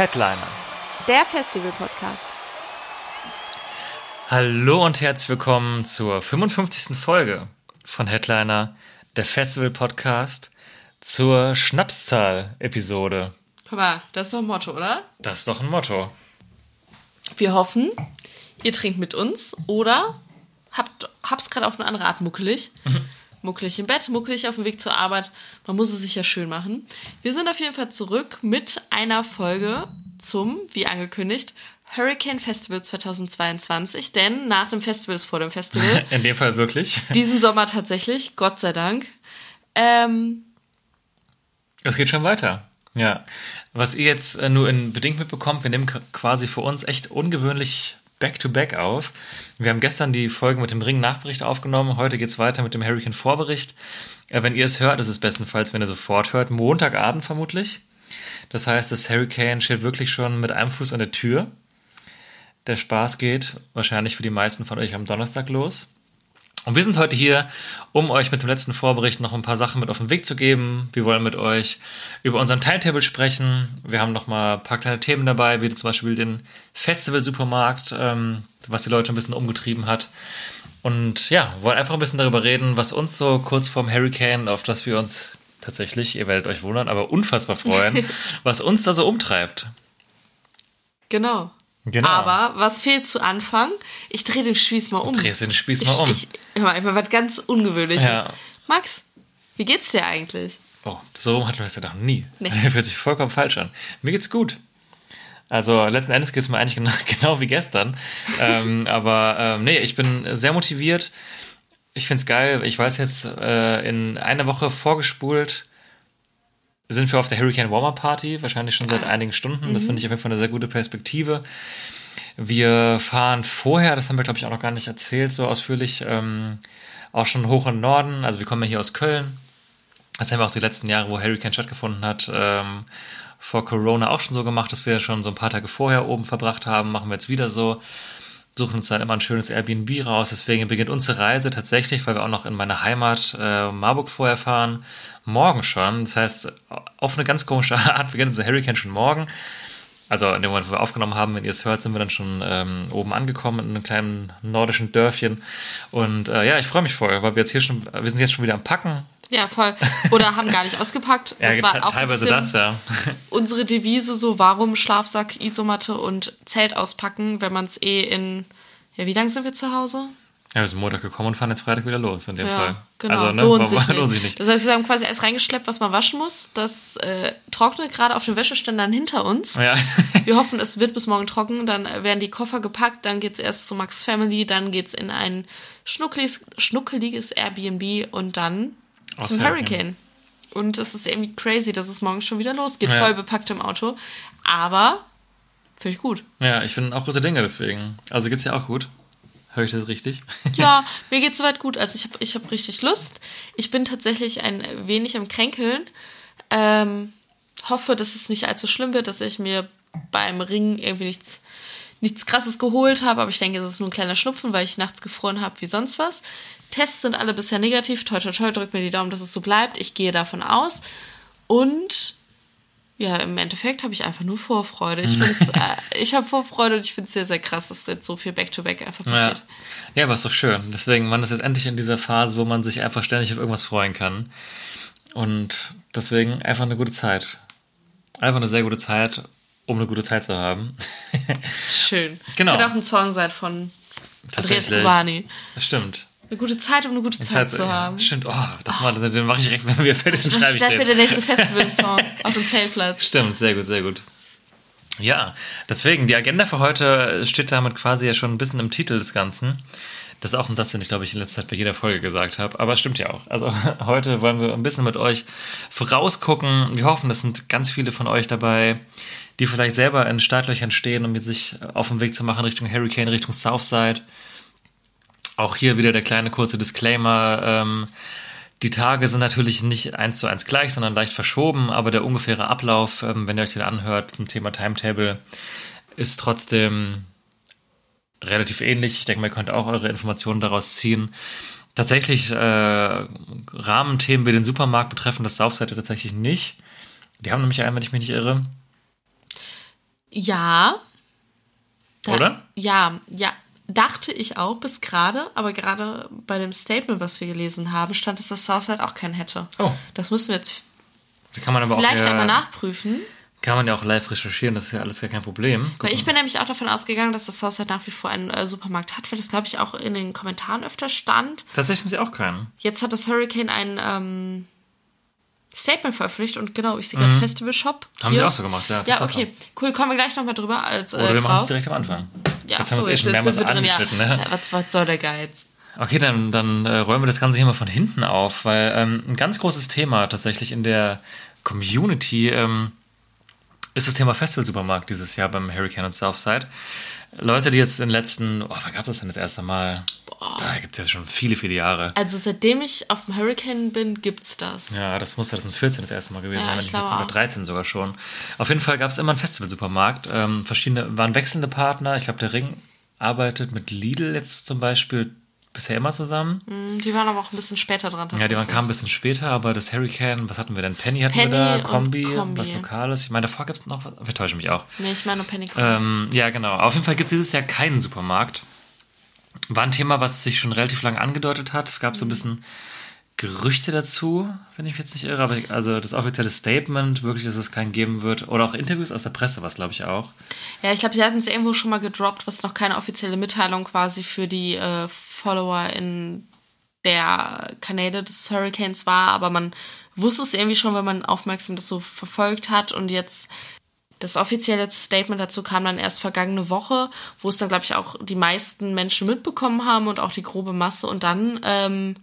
Headliner. Der Festival-Podcast. Hallo und herzlich willkommen zur 55. Folge von Headliner, der Festival-Podcast, zur Schnapszahl-Episode. Guck mal, das ist doch ein Motto, oder? Das ist doch ein Motto. Wir hoffen, ihr trinkt mit uns oder habt, habt's gerade auf eine andere Art muckelig. muckelig im Bett, muckelig auf dem Weg zur Arbeit. Man muss es sich ja schön machen. Wir sind auf jeden Fall zurück mit einer Folge zum, wie angekündigt, Hurricane Festival 2022. Denn nach dem Festival ist vor dem Festival. In dem Fall wirklich. Diesen Sommer tatsächlich, Gott sei Dank. Ähm, Es geht schon weiter. Ja. Was ihr jetzt äh, nur in bedingt mitbekommt, wir nehmen quasi für uns echt ungewöhnlich Back-to-Back auf. Wir haben gestern die Folge mit dem Ring-Nachbericht aufgenommen. Heute geht's weiter mit dem Hurricane-Vorbericht. Äh, Wenn ihr es hört, ist es bestenfalls, wenn ihr sofort hört, Montagabend vermutlich. Das heißt, das Hurricane steht wirklich schon mit einem Fuß an der Tür. Der Spaß geht wahrscheinlich für die meisten von euch am Donnerstag los. Und wir sind heute hier, um euch mit dem letzten Vorbericht noch ein paar Sachen mit auf den Weg zu geben. Wir wollen mit euch über unseren Timetable sprechen. Wir haben noch mal ein paar kleine Themen dabei, wie zum Beispiel den Festival-Supermarkt, ähm, was die Leute ein bisschen umgetrieben hat. Und ja, wollen einfach ein bisschen darüber reden, was uns so kurz vorm Hurricane, auf das wir uns tatsächlich, ihr werdet euch wundern, aber unfassbar freuen, was uns da so umtreibt. genau. Genau. Aber was fehlt zu Anfang? Ich drehe den Spieß mal um. Drehst den Spieß ich, mal um. Ich, hör mal, was ganz Ungewöhnliches. Ja. Max, wie geht's dir eigentlich? Oh, so rum hatten wir es ja noch nie. Nee. Fühlt sich vollkommen falsch an. Mir geht's gut. Also letzten Endes geht's mir eigentlich genau, genau wie gestern. ähm, aber ähm, nee, ich bin sehr motiviert. Ich find's geil. Ich weiß jetzt, äh, in einer Woche vorgespult sind wir auf der Hurricane Warmer Party, wahrscheinlich schon seit einigen Stunden. Das finde ich auf jeden Fall eine sehr gute Perspektive. Wir fahren vorher, das haben wir glaube ich auch noch gar nicht erzählt, so ausführlich, ähm, auch schon hoch in den Norden. Also wir kommen ja hier aus Köln. Das haben wir auch die letzten Jahre, wo Hurricane stattgefunden hat, ähm, vor Corona auch schon so gemacht, dass wir schon so ein paar Tage vorher oben verbracht haben. Machen wir jetzt wieder so. Suchen uns dann immer ein schönes Airbnb raus. Deswegen beginnt unsere Reise tatsächlich, weil wir auch noch in meine Heimat äh, Marburg vorher fahren. Morgen schon. Das heißt, auf eine ganz komische Art beginnt unser Hurricane schon morgen. Also in dem Moment, wo wir aufgenommen haben, wenn ihr es hört, sind wir dann schon ähm, oben angekommen in einem kleinen nordischen Dörfchen. Und äh, ja, ich freue mich voll, weil wir jetzt hier schon, wir sind jetzt schon wieder am Packen. Ja, voll. Oder haben gar nicht ausgepackt. Ja, Das war te- auch so teilweise bisschen das, ja. unsere Devise, so warum Schlafsack, Isomatte und Zelt auspacken, wenn man es eh in... Ja, wie lange sind wir zu Hause? Ja, wir sind Montag gekommen und fahren jetzt Freitag wieder los, in dem Ja, Fall. genau. Also, ne, lohnt, sich nicht. lohnt sich nicht. Das heißt, wir haben quasi alles reingeschleppt, was man waschen muss. Das äh, trocknet gerade auf den Wäscheständern hinter uns. Ja. Wir hoffen, es wird bis morgen trocken. Dann werden die Koffer gepackt. Dann geht's erst zu Max Family. Dann geht's in ein schnuckeliges, schnuckeliges Airbnb und dann Aufs zum Hurricane. Hurricane. Und es ist irgendwie crazy, dass es morgen schon wieder losgeht. Ja. Voll bepackt im Auto. Aber finde ich gut. ja, ich finde auch gute Dinge deswegen. Also geht's dir auch gut? Höre ich das richtig? Ja, mir geht's soweit gut. Also ich habe ich hab richtig Lust. Ich bin tatsächlich ein wenig am Kränkeln. Ähm, hoffe, dass es nicht allzu schlimm wird, dass ich mir beim Ringen irgendwie nichts, nichts krasses geholt habe. Aber ich denke, es ist nur ein kleiner Schnupfen, weil ich nachts gefroren habe wie sonst was. Tests sind alle bisher negativ. Toi, toi, toi, drückt mir die Daumen, dass es so bleibt. Ich gehe davon aus. Und ja, im Endeffekt habe ich einfach nur Vorfreude. Ich, find's, äh, ich habe Vorfreude und ich finde es sehr, sehr krass, dass jetzt so viel Back-to-Back einfach Ja. passiert. ja, aber ist doch schön. Deswegen, man ist jetzt endlich in dieser Phase, wo man sich einfach ständig auf irgendwas freuen kann. Und deswegen einfach eine gute Zeit. Einfach eine sehr gute Zeit, um eine gute Zeit zu haben. Schön. Genau. Könnte auch ein Song sein von Andreas. Bovani. Das stimmt. Eine gute Zeit, um eine gute Zeit zu haben. Stimmt, oh, das mal, den mache ich direkt, wenn wir fertig sind, Das schreibe ich das wird der nächste Festival-Song auf dem Zeltplatz. Stimmt, sehr gut, sehr gut. Ja, deswegen, die Agenda für heute steht damit quasi ja schon ein bisschen im Titel des Ganzen. Das ist auch ein Satz, den ich, glaube ich, in letzter Zeit bei jeder Folge gesagt habe. Aber es stimmt ja auch. Also heute wollen wir ein bisschen mit euch vorausgucken. Wir hoffen, es sind ganz viele von euch dabei, die vielleicht selber in Startlöchern stehen, um sich auf den Weg zu machen Richtung Hurricane, Richtung Southside. Auch hier wieder der kleine kurze Disclaimer. Ähm, die Tage sind natürlich nicht eins zu eins gleich, sondern leicht verschoben, aber der ungefähre Ablauf, ähm, wenn ihr euch den anhört zum Thema Timetable, ist trotzdem relativ ähnlich. Ich denke, ihr könnt auch eure Informationen daraus ziehen. Tatsächlich äh, Rahmenthemen wie den Supermarkt betreffen das Southside tatsächlich nicht. Die haben nämlich einen, wenn ich mich nicht irre. Ja. Da, Oder? Ja, ja. Dachte ich auch bis gerade, aber gerade bei dem Statement, was wir gelesen haben, stand, dass das Southside auch keinen hätte. Oh. Das müssen wir jetzt kann man aber vielleicht auch, äh, einmal nachprüfen. Kann man ja auch live recherchieren, das ist ja alles gar kein Problem. Weil ich bin nämlich auch davon ausgegangen, dass das Southside nach wie vor einen äh, Supermarkt hat, weil das, glaube ich, auch in den Kommentaren öfter stand. Tatsächlich haben sie auch keinen. Jetzt hat das Hurricane ein ähm, Statement veröffentlicht und genau, ich sehe gerade Festival Shop. Mhm. Haben sie Kiosk. auch so gemacht, ja. Ja, okay. Cool, kommen wir gleich nochmal drüber als äh, Oder wir machen es direkt am Anfang. Ja, Jetzt haben wir so, es eh schon mehrmals drin, ja. angeschnitten, ne? Ja, Was, was soll der Geiz? Okay, dann, dann äh, räumen wir das Ganze hier mal von hinten auf, weil ähm, ein ganz großes Thema tatsächlich in der Community ähm, ist das Thema Festival-Supermarkt dieses Jahr beim Hurricane und Southside. Leute, die jetzt in den letzten, oh, wann gab das denn das erste Mal? Da gibt es jetzt schon viele, viele Jahre. Also seitdem ich auf dem Hurricane bin, gibt's das. Ja, das muss 2014 das erste Mal gewesen Ja, sein, wenn ich ich glaube jetzt oder auch. 13 sogar schon. Auf jeden Fall gab es immer einen Festival-Supermarkt. Ähm, verschiedene, waren wechselnde Partner. Ich glaube, der Ring arbeitet mit Lidl jetzt zum Beispiel bisher immer zusammen. Die waren aber auch ein bisschen später dran. Ja, die waren, kamen ein bisschen später, aber das Hurricane, was hatten wir denn? Penny hatten Penny wir da, Kombi, Kombi. was Lokales. Ich meine, davor gibt es noch was. Ich täusche mich auch. Nee, ich meine nur Penny Ähm, ja, genau. Auf jeden Fall gibt es dieses Jahr keinen Supermarkt. War ein Thema, was sich schon relativ lange angedeutet hat. Es gab so ein bisschen Gerüchte dazu, wenn ich mich jetzt nicht irre. Aber also das offizielle Statement, wirklich, dass es keinen geben wird. Oder auch Interviews aus der Presse, was glaube ich auch. Ja, ich glaube, sie hatten es irgendwo schon mal gedroppt, was noch keine offizielle Mitteilung quasi für die äh, Follower in der Kanäle des Hurricanes war, aber man wusste es irgendwie schon, wenn man aufmerksam das so verfolgt hat und jetzt das offizielle Statement dazu kam dann erst vergangene Woche, wo es dann, glaube ich, auch die meisten Menschen mitbekommen haben und auch die grobe Masse und dann, ähm,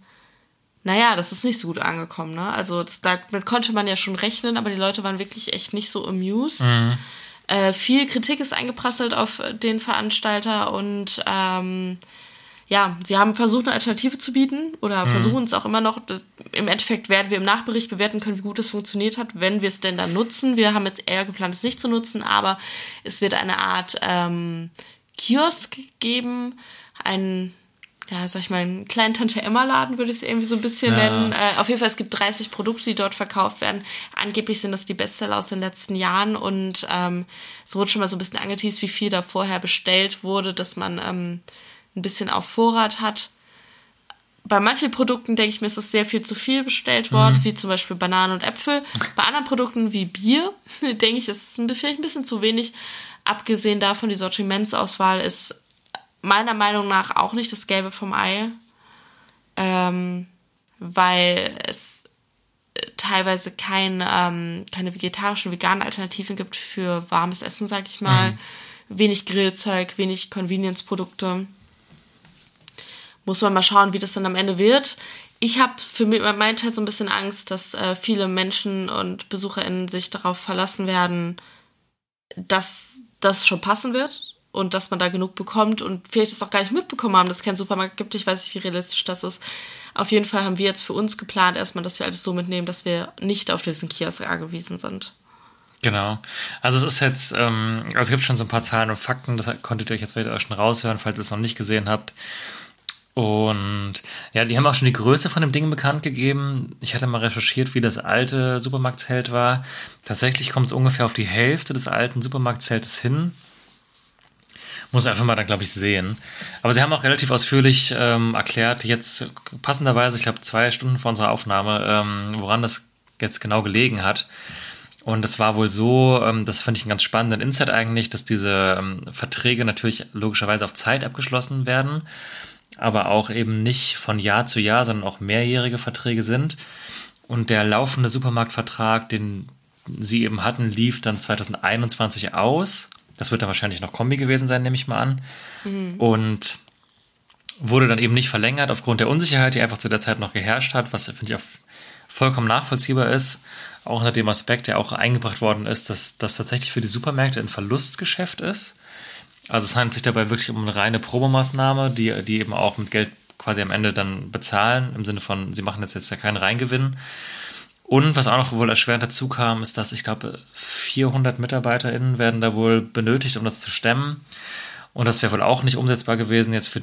naja, das ist nicht so gut angekommen, ne? Also das, damit konnte man ja schon rechnen, aber die Leute waren wirklich echt nicht so amused. Äh, viel Kritik ist eingeprasselt auf den Veranstalter und ähm, ja, sie haben versucht, eine Alternative zu bieten oder versuchen es auch immer noch. Im Endeffekt werden wir im Nachbericht bewerten können, wie gut es funktioniert hat, wenn wir es denn dann nutzen. Wir haben jetzt eher geplant, es nicht zu nutzen, aber es wird eine Art ähm, Kiosk geben, ein ja, sag ich mal, einen kleinen Tante-Emma-Laden würde ich es irgendwie so ein bisschen Ja. nennen. Äh, auf jeden Fall, es gibt 30 Produkte, die dort verkauft werden. Angeblich sind das die Bestseller aus den letzten Jahren und ähm, es wurde schon mal so ein bisschen angeteased, wie viel da vorher bestellt wurde, dass man ähm, ein bisschen auf Vorrat hat. Bei manchen Produkten denke ich mir, ist das sehr viel zu viel bestellt worden, wie zum Beispiel Bananen und Äpfel. Bei anderen Produkten wie Bier denke ich, ist es ein- vielleicht ein bisschen zu wenig. Abgesehen davon, die Sortimentsauswahl ist meiner Meinung nach auch nicht das Gelbe vom Ei, ähm, weil es äh, teilweise kein, ähm, keine vegetarischen, veganen Alternativen gibt für warmes Essen, sag ich mal. Wenig Grillzeug, wenig Convenience-Produkte. Muss man mal schauen, wie das dann am Ende wird. Ich habe für mich, meinen Teil so ein bisschen Angst, dass äh, viele Menschen und BesucherInnen sich darauf verlassen werden, dass das schon passen wird und dass man da genug bekommt und vielleicht das auch gar nicht mitbekommen haben, dass es keinen Supermarkt gibt. Ich weiß nicht, wie realistisch das ist. Auf jeden Fall haben wir jetzt für uns geplant, erstmal, dass wir alles so mitnehmen, dass wir nicht auf diesen Kiosk angewiesen sind. Genau. Also es ist jetzt, ähm, also es gibt schon so ein paar Zahlen und Fakten, das konntet ihr euch jetzt vielleicht auch schon raushören, falls ihr es noch nicht gesehen habt. Und ja, die haben auch schon die Größe von dem Ding bekannt gegeben. Ich hatte mal recherchiert, wie das alte Supermarktzelt war. Tatsächlich kommt es ungefähr auf die Hälfte des alten Supermarktzeltes hin. Muss einfach mal dann, glaube ich, sehen. Aber sie haben auch relativ ausführlich ähm, erklärt, jetzt passenderweise, ich glaube, zwei Stunden vor unserer Aufnahme, ähm, woran das jetzt genau gelegen hat. Und es war wohl so, ähm, das fand ich einen ganz spannenden Insight eigentlich, dass diese ähm, Verträge natürlich logischerweise auf Zeit abgeschlossen werden, aber auch eben nicht von Jahr zu Jahr, sondern auch mehrjährige Verträge sind. Und der laufende Supermarktvertrag, den sie eben hatten, lief dann 2021 aus. Das wird dann wahrscheinlich noch Kombi gewesen sein, nehme ich mal an. Und wurde dann eben nicht verlängert aufgrund der Unsicherheit, die einfach zu der Zeit noch geherrscht hat, was finde ich auch vollkommen nachvollziehbar ist. Auch unter dem Aspekt, der auch eingebracht worden ist, dass das tatsächlich für die Supermärkte ein Verlustgeschäft ist. Also es handelt sich dabei wirklich um eine reine Promomaßnahme, die, die eben auch mit Geld quasi am Ende dann bezahlen, im Sinne von, sie machen jetzt, jetzt ja keinen Reingewinn. Und was auch noch wohl erschwerend dazu kam, ist, dass ich glaube, 400 MitarbeiterInnen werden da wohl benötigt, um das zu stemmen. Und das wäre wohl auch nicht umsetzbar gewesen, jetzt für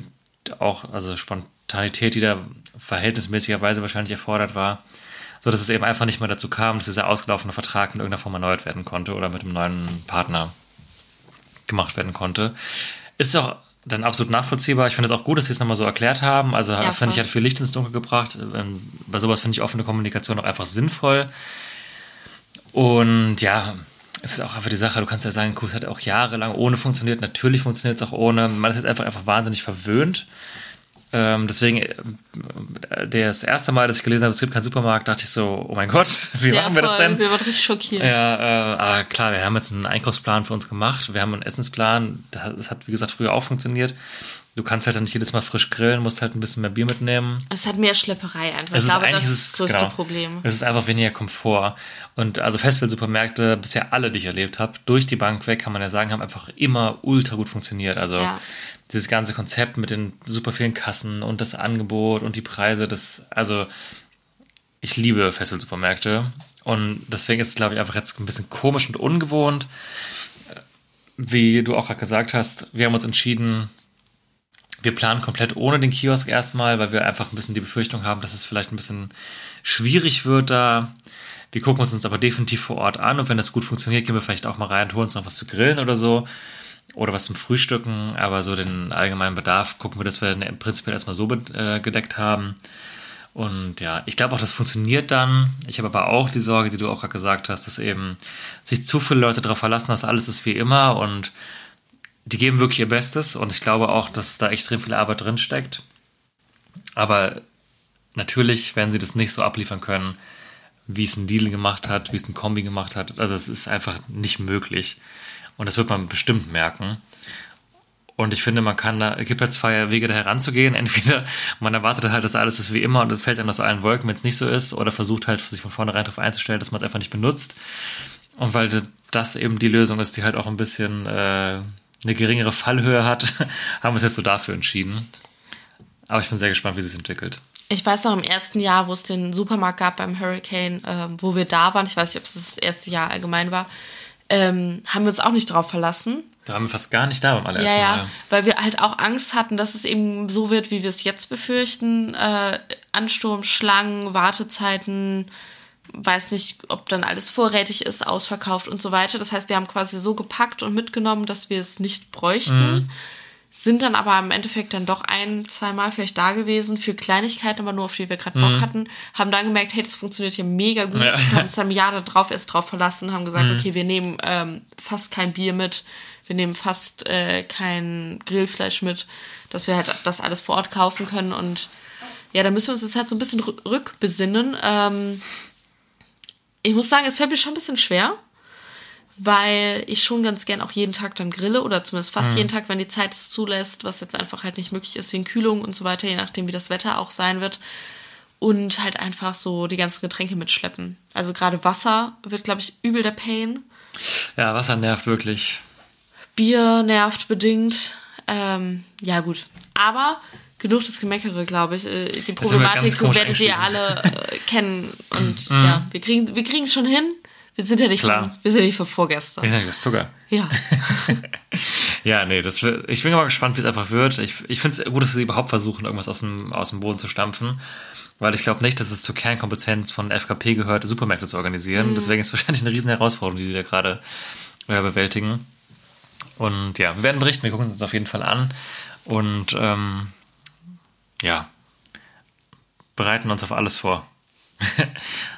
auch, also Spontanität, die da verhältnismäßigerweise wahrscheinlich erfordert war, so dass es eben einfach nicht mehr dazu kam, dass dieser ausgelaufene Vertrag in irgendeiner Form erneuert werden konnte oder mit einem neuen Partner gemacht werden konnte. Ist auch dann absolut nachvollziehbar. Ich finde es auch gut, dass sie es nochmal so erklärt haben. Also ja, finde ich, hat viel Licht ins Dunkel gebracht. Ähm, bei sowas finde ich offene Kommunikation auch einfach sinnvoll. Und ja, es ist auch einfach die Sache, du kannst ja sagen, Kurs hat auch jahrelang ohne funktioniert. Natürlich funktioniert es auch ohne. Man ist jetzt einfach, einfach wahnsinnig verwöhnt. Ähm, deswegen, äh, das erste Mal, dass ich gelesen habe, es gibt keinen Supermarkt, dachte ich so, oh mein Gott, wie ja, machen wir voll. das denn? Wir waren richtig schockiert. Ja, äh, aber klar, wir haben jetzt einen Einkaufsplan für uns gemacht, wir haben einen Essensplan, das hat, wie gesagt, früher auch funktioniert. Du kannst halt dann nicht jedes Mal frisch grillen, musst halt ein bisschen mehr Bier mitnehmen. Es hat mehr Schlepperei einfach. Es ich glaube, das ist das größte genau, Problem. Es ist einfach weniger Komfort. Und also Festival-Supermärkte, bisher alle, die ich erlebt habe, durch die Bank weg, kann man ja sagen, haben einfach immer ultra gut funktioniert. Also ja dieses ganze Konzept mit den super vielen Kassen und das Angebot und die Preise, das, also ich liebe Fesselsupermärkte und deswegen ist es, glaube ich, einfach jetzt ein bisschen komisch und ungewohnt. Wie du auch gerade gesagt hast, wir haben uns entschieden, wir planen komplett ohne den Kiosk erstmal, weil wir einfach ein bisschen die Befürchtung haben, dass es vielleicht ein bisschen schwierig wird da. Wir gucken uns uns aber definitiv vor Ort an und wenn das gut funktioniert, gehen wir vielleicht auch mal rein und holen uns noch was zu grillen oder so oder was zum Frühstücken, aber so den allgemeinen Bedarf gucken wir, dass wir den prinzipiell erstmal so äh, gedeckt haben. Und ja, ich glaube auch, das funktioniert dann. Ich habe aber auch die Sorge, die du auch gerade gesagt hast, dass eben sich zu viele Leute darauf verlassen, dass alles ist wie immer und die geben wirklich ihr Bestes und ich glaube auch, dass da extrem viel Arbeit drin steckt. Aber natürlich werden sie das nicht so abliefern können, wie es ein Deal gemacht hat, wie es ein Kombi gemacht hat. Also es ist einfach nicht möglich. Und das wird man bestimmt merken. Und ich finde, man kann da, es gibt halt zwei Wege da heranzugehen. Entweder man erwartet halt, dass alles ist wie immer und fällt dann aus allen Wolken, wenn es nicht so ist, oder versucht halt, sich von vornherein darauf einzustellen, dass man es einfach nicht benutzt. Und weil das eben die Lösung ist, die halt auch ein bisschen äh, eine geringere Fallhöhe hat, haben wir uns jetzt so dafür entschieden. Aber ich bin sehr gespannt, wie sich entwickelt. Ich weiß noch im ersten Jahr, wo es den Supermarkt gab beim Hurricane, äh, wo wir da waren, ich weiß nicht, ob es das erste Jahr allgemein war, ähm, haben wir uns auch nicht drauf verlassen. Da waren wir fast gar nicht da beim allerersten ja, ja, Mal. Weil wir halt auch Angst hatten, dass es eben so wird, wie wir es jetzt befürchten. Äh, Ansturm, Schlangen, Wartezeiten, weiß nicht, ob dann alles vorrätig ist, ausverkauft und so weiter. Das heißt, wir haben quasi so gepackt und mitgenommen, dass wir es nicht bräuchten. Mhm sind dann aber im Endeffekt dann doch ein, zweimal vielleicht da gewesen für Kleinigkeiten, aber nur auf die wir gerade Bock mhm. hatten, haben dann gemerkt, hey, das funktioniert hier mega gut, ja. haben uns dann ein Jahr darauf erst drauf verlassen, haben gesagt, mhm. okay, wir nehmen ähm, fast kein Bier mit, wir nehmen fast äh, kein Grillfleisch mit, dass wir halt das alles vor Ort kaufen können und ja, da müssen wir uns jetzt halt so ein bisschen rückbesinnen. Ähm, ich muss sagen, es fällt mir schon ein bisschen schwer, weil ich schon ganz gern auch jeden Tag dann grille oder zumindest fast mhm. jeden Tag, wenn die Zeit es zulässt, was jetzt einfach halt nicht möglich ist wegen Kühlung und so weiter, je nachdem wie das Wetter auch sein wird. Und halt einfach so die ganzen Getränke mitschleppen. Also gerade Wasser wird, glaube ich, übel der Pain. Ja, Wasser nervt wirklich. Bier nervt bedingt. Ähm, ja, gut. Aber genug des Gemeckere, glaube ich. Äh, die Problematik werdet ihr alle äh, kennen. Und mhm. ja, wir kriegen wir es schon hin. Wir sind ja nicht, Klar. Von, wir sind ja nicht von vorgestern. Wir sind ja Zucker. Ja. ja, nee, das ich bin mal gespannt, wie es einfach wird. Ich, ich finde es gut, dass sie überhaupt versuchen, irgendwas aus dem, aus dem Boden zu stampfen. Weil ich glaube nicht, dass es zur Kernkompetenz von FKP gehört, Supermärkte zu organisieren. Mhm. Deswegen ist es wahrscheinlich eine riesen Herausforderung, die die da gerade äh, bewältigen. Und ja, wir werden berichten, wir gucken uns das auf jeden Fall an. Und ähm, ja, bereiten uns auf alles vor.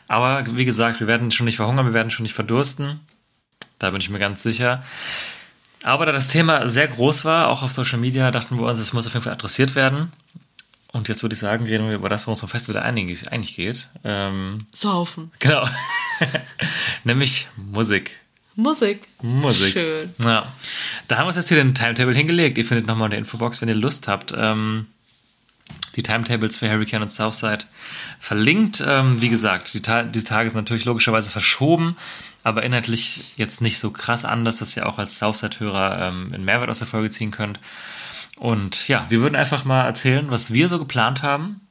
Aber wie gesagt, wir werden schon nicht verhungern, wir werden schon nicht verdursten. Da bin ich mir ganz sicher. Aber da das Thema sehr groß war, auch auf Social Media, dachten wir uns, es muss auf jeden Fall adressiert werden. Und jetzt würde ich sagen, reden wir über das, worum es am Festival eigentlich, eigentlich geht. Ähm, Saufen. Genau. Nämlich Musik. Musik. Musik. Schön. Ja. Da haben wir uns jetzt hier den Timetable hingelegt. Ihr findet nochmal in der Infobox, wenn ihr Lust habt. Ähm, die Timetables für Hurricane und Southside verlinkt. Ähm, wie gesagt, die, Ta die Tage sind natürlich logischerweise verschoben, aber inhaltlich jetzt nicht so krass anders, dass ihr auch als Southside-Hörer ähm, einen Mehrwert aus der Folge ziehen könnt. Und ja, wir würden einfach mal erzählen, was wir so geplant haben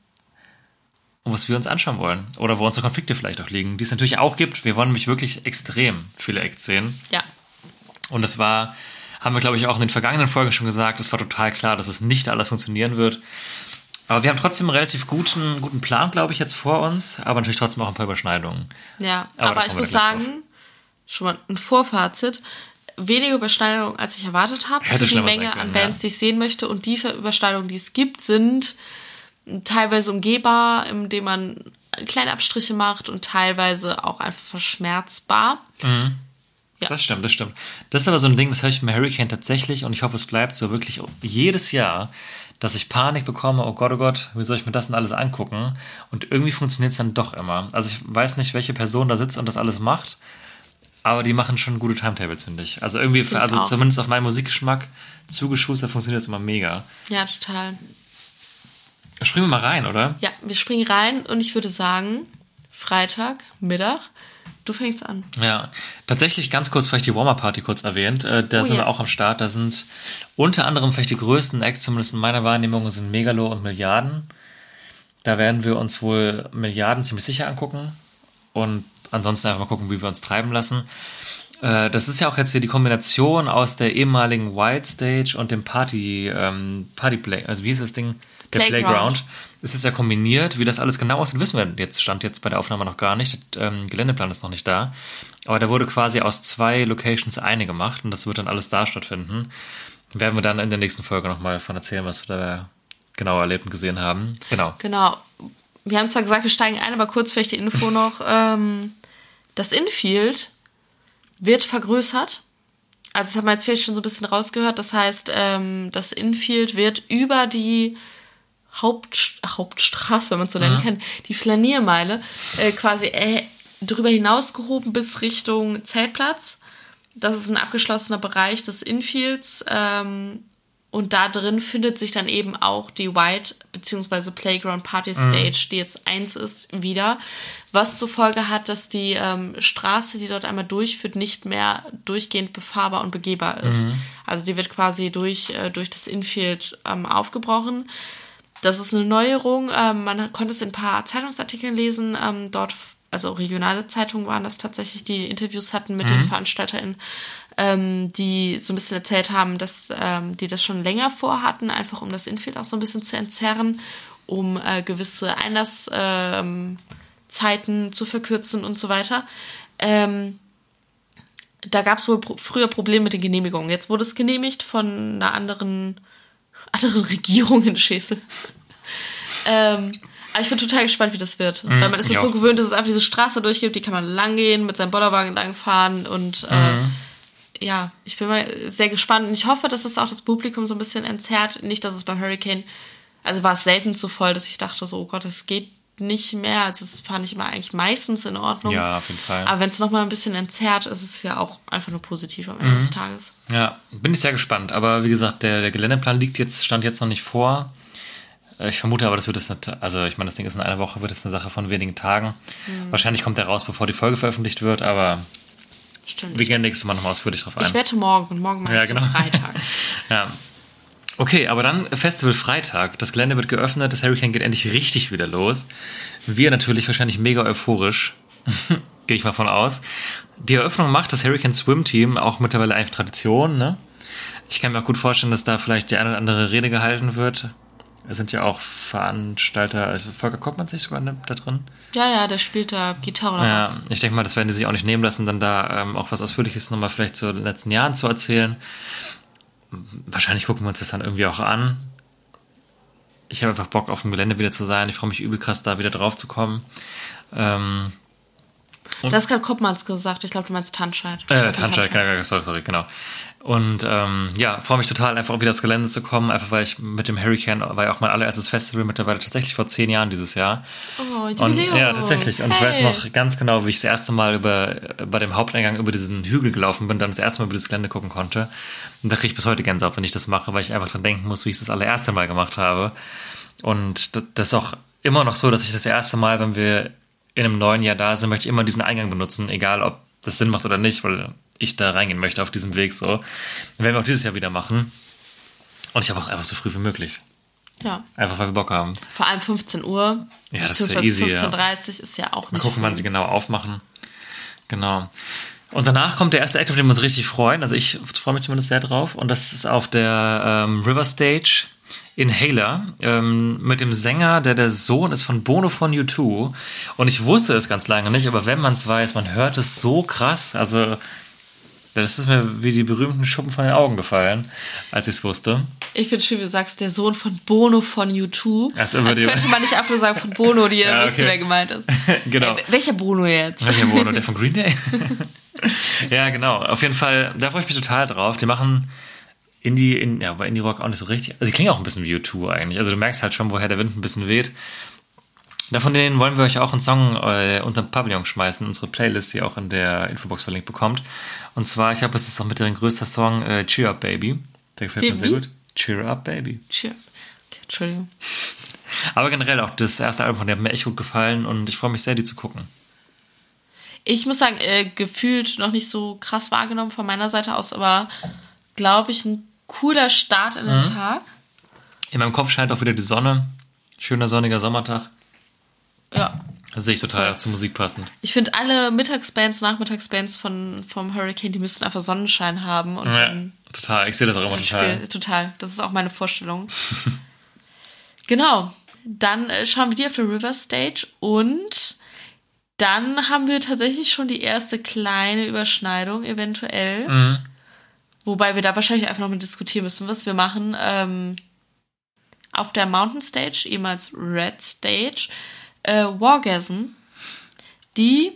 und was wir uns anschauen wollen. Oder wo unsere Konflikte vielleicht auch liegen, die es natürlich auch gibt. Wir wollen nämlich wirklich extrem viele Acts sehen. Ja. Und es war, haben wir glaube ich auch in den vergangenen Folgen schon gesagt, es war total klar, dass es nicht alles funktionieren wird. Aber wir haben trotzdem einen relativ guten, guten Plan, glaube ich, jetzt vor uns, aber natürlich trotzdem auch ein paar Überschneidungen. Ja, Aber aber, ich muss gleich drauf. sagen, schon mal ein Vorfazit. Weniger Überschneidungen, als ich erwartet habe. Hätte Für die Menge können, an Bands, ja. die ich sehen möchte. Und die Überschneidungen, die es gibt, sind teilweise umgehbar, indem man kleine Abstriche macht und teilweise auch einfach verschmerzbar. Ja. Das stimmt, das stimmt. Das ist aber so ein Ding, das habe ich mit Hurricane tatsächlich und ich hoffe, es bleibt so wirklich jedes Jahr, dass ich Panik bekomme, oh Gott, oh Gott, wie soll ich mir das denn alles angucken? Und irgendwie funktioniert es dann doch immer. Also ich weiß nicht, welche Person da sitzt und das alles macht, aber die machen schon gute Timetables, finde ich. Also irgendwie, ich also auch. zumindest auf meinen Musikgeschmack zugeschustert funktioniert das immer mega. Ja, total. Springen wir mal rein, oder? Ja, wir springen rein und ich würde sagen, Freitag, Mittag, du fängst an. Ja, tatsächlich ganz kurz vielleicht die Warmer-Party kurz erwähnt. Äh, da Oh, sind wir yes. auch am Start. Da sind unter anderem vielleicht die größten Acts, zumindest in meiner Wahrnehmung, sind Megalo und Milliarden. Da werden wir uns wohl Milliarden ziemlich sicher angucken und ansonsten einfach mal gucken, wie wir uns treiben lassen. Äh, Das ist ja auch jetzt hier die Kombination aus der ehemaligen White Stage und dem Party, ähm, Party Play, also wie ist das Ding? Der Playground. Playground. Ist ja kombiniert. Wie das alles genau aussieht, wissen wir jetzt, stand jetzt bei der Aufnahme noch gar nicht. Der ähm, Geländeplan ist noch nicht da. Aber da wurde quasi aus zwei Locations eine gemacht und das wird dann alles da stattfinden. Werden wir dann in der nächsten Folge nochmal von erzählen, was wir da genau erlebt und gesehen haben. Genau. Genau. Wir haben zwar gesagt, wir steigen ein, aber kurz vielleicht die Info noch. Ähm, das Infield wird vergrößert. Also das haben wir jetzt vielleicht schon so ein bisschen rausgehört. Das heißt, ähm, das Infield wird über die Haupt, Hauptstraße, wenn man es so nennen kann, die Flaniermeile, äh, quasi äh, drüber hinausgehoben bis Richtung Zeltplatz. Das ist ein abgeschlossener Bereich des Infields. Ähm, und da drin findet sich dann eben auch die White bzw. Playground Party Stage, die jetzt eins ist, wieder. Was zur Folge hat, dass die ähm, Straße, die dort einmal durchführt, nicht mehr durchgehend befahrbar und begehbar ist. Also die wird quasi durch, äh, durch das Infield ähm, aufgebrochen. Das ist eine Neuerung. Ähm, man konnte es in ein paar Zeitungsartikeln lesen. Ähm, dort, also regionale Zeitungen waren das tatsächlich, die Interviews hatten mit den VeranstalterInnen, ähm, die so ein bisschen erzählt haben, dass ähm, die das schon länger vorhatten, einfach um das Infield auch so ein bisschen zu entzerren, um äh, gewisse Einlasszeiten ähm, zu verkürzen und so weiter. Ähm, da gab es wohl pro früher Probleme mit den Genehmigungen. Jetzt wurde es genehmigt von einer anderen, anderen Regierung in Schesel. ähm, aber ich bin total gespannt, wie das wird. Weil man ist es so gewöhnt, dass es einfach diese Straße durchgibt, die kann man lang gehen, mit seinem Bollerwagen langfahren und äh, ja, ich bin mal sehr gespannt und ich hoffe, dass es auch das Publikum so ein bisschen entzerrt. Nicht, dass es beim Hurricane, also war es selten so voll, dass ich dachte so, oh Gott, es geht nicht mehr. Also das fand ich immer eigentlich meistens in Ordnung. Ja, auf jeden Fall. Aber wenn es nochmal ein bisschen entzerrt, ist es ja auch einfach nur positiv am Ende Mhm. des Tages. Ja, bin ich sehr gespannt. Aber wie gesagt, der, der Geländeplan liegt jetzt, stand jetzt noch nicht vor. Äh, Ich vermute aber, das wird es nicht, also ich meine, das Ding ist in einer Woche, wird es eine Sache von wenigen Tagen. Mhm. Wahrscheinlich kommt der raus, bevor die Folge veröffentlicht wird, aber Stimmt. wir gehen nächstes Mal nochmal ausführlich drauf ein. ich wette morgen und morgen mache Ja, genau. Freitag. Ja. Okay, aber dann Festival Freitag. Das Gelände wird geöffnet, das Hurricane geht endlich richtig wieder los. Wir natürlich wahrscheinlich mega euphorisch. Gehe ich mal von aus. Die Eröffnung macht das Hurricane Swim Team auch mittlerweile einfach Tradition, ne? Ich kann mir auch gut vorstellen, dass da vielleicht die eine oder andere Rede gehalten wird. Es sind ja auch Veranstalter, also Volker Koppmann sich sogar da drin. ja, ja, der spielt da Gitarre oder Ja, was. ich denke mal, das werden die sich auch nicht nehmen lassen, dann da ähm, auch was Ausführliches nochmal vielleicht zu den letzten Jahren zu erzählen. Wahrscheinlich gucken wir uns das dann irgendwie auch an. Ich habe einfach Bock, auf dem Gelände wieder zu sein. Ich freue mich übel krass, da wieder drauf zu kommen. Ähm, Du hast gerade Koppmanns gesagt, ich glaube, du meinst Tanscheid. äh, Tanschei, genau, sorry, sorry, genau. Und ähm, ja, freue mich total, einfach wieder aufs Gelände zu kommen, einfach weil ich mit dem Hurricane war ja auch mein allererstes Festival mittlerweile tatsächlich vor zehn Jahren dieses Jahr. Oh, Und, Jubiläum. ja, tatsächlich. Und ich Hey. weiß noch ganz genau, wie ich das erste Mal über, bei dem Haupteingang über diesen Hügel gelaufen bin, dann das erste Mal über das Gelände gucken konnte. Und da kriege ich bis heute Gänsehaut, wenn ich das mache, weil ich einfach dran denken muss, wie ich es das allererste Mal gemacht habe. Und das ist auch immer noch so, dass ich das erste Mal, wenn wir in einem neuen Jahr da sind, möchte ich immer diesen Eingang benutzen, egal ob das Sinn macht oder nicht, weil ich da reingehen möchte auf diesem Weg so. Werden wir auch dieses Jahr wieder machen. Und ich habe auch einfach so früh wie möglich. Ja. Einfach weil wir Bock haben. Vor allem 15 Uhr. Ja, das ist ja easy, ja. 15.30 Uhr ist ja auch Mal nicht gucken, wann sie genau aufmachen. Genau. Und danach kommt der erste Act, auf den wir uns richtig freuen. Also ich freue mich zumindest sehr drauf. Und das ist auf der ähm, River Stage Inhaler ähm, mit dem Sänger, der der Sohn ist von Bono von U2. Und ich wusste es ganz lange nicht, aber wenn man es weiß, man hört es so krass. Also das ist mir wie die berühmten Schuppen von den Augen gefallen, als ich es wusste. Ich finde schön, wie du sagst, der Sohn von Bono von U2. Als Als, über die- könnte man nicht einfach nur sagen von Bono, die Ja, wüsste, okay. wer gemeint ist. genau. Ey, welcher Bono jetzt? Welcher Bono? Der von Green Day? ja, genau. Auf jeden Fall, da freue ich mich total drauf. Die machen Indie, in, ja, aber Indie Rock auch nicht so richtig. Also die klingen auch ein bisschen wie U2 eigentlich. Also du merkst halt schon, woher der Wind ein bisschen weht. Davon denen wollen wir euch auch einen Song äh, unter den Pavillon schmeißen, unsere Playlist, die ihr auch in der Infobox verlinkt bekommt. Und zwar, ich glaube, es ist auch mit deren größter Song äh, Cheer Up Baby. Der gefällt Wie- mir sehr gut. Cheer Up Baby. Cheer. Okay, Entschuldigung. Aber generell auch das erste Album von der hat mir echt gut gefallen und ich freue mich sehr, die zu gucken. Ich muss sagen, äh, gefühlt noch nicht so krass wahrgenommen von meiner Seite aus, aber glaube ich, ein cooler Start in Mhm. den Tag. In meinem Kopf scheint auch wieder die Sonne. Schöner sonniger Sommertag. Ja. Das sehe ich total zur Musik passend. Ich finde, alle Mittagsbands, Nachmittagsbands von, vom Hurricane, die müssten einfach Sonnenschein haben. Und Ja, total. Ich sehe das auch immer total. Spiel, total. Das ist auch meine Vorstellung. genau. Dann äh, schauen wir die auf der River Stage und dann haben wir tatsächlich schon die erste kleine Überschneidung eventuell. Mhm. Wobei wir da wahrscheinlich einfach noch mal diskutieren müssen, was wir machen. Ähm, auf der Mountain Stage, ehemals Red Stage, äh, Wargasm, die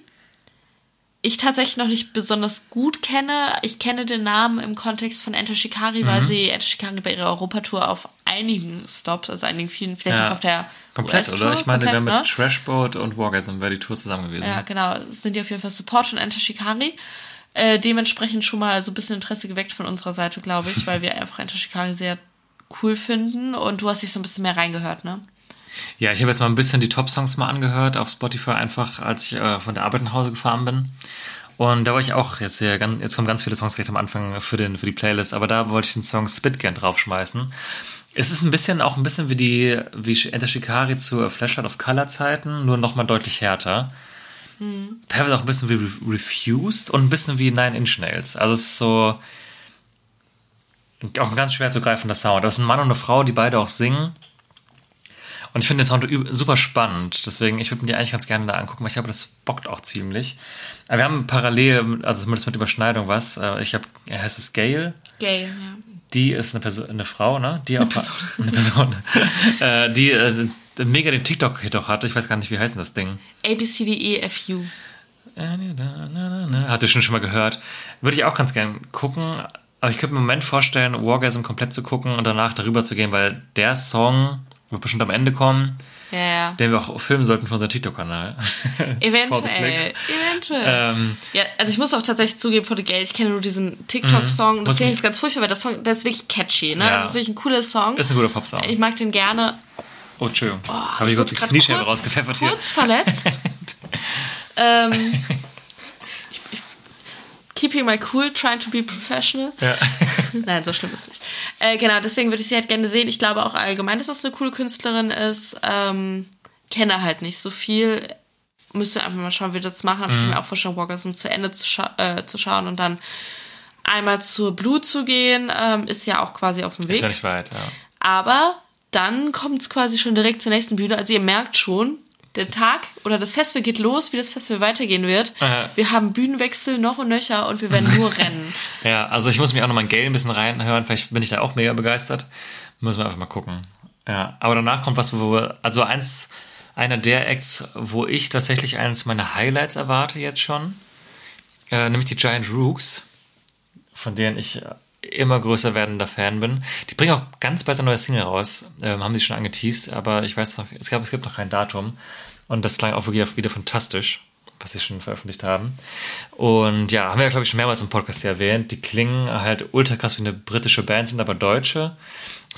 ich tatsächlich noch nicht besonders gut kenne. Ich kenne den Namen im Kontext von Enter Shikari, Mhm. weil sie Enter Shikari bei ihrer Europatour auf einigen Stops, also einigen vielen, vielleicht Ja. auch auf der Komplett, oder? Ich meine, wir komplett, mit ne? Trashboat und Wargasm wäre die Tour zusammen gewesen. Ja, genau. Sind die auf jeden Fall Support von Enter Shikari. Äh, dementsprechend schon mal so ein bisschen Interesse geweckt von unserer Seite, glaube ich, weil wir einfach Enter Shikari sehr cool finden und du hast dich so ein bisschen mehr reingehört, ne? Ja, ich habe jetzt mal ein bisschen die Top-Songs mal angehört auf Spotify, einfach als ich äh, von der Arbeit nach Hause gefahren bin. Und da war ich auch, jetzt, hier, jetzt kommen ganz viele Songs recht am Anfang für, den, für die Playlist, aber da wollte ich den Song Spit gern draufschmeißen. Es ist ein bisschen, auch ein bisschen wie die, wie Enter Shikari zu Flashlight of Color Zeiten, nur nochmal deutlich härter. Teilweise auch ein bisschen wie Re- Refused und ein bisschen wie Nine Inch Nails. Also es ist so, auch ein ganz schwer zu greifender Sound. Das ist ein Mann und eine Frau, die beide auch singen. Und ich finde den Sound super spannend. Deswegen, ich würde mir die eigentlich ganz gerne da angucken, weil ich glaube, das bockt auch ziemlich. Aber wir haben parallel, also zumindest mit Überschneidung was. Äh, Ich habe, er heißt es Gail. Gail, ja. Die ist eine, Person, eine Frau, ne? Die auch eine Person, äh, die äh, mega den TikTok-Hit auch hatte. Ich weiß gar nicht, wie heißt denn das Ding? A, B, C, D, E, F, U. Hatte ich schon schon mal gehört. Würde ich auch ganz gern gucken. Aber ich könnte mir im Moment vorstellen, Wargasm komplett zu gucken und danach darüber zu gehen, weil der Song wird bestimmt am Ende kommen, Ja, ja. den wir auch filmen sollten für unseren TikTok-Kanal. Eventuell. Eventuell. ähm, Ja, also ich muss auch tatsächlich zugeben, von The Gail, ich kenne nur diesen TikTok-Song. Muss Das finde ich ganz furchtbar, weil der Song, der ist wirklich catchy, ne? Ja. Das ist wirklich ein cooler Song. ist ein guter Popsong. Ich mag den gerne. Oh, Entschuldigung. Habe ich Ich kurz die Kniescheibe rausgepfeffert hier. Kurz verletzt. ähm, ich, ich, keeping my cool, trying to be professional. Ja. Nein, so schlimm ist nicht. Äh, genau, deswegen würde ich sie halt gerne sehen. Ich glaube auch allgemein, dass das eine coole Künstlerin ist. Ähm, kenne halt nicht so viel. Müsste einfach mal schauen, wie wir das machen. Aber ich Mhm. kann mir auch vorstellen, Walkersm zu Ende zu, scha äh, zu schauen und dann einmal zur Blue zu gehen. Ähm, ist ja auch quasi auf dem Ist Weg. ja nicht weit, ja. Aber dann kommt es quasi schon direkt zur nächsten Bühne. Also ihr merkt schon, der Tag oder das Festival geht los, wie das Festival weitergehen wird. Ja. Wir haben Bühnenwechsel noch und nöcher und wir werden nur rennen. Ja, also ich muss mich auch nochmal in Gale ein bisschen reinhören. Vielleicht bin ich da auch mega begeistert. Müssen wir einfach mal gucken. Ja, aber danach kommt was, wo wir, also eins, einer der Acts, wo ich tatsächlich eines meiner Highlights erwarte jetzt schon, äh, nämlich die Giant Rooks, von denen ich immer größer werdender Fan bin. Die bringen auch ganz bald ein neues Single raus, ähm, haben die schon angeteased, aber ich weiß noch, es, gab, es gibt noch kein Datum. Und das klang auch wirklich wieder fantastisch, was sie schon veröffentlicht haben. Und ja, haben wir, glaube ich, schon mehrmals im Podcast erwähnt. Die klingen halt ultra krass wie eine britische Band, sind aber Deutsche.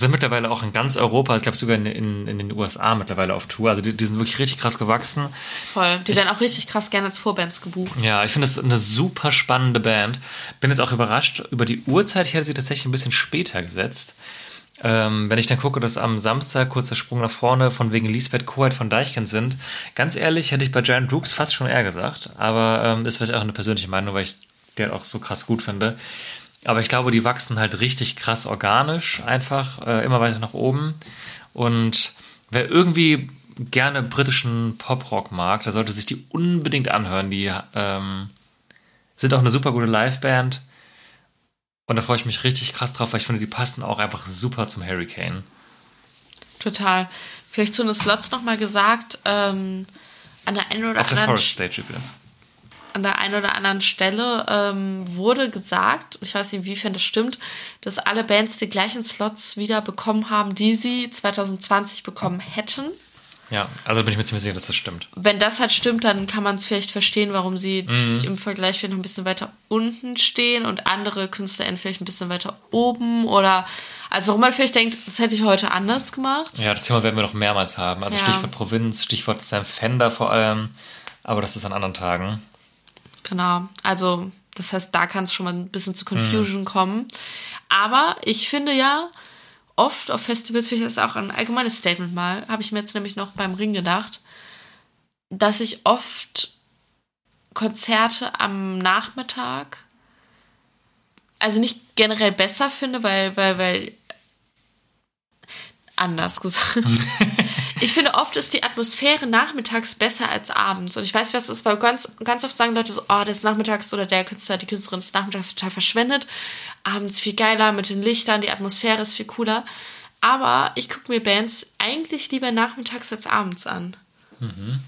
Sind mittlerweile auch in ganz Europa, ich glaube sogar in, in, in, den USA mittlerweile auf Tour. Also die, die sind wirklich richtig krass gewachsen. Voll. Die werden auch richtig krass gerne als Vorbands gebucht. Ja, ich finde das eine super spannende Band. Bin jetzt auch überrascht über die Uhrzeit. Ich hätte sie tatsächlich ein bisschen später gesetzt. Ähm, wenn ich dann gucke, dass am Samstag kurzer Sprung nach vorne von wegen Lisbeth Koheit von Deichkind sind, ganz ehrlich hätte ich bei Giant Brooks fast schon eher gesagt. Aber ähm, ist vielleicht auch eine persönliche Meinung, weil ich die halt auch so krass gut finde. Aber ich glaube, die wachsen halt richtig krass organisch, einfach äh, immer weiter nach oben. Und wer irgendwie gerne britischen Poprock mag, der sollte sich die unbedingt anhören. Die ähm, sind auch eine super gute Liveband. Und da freue ich mich richtig krass drauf, weil ich finde, die passen auch einfach super zum Hurricane. Total. Vielleicht zu den Slots nochmal gesagt, ähm, an der einen oder Auf der anderen Forest Stage übrigens. An der einen oder anderen Stelle ähm, wurde gesagt, ich weiß nicht, inwiefern das stimmt, dass alle Bands die gleichen Slots wieder bekommen haben, die sie 2020 bekommen hätten. Ja, also bin ich mir ziemlich sicher, dass das stimmt. Wenn das halt stimmt, dann kann man es vielleicht verstehen, warum sie im Vergleich vielleicht noch ein bisschen weiter unten stehen und andere KünstlerInnen vielleicht ein bisschen weiter oben oder also warum man vielleicht denkt, das hätte ich heute anders gemacht. Ja, das Thema werden wir noch mehrmals haben. Also Ja. Stichwort Provinz, Stichwort Sam Fender vor allem. Aber das ist an anderen Tagen. Genau, also das heißt, da kann es schon mal ein bisschen zu Confusion kommen. Aber ich finde ja, oft auf Festivals, vielleicht ist das auch ein allgemeines Statement mal, habe ich mir jetzt nämlich noch beim Ring gedacht, dass ich oft Konzerte am Nachmittag, also nicht generell besser finde, weil, weil, weil, anders gesagt. Ich finde, oft ist die Atmosphäre nachmittags besser als abends. Und ich weiß, was das ist, weil ganz, ganz oft sagen Leute so, oh, das ist nachmittags oder der Künstler, die Künstlerin ist nachmittags total verschwendet. Abends viel geiler mit den Lichtern, die Atmosphäre ist viel cooler. Aber ich gucke mir Bands eigentlich lieber nachmittags als abends an.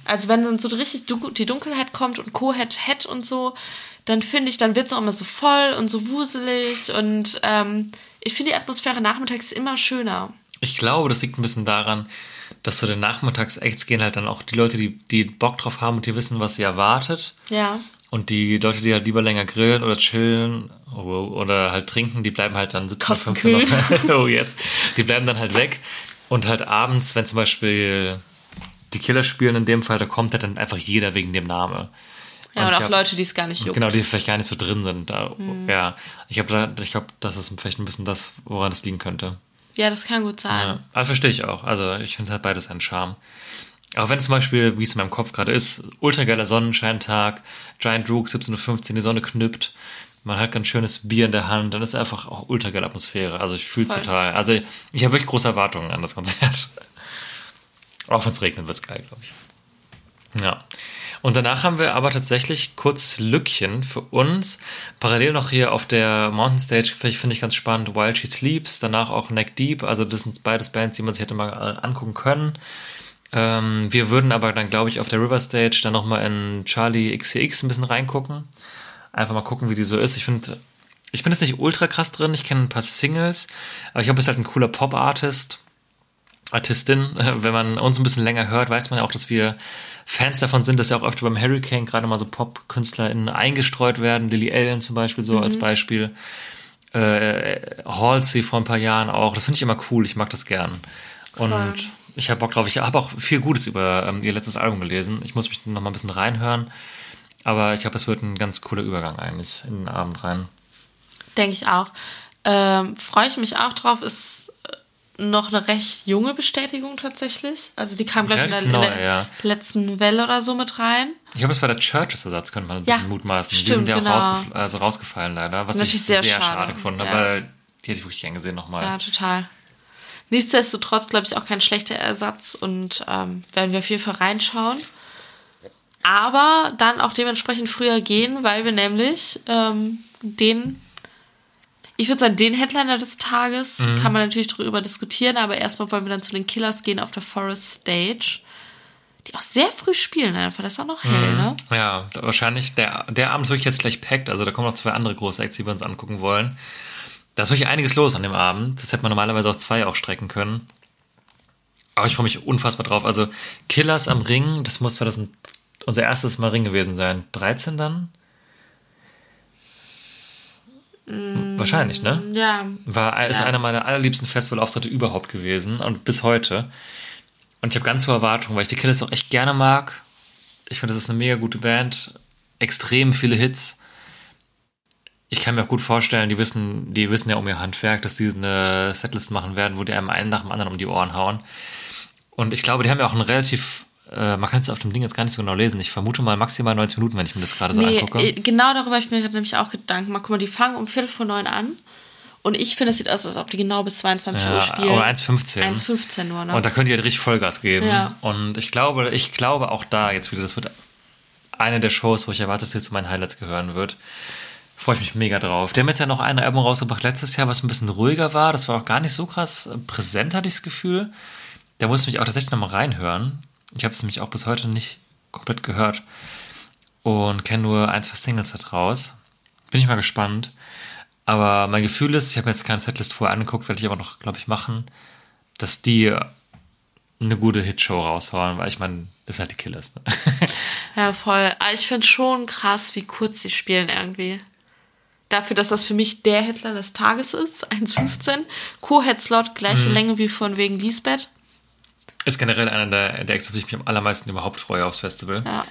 Also wenn dann so richtig die Dunkelheit kommt und Co-Head Head und so, dann finde ich, dann wird es auch immer so voll und so wuselig und ähm, ich finde die Atmosphäre nachmittags immer schöner. Ich glaube, das liegt ein bisschen daran, dass zu den Nachmittags-Acts gehen halt dann auch die Leute, die, die Bock drauf haben und die wissen, was sie erwartet. Ja. Und die Leute, die halt lieber länger grillen oder chillen oder halt trinken, die bleiben halt dann 17, Kosten 15 noch. oh yes. Die bleiben dann halt weg. Und halt abends, wenn zum Beispiel die Killer spielen in dem Fall, da kommt halt dann einfach jeder wegen dem Name. Ja, und, ich auch hab- Leute, die es gar nicht juckt. Genau, die vielleicht gar nicht so drin sind. Da, Mhm. Ja, ich habe ich glaube, das ist vielleicht ein bisschen das, woran es liegen könnte. Ja, das kann gut sein. Ja, aber verstehe ich auch. Also ich finde halt beides einen Charme. Auch wenn zum Beispiel, wie es in meinem Kopf gerade ist, ultra geiler Sonnenscheintag, Giant Rook, 17.15 Uhr, die Sonne knüppt, man hat ganz schönes Bier in der Hand, dann ist einfach auch ultra geile Atmosphäre. Also ich fühle es total. Also ich habe wirklich große Erwartungen an das Konzert. Auch wenn es regnet, wird es geil, glaube ich. Ja. Und danach haben wir aber tatsächlich kurzes Lückchen für uns. Parallel noch hier auf der Mountain Stage, finde ich ganz spannend, While She Sleeps, danach auch Neck Deep. Also das sind beides Bands, die man sich hätte mal äh, angucken können. Ähm, wir würden aber dann, glaube ich, auf der River Stage dann nochmal in Charlie XCX ein bisschen reingucken. Einfach mal gucken, wie die so ist. Ich finde, ich bin jetzt nicht ultra krass drin. Ich kenne ein paar Singles, aber ich glaube, es ist halt ein cooler Pop-Artist. Artistin. Wenn man uns ein bisschen länger hört, weiß man ja auch, dass wir Fans davon sind, dass ja auch öfter beim Hurricane gerade mal so Pop-KünstlerInnen eingestreut werden. Lily Allen zum Beispiel so als Beispiel. Äh, Halsey vor ein paar Jahren auch. Das finde ich immer cool. Ich mag das gern. Und Voll. ich habe Bock drauf. Ich habe auch viel Gutes über ähm, ihr letztes Album gelesen. Ich muss mich noch mal ein bisschen reinhören. Aber ich glaube, es wird ein ganz cooler Übergang eigentlich in den Abend rein. Denke ich auch. Ähm, Freue ich mich auch drauf, ist noch eine recht junge Bestätigung tatsächlich. Also die kam, glaube ich, in der, in ja. letzten Welle oder so mit rein. Ich glaube, es war der Churches-Ersatz, könnte man ein Ja, bisschen mutmaßen. die stimmt, sind ja auch genau. rausgef also rausgefallen leider, was Natürlich ich sehr sehr, schade, schade, gefunden habe, ja. weil die hätte ich wirklich gern gesehen nochmal. Ja, total. Nichtsdestotrotz, glaube ich, auch kein schlechter Ersatz und ähm, werden wir auf jeden Fall reinschauen. Aber dann auch dementsprechend früher gehen, weil wir nämlich ähm, den, ich würde sagen, den Headliner des Tages kann man natürlich darüber diskutieren, aber erstmal wollen wir dann zu den Killers gehen auf der Forest Stage, die auch sehr früh spielen einfach. Das ist auch noch hell, ne? Ja, wahrscheinlich, der, der Abend ist wirklich jetzt gleich packt, also da kommen noch zwei andere große Acts, die wir uns angucken wollen. Da ist wirklich einiges los an dem Abend. Das hätte man normalerweise auch zwei auch strecken können. Aber ich freue mich unfassbar drauf. Also Killers am Ring, das muss 2000, unser erstes Mal Ring gewesen sein. 13 dann? Wahrscheinlich, ne? Ja. War ist Ja. einer meiner allerliebsten Festivalauftritte überhaupt gewesen und bis heute. Und ich habe ganz hohe Erwartungen, weil ich die Killers auch echt gerne mag. Ich finde, das ist eine mega gute Band. Extrem viele Hits. Ich kann mir auch gut vorstellen, die wissen, die wissen ja um ihr Handwerk, dass die eine Setlist machen werden, wo die einem einen nach dem anderen um die Ohren hauen. Und ich glaube, die haben ja auch einen relativ, äh, man kann es auf dem Ding jetzt gar nicht so genau lesen. Ich vermute mal maximal 90 Minuten, wenn ich mir das gerade so Nee, angucke. äh, genau darüber habe ich mir gerade nämlich auch Gedanken gemacht. Guck mal, die fangen um Viertel vor neun an. Und ich finde, es sieht aus, als ob die genau bis 22 Uhr Ja, spielen. aber 1,15. 1,15 nur, ne? Und da könnt ihr halt richtig Vollgas geben. Ja. Und ich glaube, ich glaube auch da jetzt wieder, das wird eine der Shows, wo ich erwarte, dass jetzt zu meinen Highlights gehören wird. Freue ich mich mega drauf. Die haben jetzt ja noch ein Album rausgebracht letztes Jahr, was ein bisschen ruhiger war. Das war auch gar nicht so krass präsent, hatte ich das Gefühl. Da musste ich mich auch tatsächlich nochmal reinhören. Ich habe es nämlich auch bis heute nicht komplett gehört. Und kenne nur ein, zwei Singles da draus. Bin ich mal gespannt. Aber mein Gefühl ist, ich habe mir jetzt keine Setlist vorher angeguckt, werde ich aber noch, glaube ich, machen, dass die eine gute Hitshow raushauen, weil ich meine, das sind halt die Killers. Ne? Ja, voll. Aber ich finde schon krass, wie kurz sie spielen irgendwie. Dafür, dass das für mich der Hitler des Tages ist, 1,15. Co-Head-Slot, gleiche Mhm. Länge wie von wegen Lisbeth. Ist generell einer der, der Acts, auf die ich mich am allermeisten überhaupt freue aufs Festival. Ja.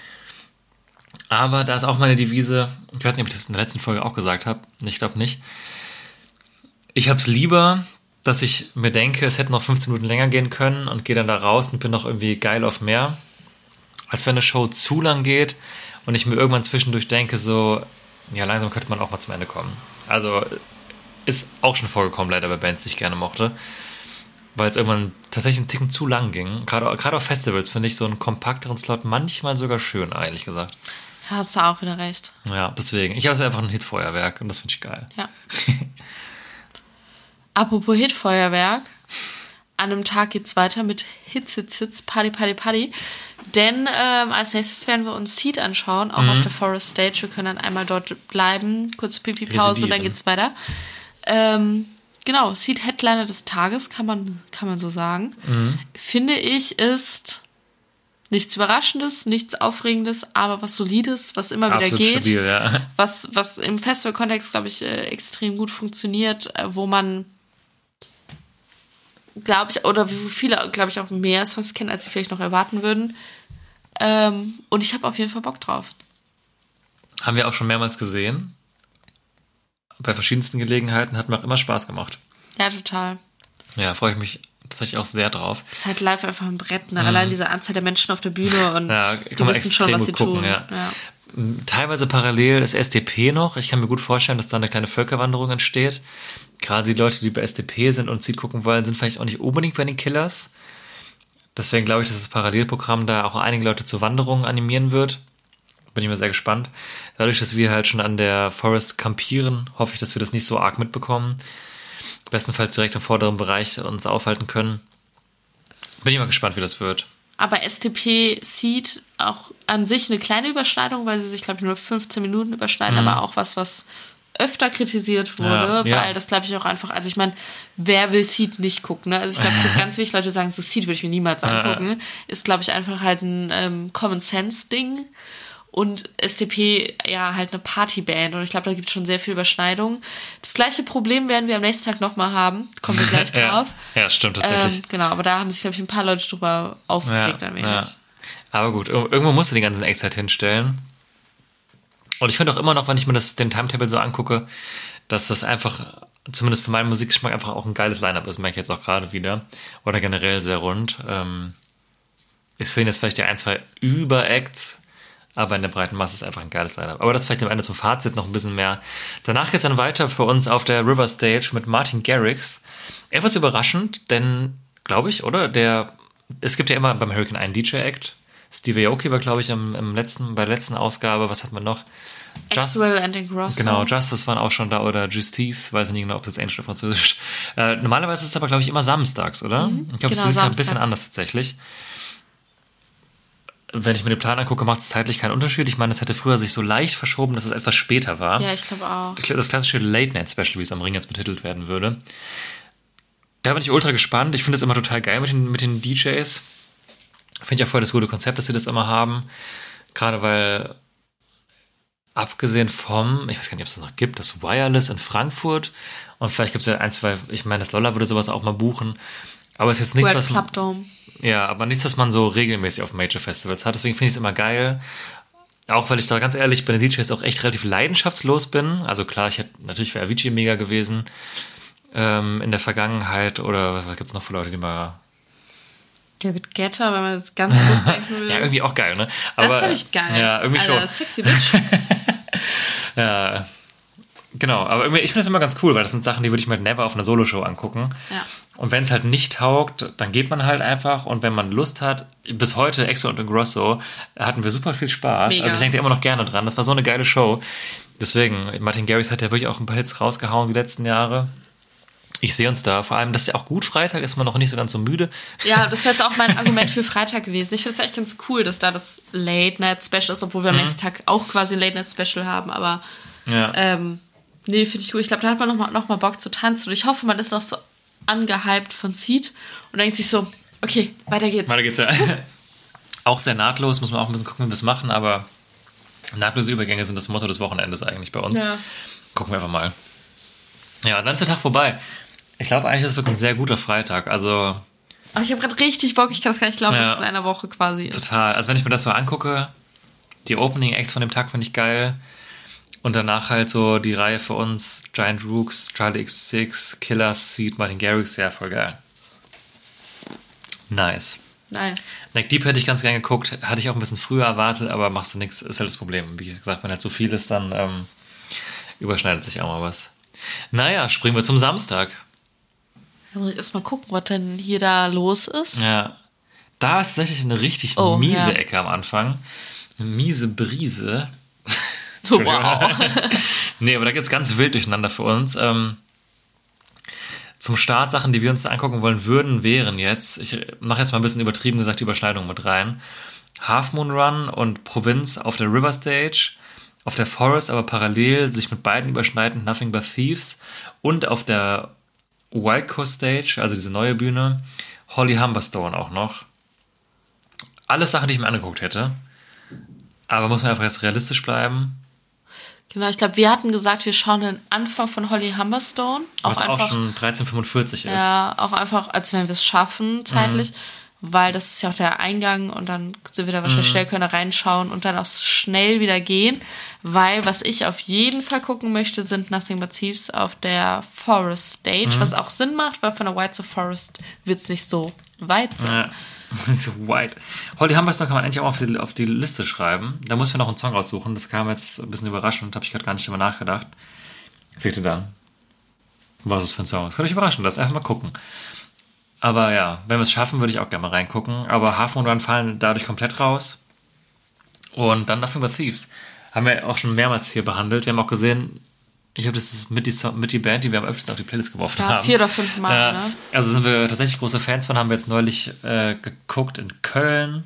Aber da ist auch meine Devise, ich weiß nicht, ob ich das in der letzten Folge auch gesagt habe, ich glaube nicht. Ich habe es lieber, dass ich mir denke, es hätte noch 15 Minuten länger gehen können und gehe dann da raus und bin noch irgendwie geil auf mehr, als wenn eine Show zu lang geht und ich mir irgendwann zwischendurch denke, so, ja, langsam könnte man auch mal zum Ende kommen. Also ist auch schon vorgekommen, leider bei Bands, die ich gerne mochte, weil es irgendwann tatsächlich einen Ticken zu lang ging. Gerade, gerade auf Festivals finde ich so einen kompakteren Slot manchmal sogar schön, ehrlich gesagt. Ja, hast du auch wieder recht. Ja, deswegen. Ich habe es einfach ein Hitfeuerwerk und das finde ich geil. Ja. Apropos Hitfeuerwerk. An einem Tag geht's weiter mit Hits, Hits, Hits, Party, Party, Party. Denn ähm, als nächstes werden wir uns Seed anschauen, auch auf der Forest Stage. Wir können dann einmal dort bleiben, kurze Pipi-Pause, dann geht's weiter. Ähm, genau, Seed Headliner des Tages, kann man, kann man so sagen. Finde ich, ist nichts Überraschendes, nichts Aufregendes, aber was Solides, was immer wieder Absolut geht stabil, ja. was, was im Festival-Kontext, glaube ich, äh, extrem gut funktioniert, äh, wo man, glaube ich, oder wo viele, glaube ich, auch mehr Songs kennen, als sie vielleicht noch erwarten würden. Ähm, und ich habe auf jeden Fall Bock drauf. Haben wir auch schon mehrmals gesehen. Bei verschiedensten Gelegenheiten hat mir auch immer Spaß gemacht. Ja, total. Ja, freue ich mich tatsächlich auch sehr drauf. Ist halt live einfach ein Brett, ne? Allein diese Anzahl der Menschen auf der Bühne und Mhm. Ja, die wissen schon, was sie gucken, tun. ja. ja. Teilweise parallel ist SDP noch. Ich kann mir gut vorstellen, dass da eine kleine Völkerwanderung entsteht. Gerade die Leute, die bei SDP sind und Seed gucken wollen, sind vielleicht auch nicht unbedingt bei den Killers. Deswegen glaube ich, dass das Parallelprogramm da auch einige Leute zur Wanderung animieren wird. Bin ich mal sehr gespannt. Dadurch, dass wir halt schon an der Forest campieren, hoffe ich, dass wir das nicht so arg mitbekommen. Bestenfalls direkt im vorderen Bereich uns aufhalten können. Bin ich mal gespannt, wie das wird. Aber STP sieht auch an sich eine kleine Überschneidung, weil sie sich, glaube ich, nur 15 Minuten überschneiden, aber auch was, was öfter kritisiert wurde, Mhm. Ja, ja. weil das, glaube ich, auch einfach, also ich meine, wer will Seed nicht gucken, ne? Also ich glaube, es gibt ganz wenig Leute, die sagen, so Seed würde ich mir niemals angucken. Ist, glaube ich, einfach halt ein ähm, Common-Sense-Ding. Und SDP, ja, halt eine Partyband. Und ich glaube, da gibt es schon sehr viel Überschneidung. Das gleiche Problem werden wir am nächsten Tag nochmal haben. Kommen wir gleich drauf. Ja, ja stimmt tatsächlich. Ähm, genau, aber da haben sich, glaube ich, ein paar Leute drüber aufgeregt ein wenig. Aber gut, ir- irgendwo musst du die ganzen Acts halt hinstellen. Und ich finde auch immer noch, wenn ich mir das, den Timetable so angucke, dass das einfach, zumindest für meinen Musikgeschmack, einfach auch ein geiles Line-Up ist, merke ich jetzt auch gerade wieder. Oder generell sehr rund. Ähm, es fehlen jetzt vielleicht die ein, zwei Über-Acts, aber in der breiten Masse ist einfach ein geiles Line-Up. Aber das vielleicht am Ende zum Fazit noch ein bisschen mehr. Danach geht es dann weiter für uns auf der River Stage mit Martin Garrix. Etwas überraschend, denn, glaube ich, oder? Der, es gibt ja immer beim Hurricane einen DJ-Act. Steve Aoki war, glaube ich, im, im letzten, bei der letzten Ausgabe, was hat man noch? Just- Axwell and Grosso. Genau, Justice waren auch schon da oder Justice, weiß ich nicht genau, ob das Englisch oder Französisch. Äh, normalerweise ist es aber, glaube ich, immer samstags, oder? Ich glaube, es genau, ist ja ein bisschen anders tatsächlich. Wenn ich mir den Plan angucke, macht es zeitlich keinen Unterschied. Ich meine, es hätte früher sich so leicht verschoben, dass es etwas später war. Ja, ich glaube auch. Das klassische Late-Night-Special, wie es am Ring jetzt betitelt werden würde. Da bin ich ultra gespannt. Ich finde das immer total geil mit den, mit den DJs. Finde ich auch voll das gute Konzept, dass sie das immer haben. Gerade weil abgesehen vom, ich weiß gar nicht, ob es das noch gibt, das Wireless in Frankfurt. Und vielleicht gibt es ja ein, zwei, ich meine, das Lolla würde sowas auch mal buchen. Aber es ist jetzt nichts, World was Club Dome. ja, aber nichts, was man so regelmäßig auf Major Festivals hat. Deswegen finde ich es immer geil. Auch weil ich da ganz ehrlich bei den DJs auch echt relativ leidenschaftslos bin. Also klar, ich hätte natürlich für Avicii mega gewesen ähm, in der Vergangenheit. Oder was gibt es noch für Leute, die mal. David Guetta, wenn man das ganz groß denken will. Ja, irgendwie auch geil, ne? das fand ich geil. Ja, irgendwie Alter, schon. Sexy Bitch. Ja, genau. Aber irgendwie, ich finde das immer ganz cool, weil das sind Sachen, die würde ich mir never auf einer Soloshow angucken. Ja. Und wenn es halt nicht taugt, dann geht man halt einfach. Und wenn man Lust hat, bis heute Exo und Grosso hatten wir super viel Spaß. Mega. Also ich denke immer noch gerne dran. Das war so eine geile Show. Deswegen, Martin Garrix hat ja wirklich auch ein paar Hits rausgehauen die letzten Jahre. Ich sehe uns da. Vor allem, das ist ja auch gut Freitag, ist man noch nicht so ganz so müde. Ja, das wäre jetzt auch mein Argument für Freitag gewesen. Ich finde es echt ganz cool, dass da das Late-Night-Special ist, obwohl wir am nächsten Tag auch quasi ein Late-Night-Special haben. Aber Ja. ähm, nee, finde ich gut. Ich glaube, da hat man nochmal noch mal Bock zu tanzen. Und ich hoffe, man ist noch so angehypt von Seed und denkt sich so, okay, weiter geht's. Weiter geht's ja. auch sehr nahtlos, muss man auch ein bisschen gucken, wie wir es machen, aber nahtlose Übergänge sind das Motto des Wochenendes eigentlich bei uns. Ja. Gucken wir einfach mal. Ja, und dann ist der Tag vorbei. Ich glaube eigentlich, das wird ein sehr guter Freitag. Also Aber ich habe gerade richtig Bock. Ich kann es gar nicht glauben, Ja. dass es in einer Woche quasi ist. total. Also wenn ich mir das so angucke, die Opening Acts von dem Tag finde ich geil. Und danach halt so die Reihe für uns, Giant Rooks, Charlie X6, Killers, Seed, Martin Garrix, ja, voll geil. Nice. Nice. Neck Deep hätte ich ganz gern geguckt, hatte ich auch ein bisschen früher erwartet, aber machst du nichts, ist halt das Problem. Wie gesagt, wenn halt so viel ist, dann ähm, überschneidet sich auch mal was. Naja, springen wir zum Samstag. Da muss ich erst mal gucken, was denn hier da los ist. Ja. Da ist tatsächlich eine richtig Oh, miese ja. Ecke am Anfang. Eine miese Brise. So, wow. Nee, aber da geht's ganz wild durcheinander für uns. Ähm, zum Start Sachen, die wir uns angucken wollen würden, wären jetzt, ich mache jetzt mal ein bisschen übertrieben gesagt die Überschneidung mit rein. Half Moon Run und Provinz auf der River Stage, auf der Forest aber parallel sich mit beiden überschneidend Nothing But Thieves und auf der Wild Coast Stage, also diese neue Bühne, Holly Humberstone auch noch. Alles Sachen, die ich mir angeguckt hätte. Aber muss man einfach jetzt realistisch bleiben. Genau, ich glaube, wir hatten gesagt, wir schauen den Anfang von Holly Humberstone. Was auch, einfach, schon 1345 ist. ja, auch einfach, als wenn wir es schaffen, zeitlich. Mhm. Weil das ist ja auch der Eingang und dann sind wir da Mhm. wahrscheinlich schnell können reinschauen und dann auch schnell wieder gehen. Weil was ich auf jeden Fall gucken möchte, sind Nothing But Thieves auf der Forest Stage, Mhm. was auch Sinn macht, weil von der White to Forest wird es nicht so weit sein. Ja. so white. Holly Humberstone kann man eigentlich auch auf die, auf die Liste schreiben. Da muss mir noch einen Song raussuchen. Das kam jetzt ein bisschen überraschend, habe ich gerade gar nicht drüber nachgedacht. Seht ihr da? Was ist das für ein Song? Das kann euch überraschen, lasst einfach mal gucken. Aber ja, wenn wir es schaffen, würde ich auch gerne mal reingucken. Aber Half Moon Run fallen dadurch komplett raus. Und dann Nothing But Thieves. Haben wir auch schon mehrmals hier behandelt. Wir haben auch gesehen, ich glaube, das ist mit die, mit die Band, die wir am öftesten auf die Playlist geworfen Ja, haben. vier oder fünf Mal, Ja, ne? Also sind wir tatsächlich große Fans von, haben wir jetzt neulich äh, geguckt in Köln.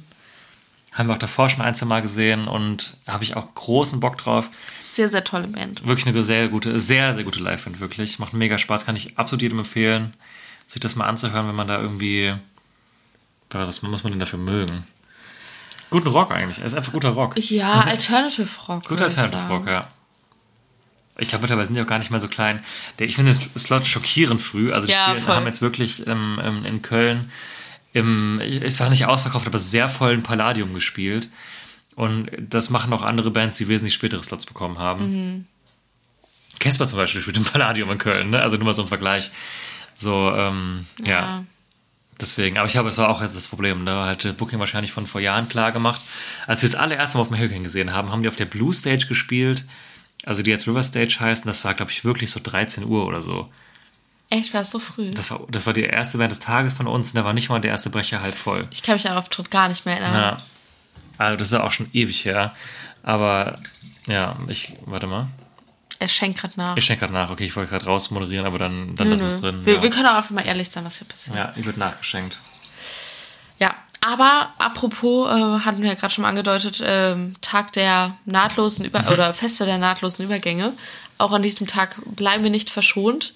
Haben wir auch davor schon ein, zwei Mal gesehen und habe ich auch großen Bock drauf. Sehr, sehr tolle Band. Wirklich eine sehr gute, sehr, sehr gute Live-Band, wirklich. Macht mega Spaß, kann ich absolut jedem empfehlen, sich das mal anzuhören, wenn man da irgendwie. Was muss man denn dafür mögen? Guten Rock eigentlich. Er ist einfach guter Rock. Ja, Alternative Rock. Guter Alternative. Rock, ja. Ich glaube, mittlerweile sind die auch gar nicht mehr so klein. Ich finde das Slot schockierend früh. Also die Ja, spielen, voll. haben jetzt wirklich ähm, ähm, in Köln im, es war nicht ausverkauft, aber sehr vollen Palladium gespielt. Und das machen auch andere Bands, die wesentlich spätere Slots bekommen haben. Mhm. Casper zum Beispiel spielt im Palladium in Köln, ne? Also nur mal so ein Vergleich. So, ähm, ja. Ja. Deswegen, aber ich glaube, es war auch jetzt das Problem. Da hat äh, Booking wahrscheinlich von vor Jahren klar gemacht. Als wir das allererste Mal auf dem Hurricane gesehen haben, haben die auf der Blue Stage gespielt. Also die jetzt River Stage heißt. Und das war, glaube ich, wirklich so 13 Uhr oder so. Echt, war das so früh? Das war, das war die erste Band des Tages von uns. Und da war nicht mal der erste Brecher halb voll. ich kann mich an Auftritt gar nicht mehr erinnern. Ja. Also das ist ja auch schon ewig her. Aber ja, ich, warte mal. Er schenkt gerade nach. Ich schenke gerade nach. Okay, ich wollte gerade rausmoderieren, aber dann, dann Nö, lassen wir es drin. Wir, ja. wir können auch einfach mal ehrlich sein, was hier passiert. ja, ich wird nachgeschenkt. Ja, aber apropos, äh, hatten wir ja gerade schon mal angedeutet, ähm, Tag der nahtlosen Über oder Feste der nahtlosen Übergänge. Auch an diesem Tag bleiben wir nicht verschont.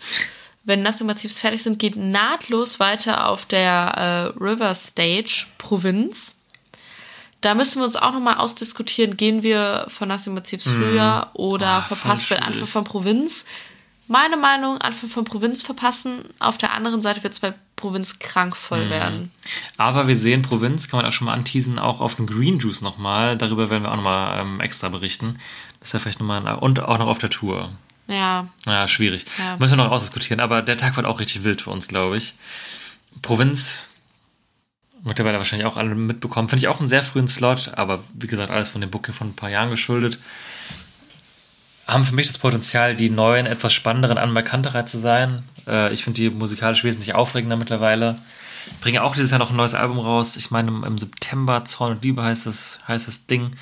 Wenn Nothing But Thieves fertig sind, geht nahtlos weiter auf der äh, River Stage Provinz. Da müssen wir uns auch nochmal ausdiskutieren, gehen wir von Nassim Massivs früher oder voll verpasst Anfang schwierig. von Provinz. Meine Meinung, Anfang von Provinz verpassen. Auf der anderen Seite wird es bei Provinz krankvoll werden. Aber wir sehen Provinz, kann man auch schon mal anteasen, auch auf dem Green Juice nochmal. Darüber werden wir auch nochmal ähm, extra berichten. Das wäre vielleicht nochmal, ein- und auch noch auf der Tour. Ja, Ja, schwierig. Ja. Müssen wir noch ausdiskutieren. Aber der Tag wird auch richtig wild für uns, glaube ich. Provinz, mittlerweile wahrscheinlich auch alle mitbekommen. Finde ich auch einen sehr frühen Slot, aber wie gesagt, alles von dem Booking von ein paar Jahren geschuldet. Haben für mich das Potenzial, die neuen, etwas spannenderen Anmerkanterei zu sein. Äh, ich finde die musikalisch wesentlich aufregender mittlerweile. Bringe auch dieses Jahr noch ein neues Album raus. Ich meine, im, September, Zorn und Liebe heißt das, heißt das Ding.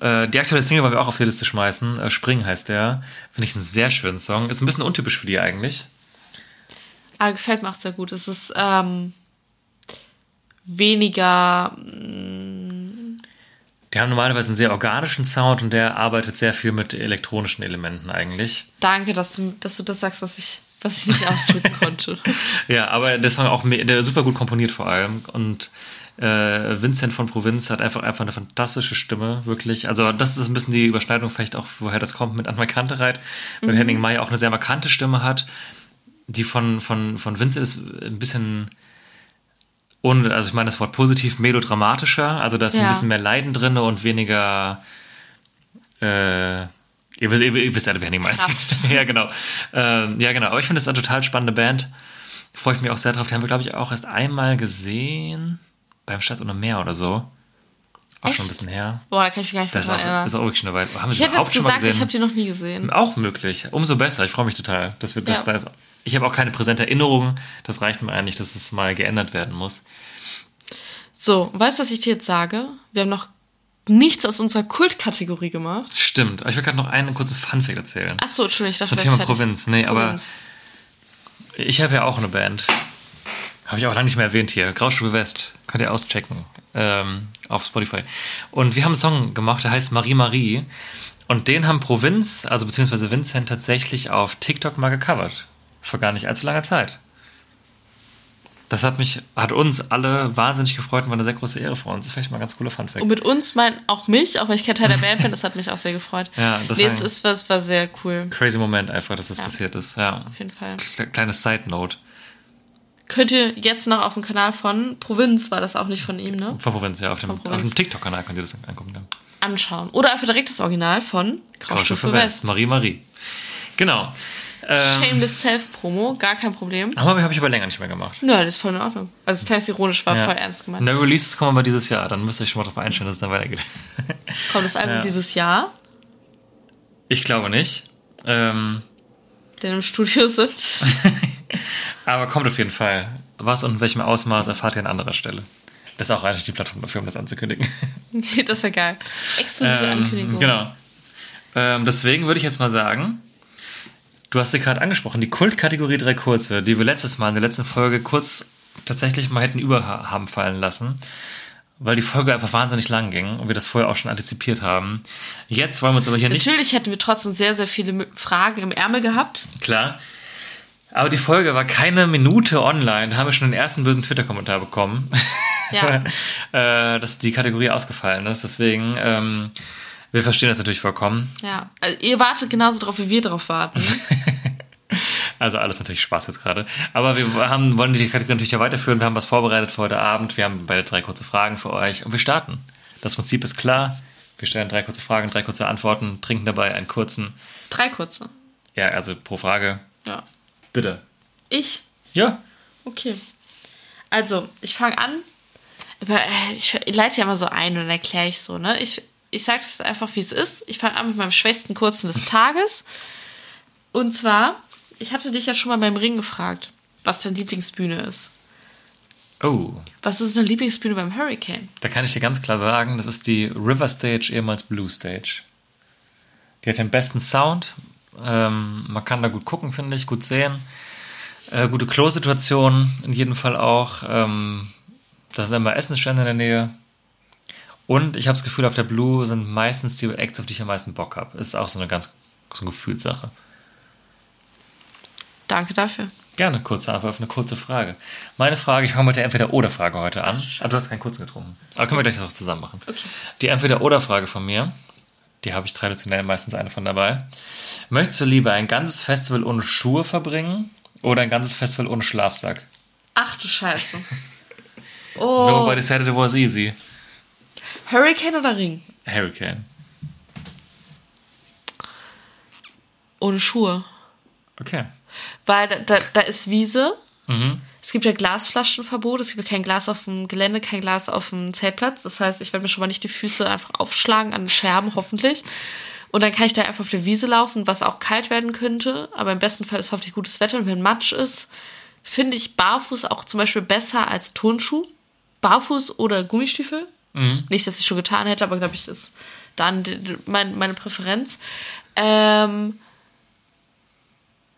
Äh, die aktuelle Single wollen wir auch auf die Liste schmeißen. Äh, Spring heißt der. Finde ich einen sehr schönen Song. Ist ein bisschen untypisch für die eigentlich. aber gefällt mir auch sehr gut. Es ist ähm, weniger Die haben normalerweise einen sehr organischen Sound und der arbeitet sehr viel mit elektronischen Elementen eigentlich. Danke, dass du, dass du das sagst, was ich, was ich nicht ausdrücken konnte. Ja, aber der Song auch der super gut komponiert vor allem. Und äh, Vincent von Provinz hat einfach einfach eine fantastische Stimme, wirklich. Also das ist ein bisschen die Überschneidung vielleicht auch, woher das kommt mit Anna Kantereit, weil Henning May auch eine sehr markante Stimme hat. Die von, von, von Vincent ist ein bisschen ohne, also ich meine das Wort positiv, melodramatischer. Also da ist ein Ja. bisschen mehr Leiden drin und weniger äh, Ihr, wisst- ihr, ihr wisst alle, wer ist. Kraft. ja, genau. Ähm, ja, genau. Aber ich finde es eine total spannende Band. Freue ich mich auch sehr drauf. Die haben wir, glaube ich, auch erst einmal gesehen. Beim Stadt ohne Meer oder so. Auch schon ein Echt? bisschen her. Boah, da kann ich mich gar nicht mehr Das ist auch, erinnern. wirklich schon eine Weile. Haben wir Ich hätte jetzt gesagt, ich habe die noch nie gesehen. Auch möglich. Umso besser. Ich freue mich total. Das wird, das, Ja. da ist, ich habe auch keine präsente Erinnerung. Das reicht mir eigentlich, dass es mal geändert werden muss. So, weißt du, was ich dir jetzt sage? Wir haben noch nichts aus unserer Kultkategorie gemacht. Stimmt. Aber ich will gerade noch einen kurzen Funfact erzählen. Ach so, Entschuldigung, ich dachte, Zum Thema fertig. Provinz. Nee, aber Provinz. ich habe ja auch eine Band. Habe ich auch lange nicht mehr erwähnt hier. Graustufe West. Könnt ihr auschecken. Ähm, auf Spotify. Und wir haben einen Song gemacht, der heißt Marie Marie. Und den haben Provinz, also beziehungsweise Vincent, tatsächlich auf TikTok mal gecovert. Vor gar nicht allzu langer Zeit. Das hat mich, hat uns alle wahnsinnig gefreut und war eine sehr große Ehre für uns. Das ist vielleicht mal ein ganz cooler Funfact. Und mit uns mein auch mich, auch wenn ich kein Teil der Band bin, das hat mich auch sehr gefreut. Ja, das nee, war- es ist, was war sehr cool. Crazy Moment einfach, dass das Ja. passiert ist. Ja. Auf jeden Fall. Kleines Side Note. Könnt ihr jetzt noch auf dem Kanal von Provinz, war das auch nicht von ihm, ne? Von Provinz, ja. Auf dem, dem TikTok-Kanal könnt ihr das angucken dann. Anschauen. Oder einfach direkt das Original von Graustufe West. Marie Marie. Genau. Ähm, Shameless Self-Promo, gar kein Problem. aber habe ich aber länger nicht mehr gemacht. Nö, das ist voll in Ordnung. Also das kleines ironisch war Ja. voll ernst gemeint. Neue Releases kommen aber dieses Jahr. Dann müsst ihr euch schon mal darauf einstellen, dass es dann weitergeht. Kommt das Album Ja. dieses Jahr, Ich glaube nicht. Ähm, denn im Studio sind. aber kommt auf jeden Fall. Was und in welchem Ausmaß erfahrt ihr an anderer Stelle. Das ist auch eigentlich die Plattform dafür, um das anzukündigen. das wäre geil. Exklusive Ähm, Ankündigung. genau. Ähm, deswegen würde ich jetzt mal sagen, du hast sie gerade angesprochen, die Kultkategorie drei Kurze, die wir letztes Mal in der letzten Folge kurz tatsächlich mal hätten über haben fallen lassen, weil die Folge einfach wahnsinnig lang ging und wir das vorher auch schon antizipiert haben. Jetzt wollen wir uns aber hier nicht Natürlich hätten wir trotzdem sehr, sehr viele Fragen im Ärmel gehabt. Klar. Aber die Folge war keine Minute online. Da haben wir schon den ersten bösen Twitter-Kommentar bekommen, Ja. äh, dass die Kategorie ausgefallen ist. Deswegen, ähm, wir verstehen das natürlich vollkommen. Ja. Also ihr wartet genauso drauf, wie wir drauf warten. Also alles natürlich Spaß jetzt gerade. Aber wir haben, wollen die Kategorie natürlich ja weiterführen. Wir haben was vorbereitet für heute Abend. Wir haben beide drei kurze Fragen für euch und wir starten. Das Prinzip ist klar. Wir stellen drei kurze Fragen, drei kurze Antworten, trinken dabei einen kurzen. Drei kurze. Ja, also pro Frage. Ja. Bitte. Ich? Ja. Okay. Also, ich fange an. Äh, Ich leite ja immer so ein und dann erkläre ich so, ne? Ich, ich sage es einfach, wie es ist. Ich fange an mit meinem schwächsten kurzen des Tages. Und zwar, ich hatte dich ja schon mal beim Ring gefragt, was deine Lieblingsbühne ist. Oh. Was ist deine Lieblingsbühne beim Hurricane? Da kann ich dir ganz klar sagen, das ist die River Stage, ehemals Blue Stage. Die hat den besten Sound. Ähm, man kann da gut gucken, finde ich, gut sehen. Äh, gute Klo-Situation in jedem Fall auch. Ähm, da sind immer Essensstände in der Nähe. Und ich habe das Gefühl, auf der Blue sind meistens die Acts, auf die ich am meisten Bock habe. Ist auch so eine ganz so eine Gefühlssache. Danke dafür. Gerne, kurze Antwort auf eine kurze Frage. Meine Frage, ich fange mit der Entweder-Oder-Frage heute an. Ah, du hast keinen kurzen getrunken. Aber können wir gleich noch zusammen machen. Okay. Die Entweder-Oder-Frage von mir, die habe ich traditionell meistens eine von dabei. Möchtest du lieber ein ganzes Festival ohne Schuhe verbringen oder ein ganzes Festival ohne Schlafsack? Ach du Scheiße. Oh. Oh. Nobody said it was easy. Hurricane oder Ring? Hurricane. Ohne Schuhe. Okay. Weil da, da, da ist Wiese. Mhm. Es gibt ja Glasflaschenverbot. Es gibt ja kein Glas auf dem Gelände, kein Glas auf dem Zeltplatz. Das heißt, ich werde mir schon mal nicht die Füße einfach aufschlagen an den Scherben, hoffentlich. Und dann kann ich da einfach auf der Wiese laufen, was auch kalt werden könnte. Aber im besten Fall ist hoffentlich gutes Wetter. Und wenn Matsch ist, finde ich Barfuß auch zum Beispiel besser als Turnschuh. Barfuß oder Gummistiefel. Nicht, dass ich schon getan hätte, aber glaube ich, ist dann mein, meine Präferenz. Ähm,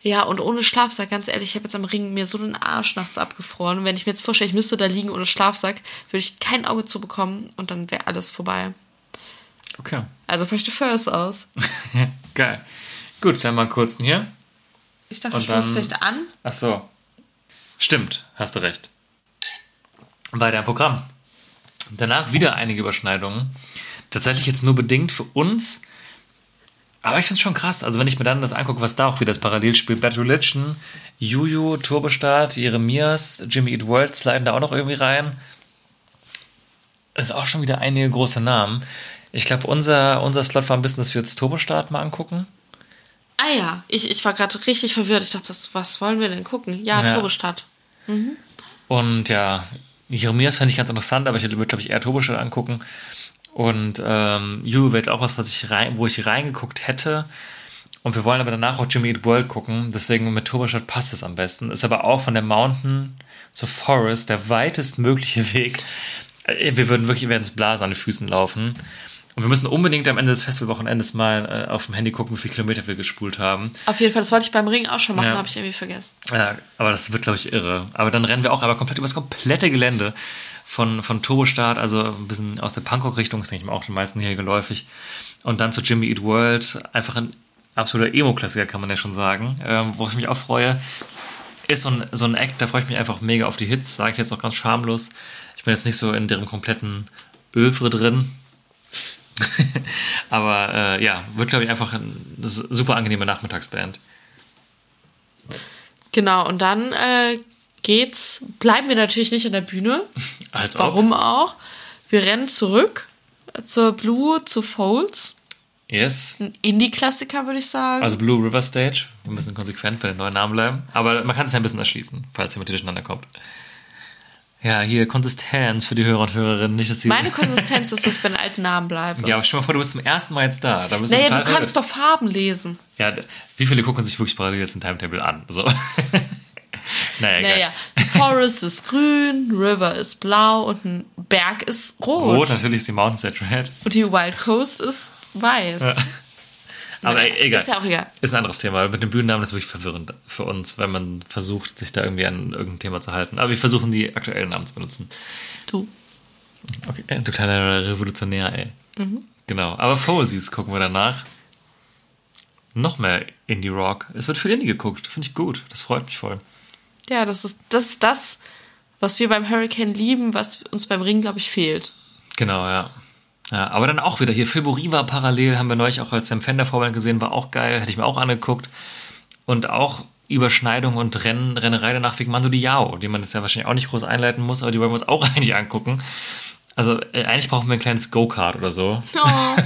ja, und ohne Schlafsack, ganz ehrlich, ich habe jetzt am Ring mir so den Arsch nachts abgefroren. Und wenn ich mir jetzt vorstelle, ich müsste da liegen ohne Schlafsack, würde ich kein Auge zu bekommen und dann wäre alles vorbei. Okay. Also möchte First aus. Geil. Gut, dann mal kurzen hier. Ich dachte, Und du stoßt dann- vielleicht an. Ach so. Stimmt, hast du recht. Weiter im Programm. Danach wieder einige Überschneidungen. Tatsächlich jetzt nur bedingt für uns. Aber ich finde es schon krass. Also, wenn ich mir dann das angucke, was da auch wieder das Parallelspiel Bad Religion, Juju, Turbostart, Jeremias, Jimmy Eat World sliden da auch noch irgendwie rein. Das ist auch schon wieder einige große Namen. Ich glaube, unser, unser Slot war ein bisschen, dass wir uns Turbostart mal angucken. Ah ja, ich, ich war gerade richtig verwirrt. Ich dachte, was, wollen wir denn gucken? Ja, Ja. Turbostart. Und ja, Jeremias fände ich ganz interessant, aber ich würde, glaube ich, eher Turbostadt angucken. Und ähm, Juve wäre jetzt auch was, was ich rein, wo ich reingeguckt hätte. Und wir wollen aber danach auch Jimmy Eat World gucken. Deswegen mit Turbostadt passt es am besten. Ist aber auch von der Mountain zur Forest der weitest mögliche Weg. Äh, Wir würden wirklich, wir werden es blasen an den Füßen laufen. Und wir müssen unbedingt am Ende des Festivalwochenendes mal äh, auf dem Handy gucken, wie viele Kilometer wir gespult haben. Auf jeden Fall, das wollte ich beim Ring auch schon machen, Ja. habe ich irgendwie vergessen. Ja, aber das wird, glaube ich, irre. Aber dann rennen wir auch aber komplett über das komplette Gelände von, von Turbostart, also ein bisschen aus der Punkrock-Richtung, ist nicht auch den meisten hier geläufig. Und dann zu Jimmy Eat World, einfach ein absoluter Emo-Klassiker, kann man ja schon sagen. Ähm, wo ich mich auch freue, ist so ein, so ein Act, da freue ich mich einfach mega auf die Hits, sage ich jetzt auch ganz schamlos. Ich bin jetzt nicht so in deren kompletten Övre drin. aber äh, ja, wird, glaube ich, einfach eine super angenehme Nachmittagsband. Genau, und dann äh, geht's, bleiben wir natürlich nicht an der Bühne. Als ob. Warum auch? Wir rennen zurück zur Blue, zu Folds. Yes. Ein Indie-Klassiker, würde ich sagen. Also Blue River Stage. Wir müssen konsequent bei den neuen Namen bleiben. Aber man kann es ja ein bisschen erschließen, falls ihr mit dir durcheinander kommt. Ja, hier Konsistenz für die Hörer und Hörerinnen. Nicht, dass sie. Meine Konsistenz ist, dass ich bei den alten Namen bleibe. ja, aber stell mal vor, du bist zum ersten Mal jetzt da. da bist du naja, total du kannst doch Farben lesen. Ja, wie viele gucken sich wirklich parallel jetzt ein Timetable an? So. naja. Naja, Forest ist grün, River ist blau und ein Berg ist rot. Rot, natürlich ist die Mountain Stage Red. Und die Wild Coast ist weiß. Aber Naja, egal. Ist ja auch egal. Ist ein anderes Thema. Mit dem Bühnennamen ist wirklich verwirrend für uns, wenn man versucht, sich da irgendwie an irgendein Thema zu halten. Aber wir versuchen, die aktuellen Namen zu benutzen. Du. Okay, äh, du kleiner Revolutionär, ey. Mhm. Genau. Aber Folsies gucken wir danach. Noch mehr Indie-Rock. Es wird viel Indie geguckt. Finde ich gut. Das freut mich voll. Ja, das ist, das ist das, was wir beim Hurricane lieben, was uns beim Ring, glaube ich, fehlt. Genau, ja. Ja, aber dann auch wieder hier. Filburi war parallel, haben wir neulich auch als Sam Fender Vorband gesehen, war auch geil, hätte ich mir auch angeguckt. Und auch Überschneidung und Rennen, Rennerei danach wegen Mando Diao, die man jetzt ja wahrscheinlich auch nicht groß einleiten muss, aber die wollen wir uns auch eigentlich angucken. Also äh, eigentlich brauchen wir ein kleines Go-Kart oder so. Oh.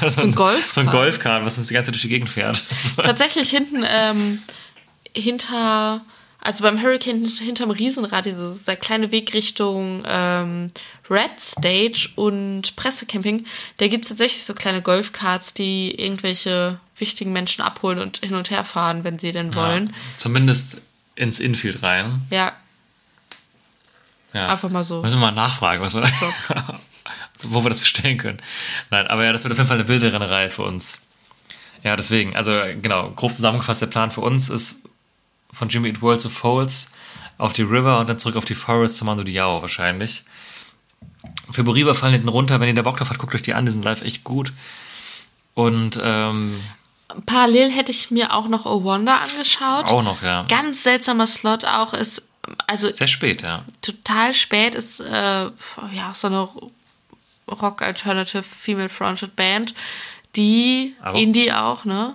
so ein Golfkart. So ein Golfkart, was uns die ganze Zeit durch die Gegend fährt. Tatsächlich hinten, ähm, hinter, also beim Hurricane hinterm Riesenrad, diese, dieser kleine Weg Richtung ähm, Red Stage und Pressecamping, da gibt es tatsächlich so kleine Golfkarts, die irgendwelche wichtigen Menschen abholen und hin und her fahren, wenn sie denn wollen. Ja, zumindest ins Infield rein. Ja, Ja. Einfach mal so. Müssen wir mal nachfragen, was wir wo wir das bestellen können. Nein, aber ja, das wird auf jeden Fall eine wilde Rennerei für uns. Ja, deswegen, also genau, grob zusammengefasst, der Plan für uns ist von Jimmy Eat World zu Folds auf die River und dann zurück auf die Forest zu Mando Diao wahrscheinlich. Für Boriba fallen hinten runter, wenn ihr da Bock drauf habt, guckt euch die an, die sind live echt gut. Und ähm, parallel hätte ich mir auch noch Oh Wonder angeschaut. Auch noch, ja. Ganz seltsamer Slot auch ist, also Sehr spät, ja. total spät ist, äh, ja, auch so eine Rock-Alternative Female-Fronted Band, die Aber- Indie auch, ne?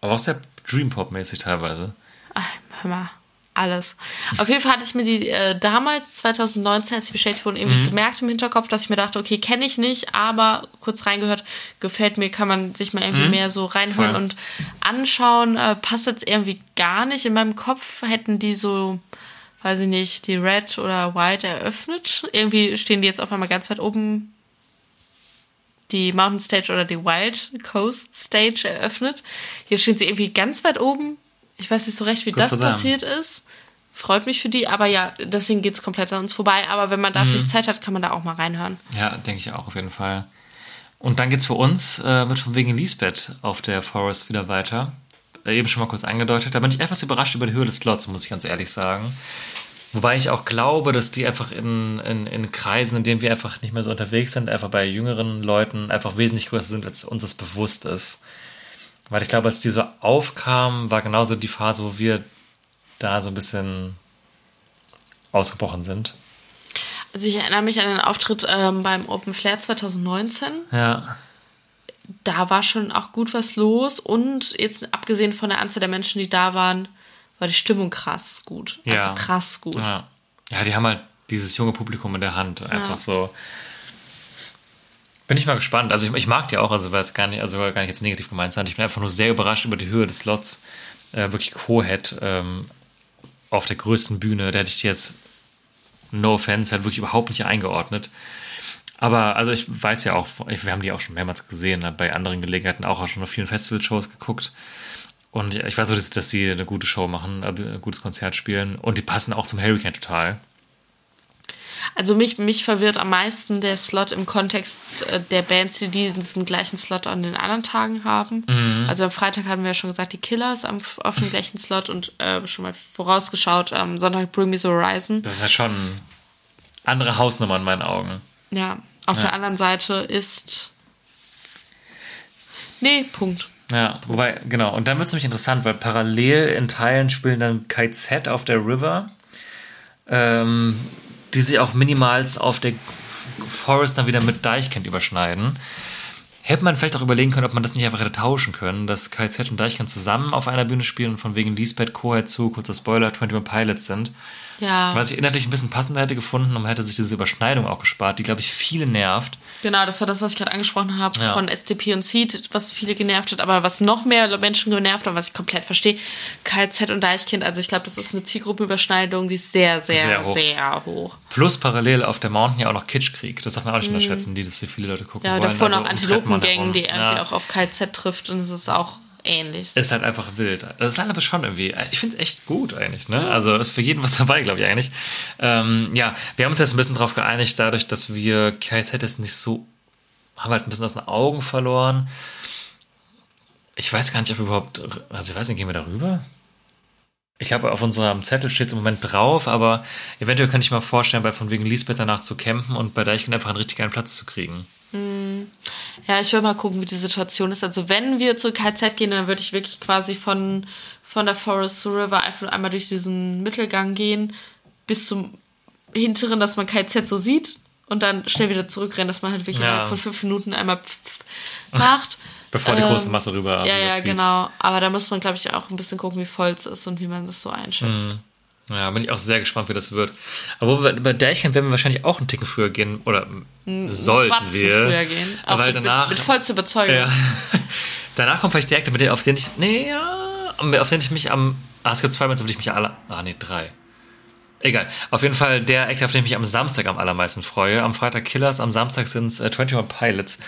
Aber auch sehr Dream Pop-mäßig teilweise. Ach, hör mal, alles. Auf jeden Fall hatte ich mir die äh, damals, 2019, als sie bestätigt wurden, irgendwie gemerkt im Hinterkopf, dass ich mir dachte, okay, kenne ich nicht, aber kurz reingehört, gefällt mir, kann man sich mal irgendwie mehr so reinhören Voll. und anschauen. Äh, passt jetzt irgendwie gar nicht. In meinem Kopf hätten die so, weiß ich nicht, die Red oder White eröffnet. Irgendwie stehen die jetzt auf einmal ganz weit oben die Mountain Stage oder die Wild Coast Stage eröffnet. Hier stehen sie irgendwie ganz weit oben. Ich weiß nicht so recht, wie Good das passiert ist. Freut mich für die, aber ja, deswegen geht's komplett an uns vorbei. Aber wenn man Mhm. dafür nicht Zeit hat, kann man da auch mal reinhören. Ja, denke ich auch auf jeden Fall. Und dann geht's für uns äh, mit von wegen Lisbeth auf der Forest wieder weiter. Äh, eben schon mal kurz angedeutet. Da bin ich etwas überrascht über die Höhe des Slots, muss ich ganz ehrlich sagen. Wobei ich auch glaube, dass die einfach in, in, in Kreisen, in denen wir einfach nicht mehr so unterwegs sind, einfach bei jüngeren Leuten einfach wesentlich größer sind, als uns das bewusst ist. Weil ich glaube, als die so aufkamen, war genauso die Phase, wo wir da so ein bisschen ausgebrochen sind. Also ich erinnere mich an den Auftritt ähm, beim Open Flair 2019. Ja. Da war schon auch gut was los. Und jetzt abgesehen von der Anzahl der Menschen, die da waren, war die Stimmung krass gut. Ja. Also krass gut. Ja. ja, die haben halt dieses junge Publikum in der Hand. Einfach so. Bin ich mal gespannt. Also ich, ich mag die auch, also weil es gar nicht, also gar nicht jetzt negativ gemeint sein. Ich bin einfach nur sehr überrascht über die Höhe des Slots. Äh, wirklich Co-Head ähm, auf der größten Bühne. Da hätte ich die jetzt, no offense, halt wirklich überhaupt nicht eingeordnet. Aber also ich weiß ja auch, wir haben die auch schon mehrmals gesehen, ne, bei anderen Gelegenheiten auch, auch schon auf vielen Festival-Shows geguckt. Und ich weiß so, dass, dass sie eine gute Show machen, äh, ein gutes Konzert spielen. Und die passen auch zum Hurricane total. Also mich, mich verwirrt am meisten der Slot im Kontext äh, der Bands, die diesen gleichen Slot an den anderen Tagen haben. Mhm. Also am Freitag hatten wir ja schon gesagt, die Killers am, auf dem gleichen Slot und äh, schon mal vorausgeschaut, am Sonntag Bring Me the Horizon. Das ist ja schon andere Hausnummer in meinen Augen. Ja, auf der anderen Seite ist... Nee, Punkt. Ja, wobei, genau. Und dann wird es nämlich interessant, weil parallel in Teilen spielen dann KZ auf der River, ähm, die sich auch minimals auf der Forest dann wieder mit Deichkind überschneiden. Hätte man vielleicht auch überlegen können, ob man das nicht einfach hätte tauschen können, dass KZ und Deichkind zusammen auf einer Bühne spielen und von wegen Lisbeth, Cohead zu, kurzer Spoiler, 21 Pilots sind. Ja, Was ich inhaltlich ein bisschen passender hätte gefunden und man hätte sich diese Überschneidung auch gespart, die, glaube ich, viele nervt. genau, das war das, was ich gerade angesprochen habe Ja. von SDP und Seed, was viele genervt hat, aber was noch mehr Menschen genervt hat, was ich komplett verstehe, KZ und Deichkind, also ich glaube, das ist eine Zielgruppenüberschneidung, die ist sehr, sehr, Sehr sehr hoch. hoch. Plus parallel auf der Mountain ja auch noch Kitschkrieg. Das darf man auch nicht unterschätzen, die das hier viele Leute gucken Mhm. Ja, wollen. davor Also noch Antilopengang, herum. die irgendwie ja, auch auf KZ trifft und es ist auch ähnlich. Ist halt einfach wild. Das ist halt aber schon irgendwie, ich finde es echt gut eigentlich. Ne? Also ist für jeden was dabei, glaube ich eigentlich. Ähm, ja, wir haben uns jetzt ein bisschen darauf geeinigt, dadurch, dass wir KZ jetzt nicht so, haben halt ein bisschen aus den Augen verloren. Ich weiß gar nicht, ob wir überhaupt, also ich weiß nicht, gehen wir darüber? Ich glaube, auf unserem Zettel steht es im Moment drauf, aber eventuell könnte ich mir vorstellen, bei von wegen Lisbeth danach zu campen und bei Deichkind einfach einen richtig geilen Platz zu kriegen. Ja, ich will mal gucken, wie die Situation ist. Also wenn wir zu KZ gehen, dann würde ich wirklich quasi von, von der Forest to River einfach einmal durch diesen Mittelgang gehen, bis zum hinteren, dass man KZ so sieht und dann schnell wieder zurückrennen, dass man halt wirklich Ja. von fünf Minuten einmal macht. Bevor die Ähm, große Masse rüber Ja, ja, rüberzieht. genau. Aber da muss man, glaube ich, auch ein bisschen gucken, wie voll es ist und wie man das so einschätzt. Ja, bin ich auch sehr gespannt, wie das wird. Aber wir, bei Deichkind werden wir wahrscheinlich auch einen Ticken früher gehen, oder sollten Batzen wir. früher gehen. Auch Weil mit, danach, Mit, mit vollster Überzeugung. ja, danach kommt vielleicht der Act, mit dem, auf den ich, nee, ja, auf den ich mich am, ah, es gibt zwei Bands, auf die ich mich alle, ah, nee, drei. Egal. Auf jeden Fall der Act, auf den ich mich am Samstag am allermeisten freue. Am Freitag Killers, am Samstag sind es äh, 21 Pilots.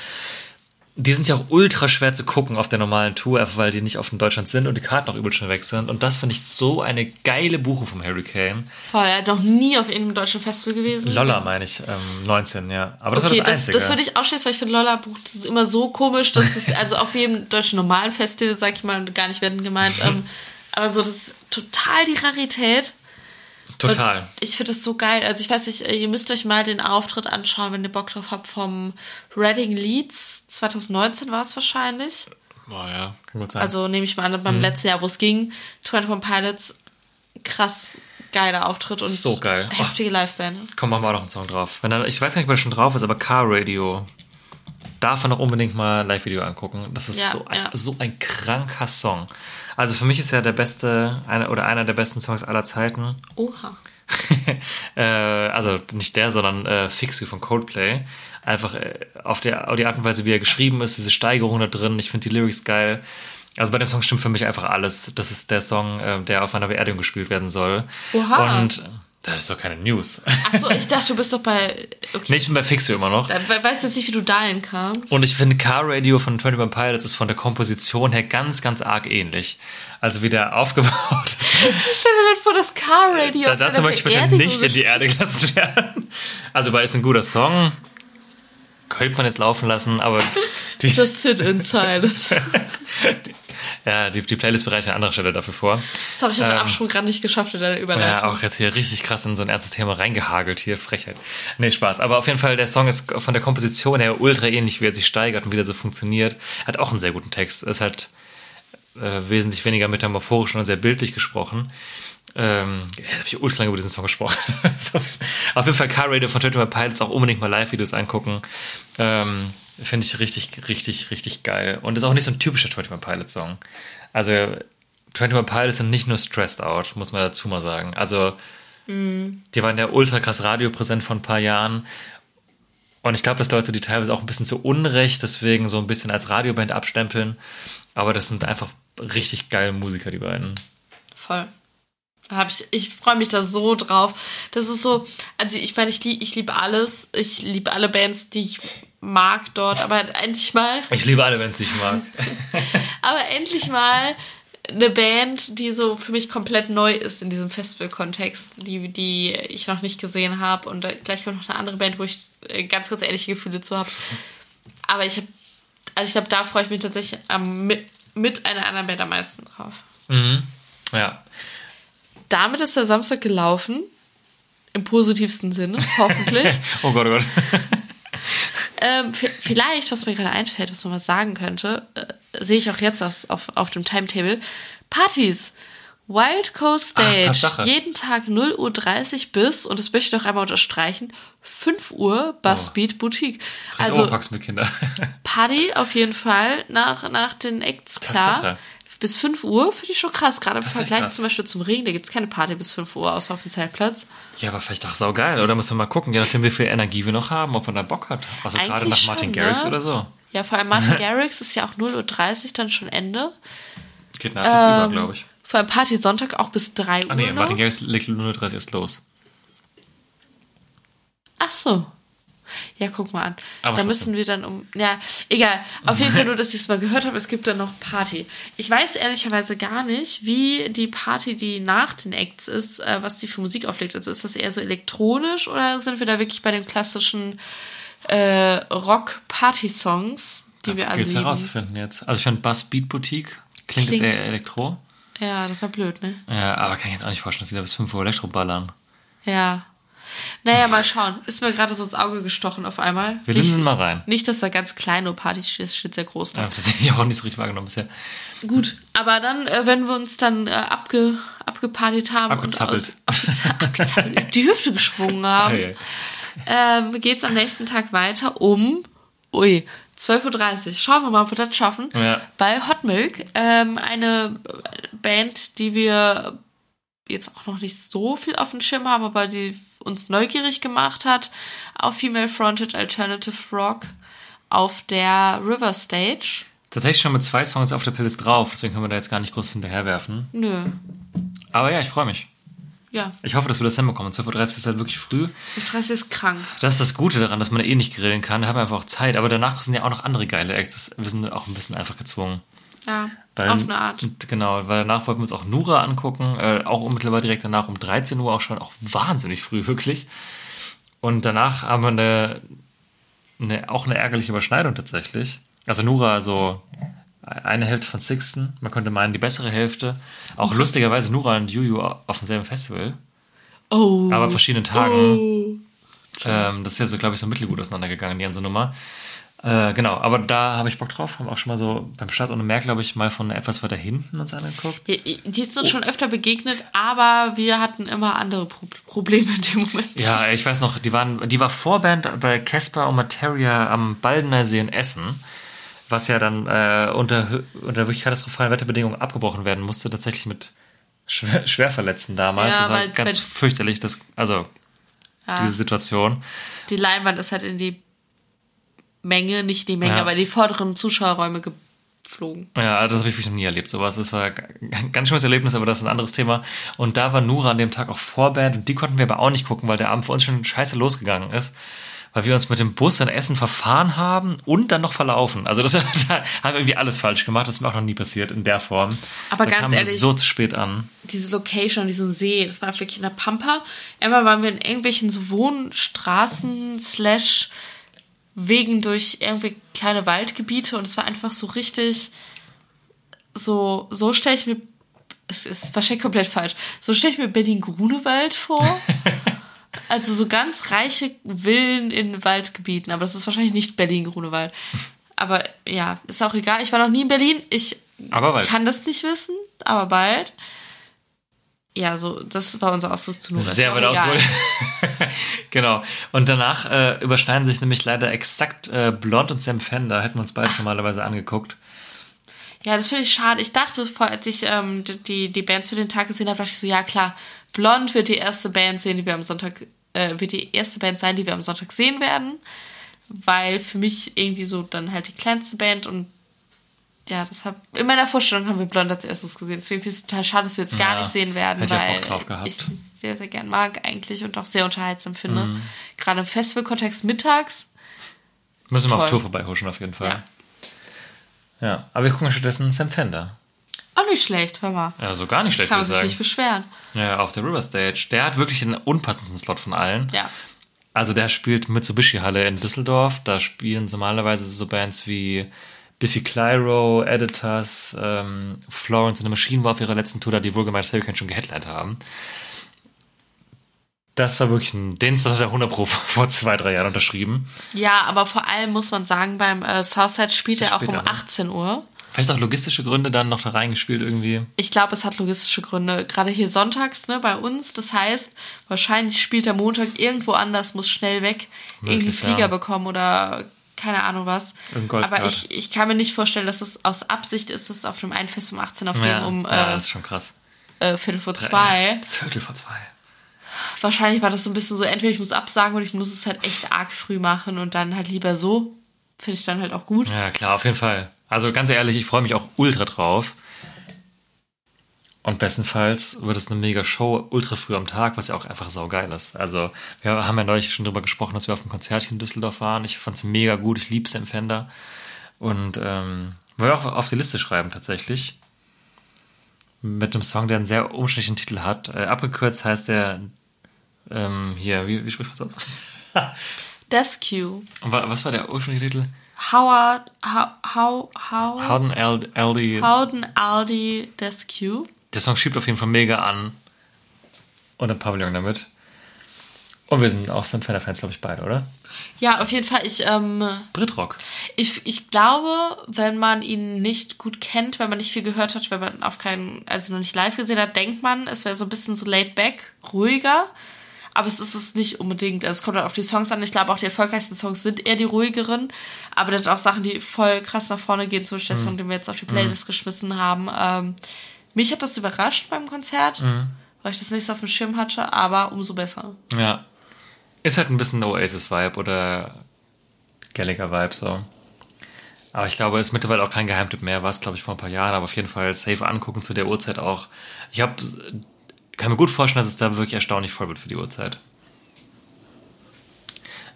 Die sind ja auch ultra schwer zu gucken auf der normalen Tour, einfach weil die nicht oft in Deutschland sind und die Karten auch übel schnell weg sind. Und das finde ich so eine geile Buche vom Hurricane. Voll, er hat noch nie auf irgendeinem deutschen Festival gewesen. Lolla meine ich, ähm, 19, ja. Aber das Okay, war das das, Einzige. das würde ich ausschließen, weil ich finde Lolla bucht immer so komisch, dass es also auf jedem deutschen normalen Festival, sag ich mal, gar nicht werden gemeint. ähm, aber so, das ist total die Rarität. Total. Und ich finde das so geil. Also ich weiß nicht, ihr müsst euch mal den Auftritt anschauen, wenn ihr Bock drauf habt, vom Reading Leeds. 2019 war es wahrscheinlich. Boah, ja, kann gut sein. Also nehme ich mal an, Mhm. beim letzten Jahr, wo es ging, 21 Pilots, krass geiler Auftritt und So geil. heftige Liveband. Komm, machen wir auch noch einen Song drauf. Wenn dann, ich weiß gar nicht, ob er schon drauf ist, aber Car Radio. Darf man noch unbedingt mal ein Live-Video angucken. Das ist Ja, so, ein, ja. so ein kranker Song. Also für mich ist er der beste, einer oder einer der besten Songs aller Zeiten. Oha. äh, also nicht der, sondern äh, Fix You von Coldplay. Einfach äh, auf, der, auf die Art und Weise, wie er geschrieben ist, diese Steigerung da drin. Ich finde die Lyrics geil. Also bei dem Song stimmt für mich einfach alles. Das ist der Song, äh, der auf einer Beerdigung gespielt werden soll. Oha. Und das ist doch keine News. Achso, ich dachte, du bist doch bei. Okay. nee, ich bin bei Fix You immer noch. We- weißt jetzt nicht, wie du dahin kamst. Und ich finde, Car Radio von 21 Pilots ist von der Komposition her ganz, ganz arg ähnlich. Also wie der aufgebaut ist. Stell dir dann vor, das Car Radio. Da, dazu möchte ich bitte nicht in die Erde gelassen werden. Also, weil ist ein guter Song. Könnte man jetzt laufen lassen, aber Just sit in silence. ja, die, die Playlist bereitet eine andere Stelle dafür vor. Sorry, ich habe den Ähm, Absprung gerade nicht geschafft in deiner Überleitung. Ja, auch jetzt hier richtig krass in so ein ernstes Thema reingehagelt hier. Frechheit. Nee, Spaß. Aber auf jeden Fall, der Song ist von der Komposition her ultra ähnlich, wie er sich steigert und wie er so funktioniert. Hat auch einen sehr guten Text. Ist halt äh, wesentlich weniger metamorphorisch und sehr bildlich gesprochen. Ähm, ja, habe ich ultra lange über diesen Song gesprochen. Auf jeden Fall Car Radio von 21 Pilots auch unbedingt mal Live-Videos angucken. Ähm, Finde ich richtig, richtig, richtig geil. Und ist auch nicht so ein typischer 21 Pilots Song. Also 21 Pilots sind nicht nur stressed out, muss man dazu mal sagen. Also die waren ja ultra krass radiopräsent vor ein paar Jahren. Und ich glaube, dass Leute die teilweise auch ein bisschen zu Unrecht deswegen so ein bisschen als Radioband abstempeln. Aber das sind einfach richtig geile Musiker, die beiden. Voll. Hab ich ich freue mich da so drauf. Das ist so, also ich meine, ich, lieb, ich liebe alles. Ich liebe alle Bands, die ich mag dort, aber endlich mal, Ich liebe alle Bands, die ich mag. aber endlich mal eine Band, die so für mich komplett neu ist in diesem Festival-Kontext, die, die ich noch nicht gesehen habe. Und gleich kommt noch eine andere Band, wo ich äh, ganz, ganz ähnliche Gefühle zu habe. Aber ich habe, also ich glaube, da freue ich mich tatsächlich am, mit, mit einer anderen Band am meisten drauf. Ja. damit ist der Samstag gelaufen. Im positivsten Sinne, hoffentlich. Oh Gott, oh Gott. ähm, vielleicht, was mir gerade einfällt, was man mal sagen könnte, äh, sehe ich auch jetzt auf, auf, auf dem Timetable. Partys. Wild Coast Ach, Stage. Tatsache. jeden Tag 0 Uhr 30 bis, und das möchte ich noch einmal unterstreichen, 5 Uhr Buzzbeat Boutique. Also, Also mit Kinder. Party auf jeden Fall nach, nach den Acts klar. Tatsache. Bis 5 Uhr finde ich schon krass, gerade im Vergleich zum Beispiel zum Ring, da gibt es keine Party bis 5 Uhr, außer auf dem Zeltplatz. Ja, aber vielleicht auch saugeil. Oder müssen wir mal gucken, je nachdem, wie viel Energie wir noch haben, ob man da Bock hat. Also gerade Eigentlich nach Martin schon, Garrix ne? oder so. Ja, vor allem Martin Garrix ist ja auch 0.30 Uhr dann schon Ende. Geht nahtlos über, Ähm, glaube ich. Vor allem Party Sonntag auch bis 3 Uhr. Ah nee, noch. Martin Garrix legt 0.30 erst los. Ach so. Ja, guck mal an. Aber da trotzdem. müssen wir dann um. Ja, egal. Auf jeden Fall nur, dass ich es mal gehört habe, es gibt dann noch Party. Ich weiß ehrlicherweise gar nicht, wie die Party, die nach den Acts ist, äh, was die für Musik auflegt. Also ist das eher so elektronisch oder sind wir da wirklich bei den klassischen äh, Rock-Party-Songs, die wir Gilt es anlieben? herauszufinden jetzt. Also ich finde Bass Beat Boutique klingt, Klingt- jetzt eher Elektro. Ja, das war blöd, ne? Ja, aber kann ich jetzt auch nicht vorstellen, dass die da bis 5 Uhr Elektro ballern. Ja. Naja, mal schauen. Ist mir gerade so ins Auge gestochen auf einmal. Wir nicht, nehmen mal rein. nicht, dass da ganz kleine Party steht, es steht sehr groß da. Ja, tatsächlich auch nicht so richtig wahrgenommen bisher. Gut, aber dann, äh, wenn wir uns dann äh, abge, abgepartyt haben Abgezappelt. abgezappelt, die Hüfte geschwungen haben, ähm, geht es am nächsten Tag weiter um, ui, 12.30 Uhr. Schauen wir mal, ob wir das schaffen. Ja. Bei Hot Milk, ähm, eine Band, die wir jetzt auch noch nicht so viel auf dem Schirm haben, aber die uns neugierig gemacht hat, auf Female Fronted Alternative Rock auf der River Stage. Tatsächlich schon mit zwei Songs auf der Playlist drauf, deswegen können wir da jetzt gar nicht groß hinterherwerfen. Nö, Aber ja, ich freue mich. ja, Ich hoffe, dass wir das hinbekommen. 12.30 Uhr ist halt wirklich früh. 12.30 ist krank. Das ist das Gute daran, dass man eh nicht grillen kann. Da haben wir einfach auch Zeit. Aber danach sind ja auch noch andere geile Acts. Wir sind auch ein bisschen einfach gezwungen. Ja, Weil, auf eine Art. Genau, weil danach wollten wir uns auch Nura angucken. Äh, auch unmittelbar direkt danach um 13 Uhr, auch schon auch wahnsinnig früh, wirklich. Und danach haben wir eine, eine, auch eine ärgerliche Überschneidung tatsächlich. Also Nura, so eine Hälfte von Sixten. Man könnte meinen, die bessere Hälfte. Auch lustigerweise Nura und Juju auf demselben Festival. Oh. Aber an verschiedenen Tagen. Ähm, das ist ja so, glaube ich, so mittelgut auseinandergegangen, die ganze Nummer. Äh, genau, aber da habe ich Bock drauf. Haben auch schon mal so beim Start ohne Meer, glaube ich, mal von etwas weiter hinten uns angeguckt. Die ist uns schon öfter begegnet, aber wir hatten immer andere Pro Probleme in dem Moment. Ja, ich weiß noch, die waren, die war Vorband bei Casper und Materia am Baldener See in Essen, was ja dann äh, unter, unter wirklich katastrophalen Wetterbedingungen abgebrochen werden musste, tatsächlich mit schwer, Schwerverletzten damals. Ja, das war ganz fürchterlich, das, also Ja. diese Situation. Die Leinwand ist halt in die Menge, nicht die Menge, Ja. aber die vorderen Zuschauerräume geflogen. Ja, das habe ich wirklich noch nie erlebt, sowas. Das war ein ganz schönes Erlebnis, aber das ist ein anderes Thema. Und da war Nura an dem Tag auch Vorband und die konnten wir aber auch nicht gucken, weil der Abend für uns schon scheiße losgegangen ist. Weil wir uns mit dem Bus in Essen verfahren haben und dann noch verlaufen. Also das da haben wir irgendwie alles falsch gemacht. Das ist mir auch noch nie passiert in der Form. Aber da ganz wir ehrlich- so zu spät an. Diese Location diesem See, das war wirklich in der Pampa. Einmal waren wir in irgendwelchen so Wohnstraßen slash Wegen durch irgendwie kleine Waldgebiete und es war einfach so richtig so, so stelle ich mir, es ist wahrscheinlich komplett falsch, so stelle ich mir Berlin-Grunewald vor. also so ganz reiche Villen in Waldgebieten, aber das ist wahrscheinlich nicht Berlin-Grunewald. Aber ja, ist auch egal. Ich war noch nie in Berlin. Ich Aber bald. kann das nicht wissen, aber bald. Ja, so, das war unser Ausdruck zu Nora. Sehr weit ausgeholt. genau. Und danach äh, überschneiden sich nämlich leider exakt äh, Blond und Sam Fender. Hätten wir uns beides normalerweise angeguckt. Ja, das finde ich schade. Ich dachte, als ich ähm, die, die Bands für den Tag gesehen habe, dachte ich so, ja klar, Blond wird die erste Band sehen, die wir am Sonntag, äh, wird die erste Band sein, die wir am Sonntag sehen werden. Weil für mich irgendwie so dann halt die kleinste Band und ja, deshalb, in meiner Vorstellung haben wir Blond als erstes gesehen. Deswegen finde ich es total schade, dass wir jetzt gar Ja, nicht sehen werden, hätte ich weil Bock drauf gehabt. ich sehr, sehr gern mag eigentlich und auch sehr unterhaltsam finde. Mhm. Gerade im Festivalkontext mittags. Müssen wir auf Toll. Tour vorbeihuschen auf jeden Fall. Ja. Ja. Aber wir gucken stattdessen Sam Fender. Auch nicht schlecht, hör mal. Ja, so gar nicht schlecht, Kann man sich ich nicht sagen. beschweren. Ja, auf der River Stage. Der hat wirklich den unpassendsten Slot von allen. Ja. Also der spielt Mitsubishi Halle in Düsseldorf. Da spielen normalerweise so Bands wie Biffy Clyro, Editors, ähm, Florence and the Machine war auf ihrer letzten Tour, da die wohlgemeint Hurricane schon geheadlined haben. Das war wirklich ein, den hat er 100 Pro vor zwei, drei Jahren unterschrieben. Ja, aber vor allem muss man sagen, beim äh, Southside spielt er auch um Später, ne? 18 Uhr. Vielleicht auch logistische Gründe dann noch da reingespielt irgendwie. Ich glaube, es hat logistische Gründe. Gerade hier sonntags, ne, bei uns. Das heißt, wahrscheinlich spielt er Montag irgendwo anders, muss schnell weg, irgendwie Flieger ja. bekommen oder keine Ahnung was. Aber ich, ich kann mir nicht vorstellen, dass es aus Absicht ist, dass auf dem einen Fest um 18 auf dem Ja, um ja, äh, das ist schon krass. äh, Viertel vor zwei. Viertel vor zwei. Wahrscheinlich war das so ein bisschen so, entweder ich muss absagen oder ich muss es halt echt arg früh machen und dann halt lieber so. Finde ich dann halt auch gut. Ja, klar, auf jeden Fall. Also ganz ehrlich, ich freue mich auch ultra drauf. Und bestenfalls wird es eine mega Show ultra früh am Tag, was ja auch einfach saugeil ist. Also, wir haben ja neulich schon drüber gesprochen, dass wir auf dem Konzert hier in Düsseldorf waren. Ich fand es mega gut, ich liebe Sam Fender. Und ähm, wollte auch auf die Liste schreiben tatsächlich. Mit einem Song, der einen sehr umständlichen Titel hat. Äh, abgekürzt heißt der ähm, hier, wie, wie spricht man das aus? Descue. Was war der ursprüngliche Titel? Howard, how, how, how, Howden Ald- Aldi. Howden Aldi Descue. Der Song schiebt auf jeden Fall mega an. Und ein Pavillon damit. Und wir sind auch Sam Fender-Fans, glaube ich, beide, oder? Ja, auf jeden Fall. Ich, ähm, Britrock. ich, ich glaube, wenn man ihn nicht gut kennt, wenn man nicht viel gehört hat, wenn man auf keinen, also noch nicht live gesehen hat, denkt man, es wäre so ein bisschen so laid back, ruhiger. Aber es ist es nicht unbedingt. Also es kommt halt auf die Songs an. Ich glaube, auch die erfolgreichsten Songs sind eher die ruhigeren. Aber das sind auch Sachen, die voll krass nach vorne gehen, zum Beispiel der Song, den wir jetzt auf die Playlist geschmissen haben. Ähm, mich hat das überrascht beim Konzert, weil ich das nicht so auf dem Schirm hatte, aber umso besser. Ja. Ist halt ein bisschen Oasis-Vibe oder Gallagher-Vibe so. Aber ich glaube, es ist mittlerweile auch kein Geheimtipp mehr. War es, glaube ich, vor ein paar Jahren, aber auf jeden Fall safe angucken zu der Uhrzeit auch. Ich hab, kann mir gut vorstellen, dass es da wirklich erstaunlich voll wird für die Uhrzeit.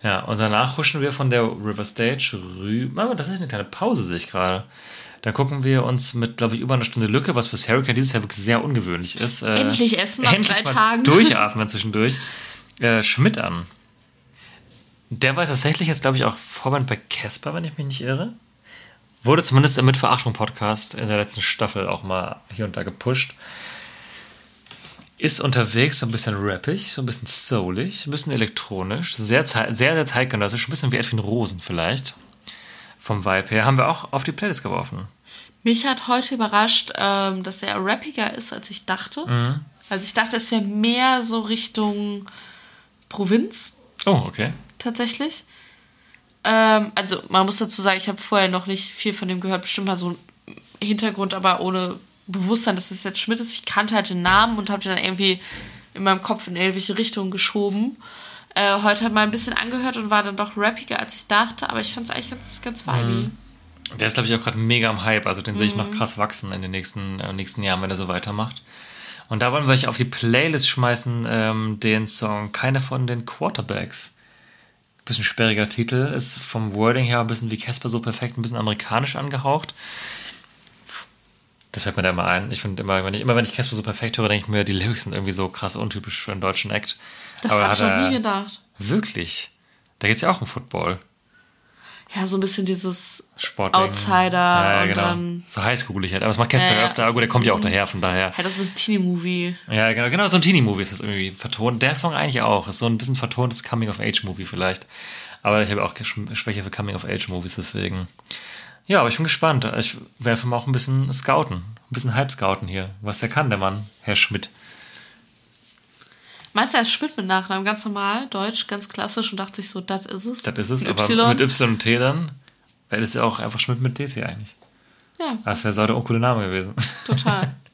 Ja, und danach huschen wir von der River Stage rüber. Das ist eine kleine Pause, sehe ich gerade. Dann gucken wir uns mit, glaube ich, über einer Stunde Lücke, was fürs Hurricane dieses Jahr wirklich sehr ungewöhnlich ist. äh, Endlich essen nach endlich drei mal Tagen. Durchatmen zwischendurch. Äh, Schmidt an. Der war tatsächlich jetzt, glaube ich, auch Vorband bei Casper, wenn ich mich nicht irre. Wurde zumindest im Mitverachtung-Podcast in der letzten Staffel auch mal hier und da gepusht. Ist unterwegs so ein bisschen rappig, so ein bisschen soulig, ein bisschen elektronisch, sehr, sehr, sehr zeitgenössisch, ein bisschen wie Edwin Rosen vielleicht. Vom Vibe her. Haben wir auch auf die Playlist geworfen. Mich hat heute überrascht, ähm, dass er rappiger ist, als ich dachte. Mhm. Also ich dachte, es wäre mehr so Richtung Provinz Oh, okay. tatsächlich. Ähm, also man muss dazu sagen, ich habe vorher noch nicht viel von dem gehört, bestimmt mal so einen Hintergrund, aber ohne Bewusstsein, dass es jetzt Schmidt ist. Ich kannte halt den Namen und habe den dann irgendwie in meinem Kopf in irgendwelche Richtungen geschoben. Äh, heute mal ein bisschen angehört und war dann doch rappiger, als ich dachte, aber ich fand es eigentlich ganz, ganz vibey. Der ist, glaube ich, auch gerade mega am Hype. Also den sehe ich Mhm. noch krass wachsen in den nächsten, äh, nächsten Jahren, wenn er so weitermacht. Und da wollen wir euch auf die Playlist schmeißen, ähm, den Song Keine von den Quarterbacks. Bisschen sperriger Titel, ist vom Wording her ein bisschen wie Casper so perfekt, ein bisschen amerikanisch angehaucht. Das fällt mir da immer ein. Ich finde immer, wenn ich, immer wenn ich Casper so perfekt höre, denke ich mir, die Lyrics sind irgendwie so krass untypisch für einen deutschen Act. Das Aber habe ich noch nie gedacht. Wirklich? Da geht es ja auch um Football. Ja, so ein bisschen dieses Sportding. Outsider und dann So highschoolig halt. Aber das macht Casper Ja, ja. öfter. Gut, der kommt ja auch daher, von daher. halt das ein bisschen Teenie-Movie. Ja, genau, genau so ein Teenie-Movie ist das irgendwie vertont. Der Song eigentlich auch. Ist so ein bisschen vertontes Coming-of-Age-Movie vielleicht. Aber ich habe auch Sch- Schwäche für Coming-of-Age-Movies, deswegen. Ja, aber ich bin gespannt. Ich werde mal auch ein bisschen scouten. Ein bisschen Halb-scouten hier. Was der kann, der Mann, Herr Schmidt. Meinst du, er ist Schmidt mit Nachnamen? Ganz normal, deutsch, ganz klassisch und dachte sich so, das ist es. Das ist es. Aber Y. mit Y und T dann wäre das ja auch einfach Schmidt mit DT eigentlich. Ja, Das wäre so der uncoole Name gewesen. total.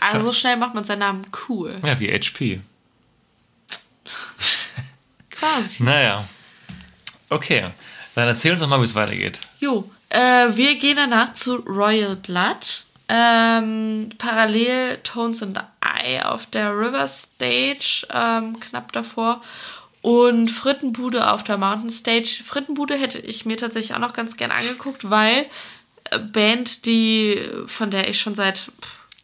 Also so schnell macht man seinen Namen cool. ja, wie HP. Quasi. Naja. Okay. Dann erzähl uns doch mal, wie es weitergeht. Jo, äh, wir gehen danach zu Royal Blood. Ähm, parallel Tones and I auf der River Stage, ähm, knapp davor. Und Frittenbude auf der Mountain Stage. Frittenbude hätte ich mir tatsächlich auch noch ganz gern angeguckt, weil äh, Band, die, von der ich schon seit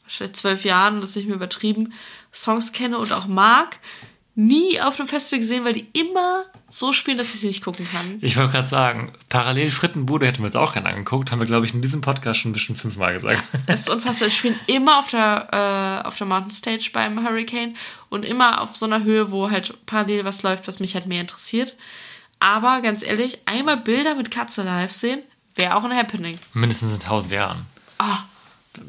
zwölf Jahren, das ist nicht mehr übertrieben, Songs kenne und auch mag, nie auf einem Festival gesehen, weil die immer so spielen, dass ich sie nicht gucken kann. Ich wollte gerade sagen, parallel Frittenbude hätten wir uns auch gerne angeguckt, haben wir, glaube ich, in diesem Podcast schon bestimmt fünfmal gesagt. Es ist unfassbar. Sie spielen immer auf der, äh, auf der Mountain Stage beim Hurricane und immer auf so einer Höhe, wo halt parallel was läuft, was mich halt mehr interessiert. Aber ganz ehrlich, einmal Bilder mit Katze live sehen, wäre auch ein Happening. Mindestens in tausend Jahren. Mal.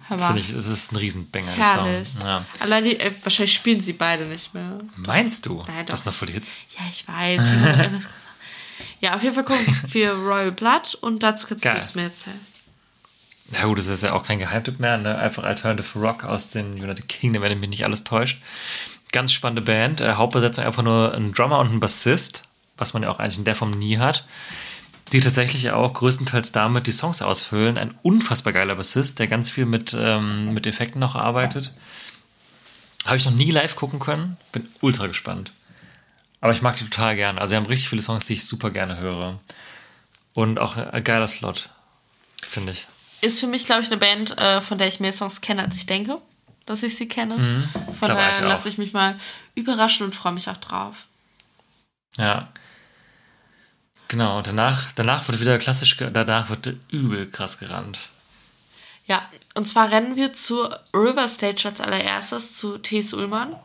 Finde ich, es ist ein Riesenbanger. der Herrlich. Song. Ja. Allein die, äh, wahrscheinlich spielen sie beide nicht mehr. Meinst du? Nein, doch. das ist noch voll die Hits. Ja, ich weiß. ja, auf jeden Fall gucken wir Royal Blood und dazu kannst du kurz mehr erzählen. Ja gut, das ist ja auch kein Geheimtipp mehr, ne? Einfach Alternative Rock aus den United Kingdom, wenn mich nicht alles täuscht. Ganz spannende Band. Äh, Hauptbesetzung einfach nur ein Drummer und ein Bassist, was man ja auch eigentlich in der Form nie hat. Die tatsächlich auch größtenteils damit die Songs ausfüllen. Ein unfassbar geiler Bassist, der ganz viel mit, ähm, mit Effekten noch arbeitet. Habe ich noch nie live gucken können. Bin ultra gespannt. Aber ich mag die total gerne. Also sie haben richtig viele Songs, die ich super gerne höre. Und auch ein geiler Slot, finde ich. Ist für mich, glaube ich, eine Band, äh, von der ich mehr Songs kenne, als ich denke, dass ich sie kenne. Von glaube, ich daher lasse ich mich mal überraschen und freue mich auch drauf. Ja. Genau, und danach, danach wird wieder klassisch, danach wird übel krass gerannt. Ja, und zwar rennen wir zur River Stage als allererstes zu T.S. Ullmann.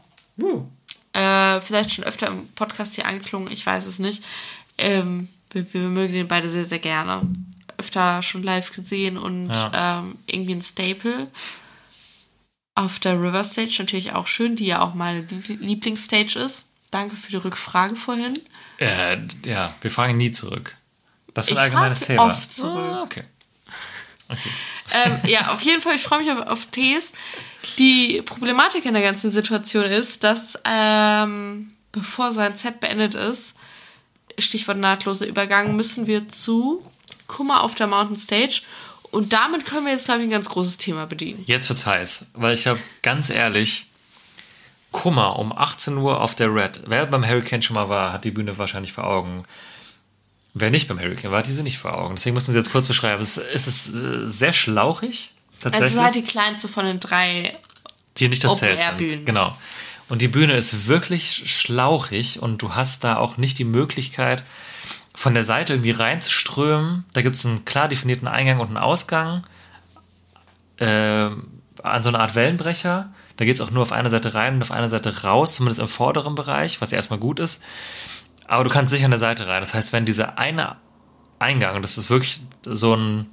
Äh, vielleicht schon öfter im Podcast hier angeklungen, ich weiß es nicht. Ähm, wir, wir mögen den beide sehr, sehr gerne. Öfter schon live gesehen und Ja. ähm, irgendwie ein Staple. Auf der River Stage natürlich auch schön, die ja auch meine Liebl- Lieblingsstage ist. Danke für die Rückfrage vorhin. Äh, ja, wir fragen nie zurück. Das ist ein Ich allgemeines Thema. oft zurück. Ah, okay. ähm, ja, auf jeden Fall, ich freue mich auf, auf Tees. Die Problematik in der ganzen Situation ist, dass ähm, bevor sein Set beendet ist, Stichwort nahtloser Übergang, müssen wir zu Kummer auf der Mountain Stage. Und damit können wir jetzt, glaube ich, ein ganz großes Thema bedienen. Jetzt wird's heiß, weil ich habe ganz ehrlich Kummer um 18 Uhr auf der Red. Wer beim Hurricane schon mal war, hat die Bühne wahrscheinlich vor Augen. Wer nicht beim Hurricane war, hat diese nicht vor Augen. Deswegen müssen Sie jetzt kurz beschreiben. Es, es ist äh, sehr schlauchig, Also es tatsächlich. ist halt die kleinste von den drei. die nicht das Zelt sind. Genau. Und die Bühne ist wirklich schlauchig und du hast da auch nicht die Möglichkeit, von der Seite irgendwie reinzuströmen. Da gibt es einen klar definierten Eingang und einen Ausgang äh, an so eine Art Wellenbrecher. Da geht es auch nur auf einer Seite rein und auf einer Seite raus, zumindest im vorderen Bereich, was ja erstmal gut ist. Aber du kannst sicher an der Seite rein. Das heißt, wenn diese eine Eingang. Das ist wirklich so ein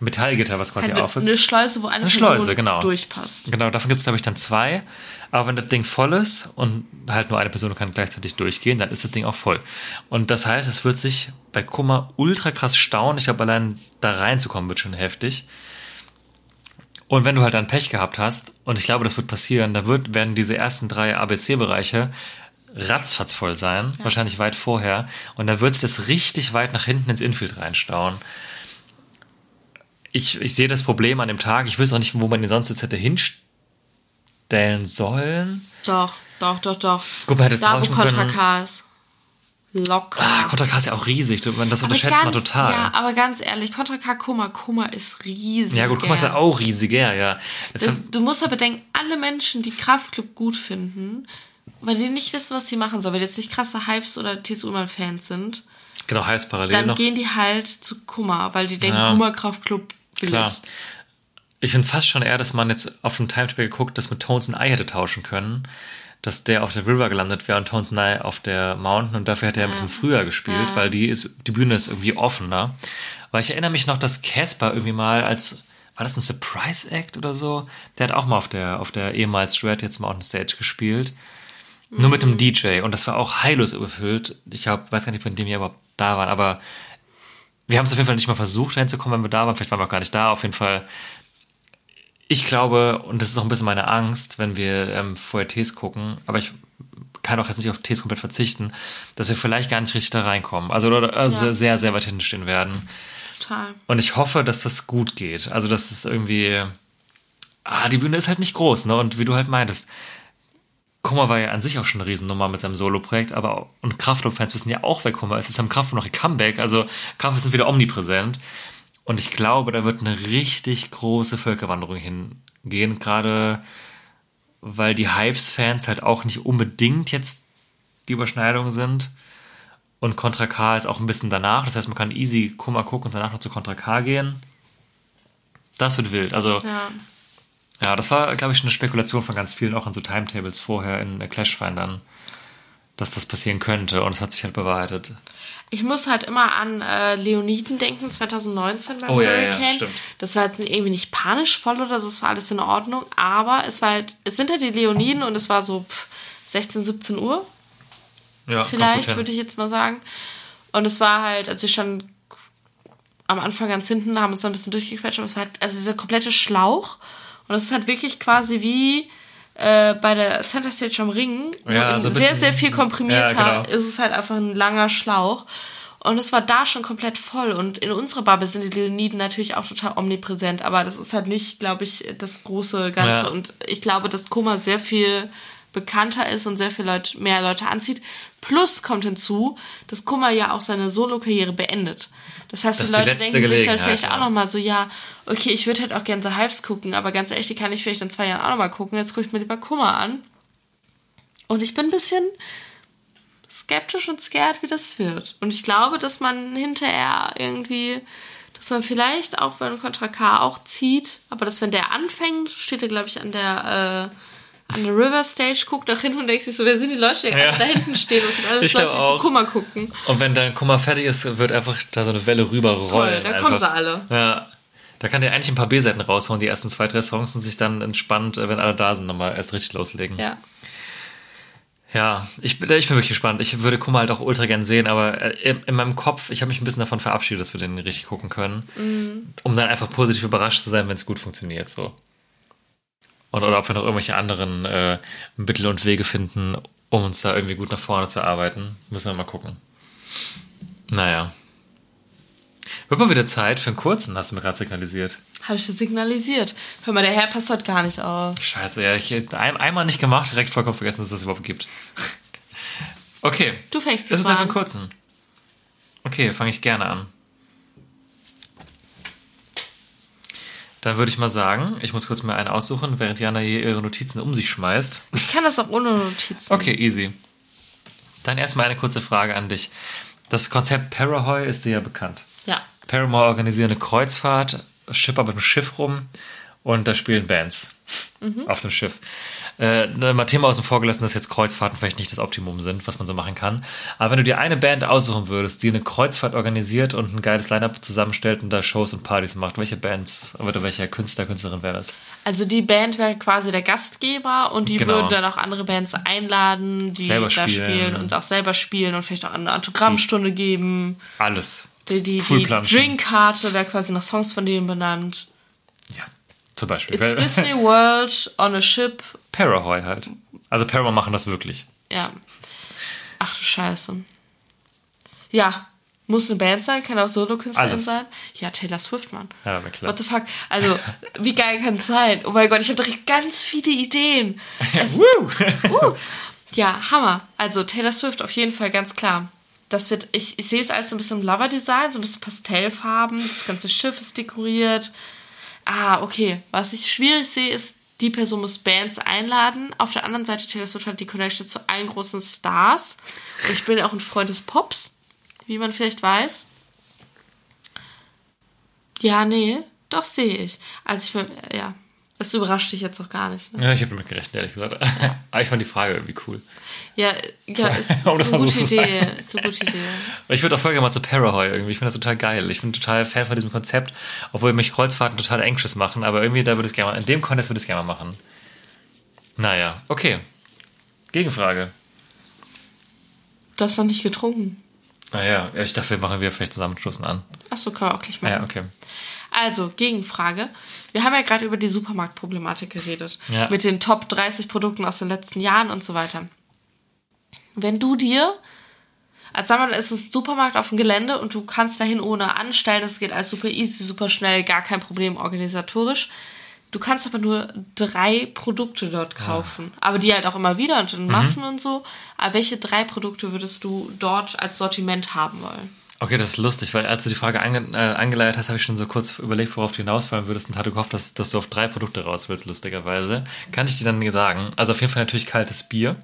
Metallgitter, was quasi Eine, auf ist. eine Schleuse, wo eine, Eine Person Schleuse, genau. durchpasst. Genau, davon gibt es, glaube ich, dann zwei. Aber wenn das Ding voll ist und halt nur eine Person kann gleichzeitig durchgehen, dann ist das Ding auch voll. Und das heißt, es wird sich bei Kummer ultra krass stauen. Ich glaube, allein da reinzukommen wird schon heftig. Und wenn du halt dann Pech gehabt hast, und ich glaube, das wird passieren, dann wird, werden diese ersten drei ABC-Bereiche ratzfatz voll sein, wahrscheinlich weit vorher. Und dann wird sich das richtig weit nach hinten ins Infield reinstauen. Ich, ich sehe das Problem an dem Tag. Ich wüsste auch nicht, wo man den sonst jetzt hätte hinstellen sollen. Doch, doch, doch, doch. Guck mal, hättest da, wo Contra können. Locker. Ah, Contra K ist ja auch riesig. Das unterschätzt man total. Ja, aber ganz ehrlich, Contra K Kummer, Kummer ist riesig. Ja, gut, mal, ist ja auch riesiger, ja. Du, du musst aber denken, alle Menschen, die Kraftclub gut finden, weil die nicht wissen, was sie machen sollen, weil die jetzt nicht krasse Hypes oder TSU Fans sind, Genau, heißt parallel dann noch. gehen die halt zu Kummer, weil die denken, Ja. Kummer Kraftclub will Klar. ich. Finde fast schon eher, dass man jetzt auf dem Timetable geguckt, dass mit Tones ein Ei hätte tauschen können. Dass der auf der River gelandet wäre und Tones I auf der Mountain und dafür hätte er ein bisschen früher gespielt, weil die ist, die Bühne ist irgendwie offener. Weil ich erinnere mich noch, dass Casper irgendwie mal als, war das ein Surprise Act oder so? Der hat auch mal auf der, auf der ehemals Red jetzt Mountain Stage gespielt. Nur mit dem DJ und das war auch heillos überfüllt. Ich glaub, weiß gar nicht, von dem wir überhaupt da waren, aber wir haben es auf jeden Fall nicht mal versucht, reinzukommen, wenn wir da waren. Vielleicht waren wir auch gar nicht da. Auf jeden Fall ich glaube, und das ist auch ein bisschen meine Angst, wenn wir ähm, vorher Tees gucken, aber ich kann auch jetzt nicht auf Tees komplett verzichten, dass wir vielleicht gar nicht richtig da reinkommen. Also, also Ja. sehr, sehr weit hinten stehen werden. Total. Und ich hoffe, dass das gut geht. Also, dass es irgendwie. Ah, die Bühne ist halt nicht groß, ne? Und wie du halt meintest, Kummer war ja an sich auch schon eine Riesennummer mit seinem Solo-Projekt, aber und Kraftclub-Fans wissen ja auch, wer Kummer ist. Jetzt haben Kraftclub noch ihr Comeback, also Kraftclub sind wieder omnipräsent. Und ich glaube, da wird eine richtig große Völkerwanderung hingehen, gerade weil die Hypes-Fans halt auch nicht unbedingt jetzt die Überschneidung sind. Und Contra K ist auch ein bisschen danach. Das heißt, man kann easy Kummer gucken und danach noch zu Contra K gehen. Das wird wild. Also, ja, Ja. das war, glaube ich, eine Spekulation von ganz vielen, auch in so Timetables vorher in äh, Clash-Findern, dass das passieren könnte. Und es hat sich halt bewahrheitet. Ich muss halt immer an äh, Leoniden denken, 2019 beim Oh, ja, ja, Hurricane. stimmt. Das war jetzt irgendwie nicht panisch voll oder so, es war alles in Ordnung, aber es war halt, es sind halt die Leoniden und es war so pff, 16, 17 Uhr Ja, vielleicht, würde ich jetzt mal sagen. Und es war halt, also wir standen am Anfang ganz hinten, haben uns da ein bisschen durchgequetscht, aber es war halt, also dieser komplette Schlauch. Und es ist halt wirklich quasi wie äh, bei der Center Stage am Ring. Ja, in so ein sehr, bisschen- sehr viel komprimierter Ja, genau. ist es halt einfach ein langer Schlauch. Und es war da schon komplett voll. Und in unserer Bubble sind die Leoniden natürlich auch total omnipräsent. Aber das ist halt nicht, glaube ich, das große Ganze. Ja. Und ich glaube, dass Koma sehr viel bekannter ist und sehr viel Leute, mehr Leute anzieht. Plus kommt hinzu, dass Kummer ja auch seine Solo-Karriere beendet. Das heißt, Das die die Leute letzte denken sich dann vielleicht auch ja. nochmal so, ja, okay, ich würde halt auch gerne The Hypes gucken, aber ganz ehrlich, die kann ich vielleicht in zwei Jahren auch nochmal gucken. Jetzt gucke ich mir lieber Kummer an. Und ich bin ein bisschen skeptisch und scared, wie das wird. Und ich glaube, dass man hinterher irgendwie, dass man vielleicht auch, wenn Contra K auch zieht, aber dass wenn der anfängt, steht er, glaube ich, an der, äh, an der River Stage, guckt nach hinten und denkt sich so, wer sind die Leute, die Ja. da hinten stehen? Das sind alles Ich Leute, die zu auch. Kummer gucken. Und wenn dein Kummer fertig ist, wird einfach da so eine Welle rüber Voll, da einfach. kommen sie alle. Ja. Da kann der eigentlich ein paar B-Seiten raushauen, die ersten zwei, drei Songs und sich dann entspannt, äh, wenn alle da sind, nochmal erst richtig loslegen. Ja. Ja, ich, bin- ich bin wirklich gespannt. Ich würde Kummer halt auch ultra gern sehen, aber äh, in, in meinem Kopf, ich habe mich ein bisschen davon verabschiedet, dass wir den richtig gucken können. Um dann einfach positiv überrascht zu sein, wenn es gut funktioniert. so. Und, oder ob wir noch irgendwelche anderen äh, Mittel und Wege finden, um uns da irgendwie gut nach vorne zu arbeiten. Müssen wir mal gucken. Naja. Wird mal wieder Zeit für einen kurzen, hast du mir gerade signalisiert. Habe ich das signalisiert. Hör mal, der Herr passt heute gar nicht auf. Scheiße, ja, ich ein, einmal nicht gemacht, direkt vollkommen vergessen, dass es das überhaupt gibt. Okay. Du fängst Das ist einfach einen an. kurzen. Okay, fange ich gerne an. Dann würde ich mal sagen, ich muss kurz mal einen aussuchen, während Jana hier ihre Notizen um sich schmeißt. Ich kann das auch ohne Notizen. Okay, easy. Dann erstmal eine kurze Frage an dich. Das Konzept Parahoy ist dir ja bekannt. Ja. Paramore organisieren eine Kreuzfahrt, schippern mit dem Schiff rum und da spielen Bands auf dem Schiff. Äh, mal Thema außen vor gelassen, dass jetzt Kreuzfahrten vielleicht nicht das Optimum sind, was man so machen kann. Aber wenn du dir eine Band aussuchen würdest, die eine Kreuzfahrt organisiert und ein geiles Line-Up zusammenstellt und da Shows und Partys macht, welche Bands oder welcher Künstler, Künstlerin wäre das? Also die Band wäre quasi der Gastgeber und die Genau. würden dann auch andere Bands einladen, die Selber da spielen. spielen und auch selber spielen und vielleicht auch eine Autogrammstunde geben. Alles. Die, die, die. Drinkkarte wäre quasi nach Songs von denen benannt. Ja, zum Beispiel. It's Disney World on a Ship. Parahoy halt. Also Paramore machen das wirklich. Ja. Ach du Scheiße. Ja. Muss eine Band sein, kann auch Solo-Künstlerin sein. Ja, Taylor Swift, Mann. Ja, wäre klar. What the fuck? Also, wie geil kann es sein? Oh mein Gott, ich habe direkt ganz viele Ideen. Es, Woo! uh, ja, Hammer. Also Taylor Swift auf jeden Fall ganz klar. Das wird, ich, ich sehe es als so ein bisschen Lover-Design, so ein bisschen Pastellfarben. Das ganze Schiff ist dekoriert. Ah, okay. Was ich schwierig sehe, ist, die Person muss Bands einladen. Auf der anderen Seite Taylor Swift hat die Connection zu allen großen Stars. Und ich bin ja auch ein Freund des Pops, wie man vielleicht weiß. Ja, nee, doch sehe ich. Also ich bin, ja, das überrascht dich jetzt auch gar nicht. Ne? Ja, ich habe damit gerechnet, ehrlich gesagt. Aber ich fand die Frage irgendwie cool. Ja, ja, ist, ist Um das eine mal so gute Idee. Ist eine gute Idee. Ich würde auch voll gerne mal zu Parahoy irgendwie. Ich finde das total geil. Ich bin total Fan von diesem Konzept, obwohl mich Kreuzfahrten total anxious machen. Aber irgendwie, da würde ich es gerne mal, in dem Kontext würde ich es gerne mal machen. Naja, okay. Gegenfrage. Du hast noch nicht getrunken. Naja, ich dachte, wir machen wieder vielleicht Zusammenstoßen an. Achso, kann auch gleich machen. Ja, okay. Also, Gegenfrage. Wir haben ja gerade über die Supermarktproblematik geredet. Ja. Mit den Top 30 Produkten aus den letzten Jahren und so weiter. Wenn du dir, als sagen wir mal, es ist ein Supermarkt auf dem Gelände und du kannst dahin ohne anstellen, das geht alles super easy, super schnell, gar kein Problem organisatorisch. Du kannst aber nur drei Produkte dort kaufen. Aber die halt auch immer wieder und in Massen und so. Aber welche drei Produkte würdest du dort als Sortiment haben wollen? Okay, das ist lustig, weil als du die Frage ange äh, angeleitet hast, habe ich schon so kurz überlegt, worauf du hinausfallen würdest und hatte gehofft, dass, dass du auf drei Produkte raus willst, lustigerweise. Kann ich dir dann sagen. Also auf jeden Fall natürlich kaltes Bier.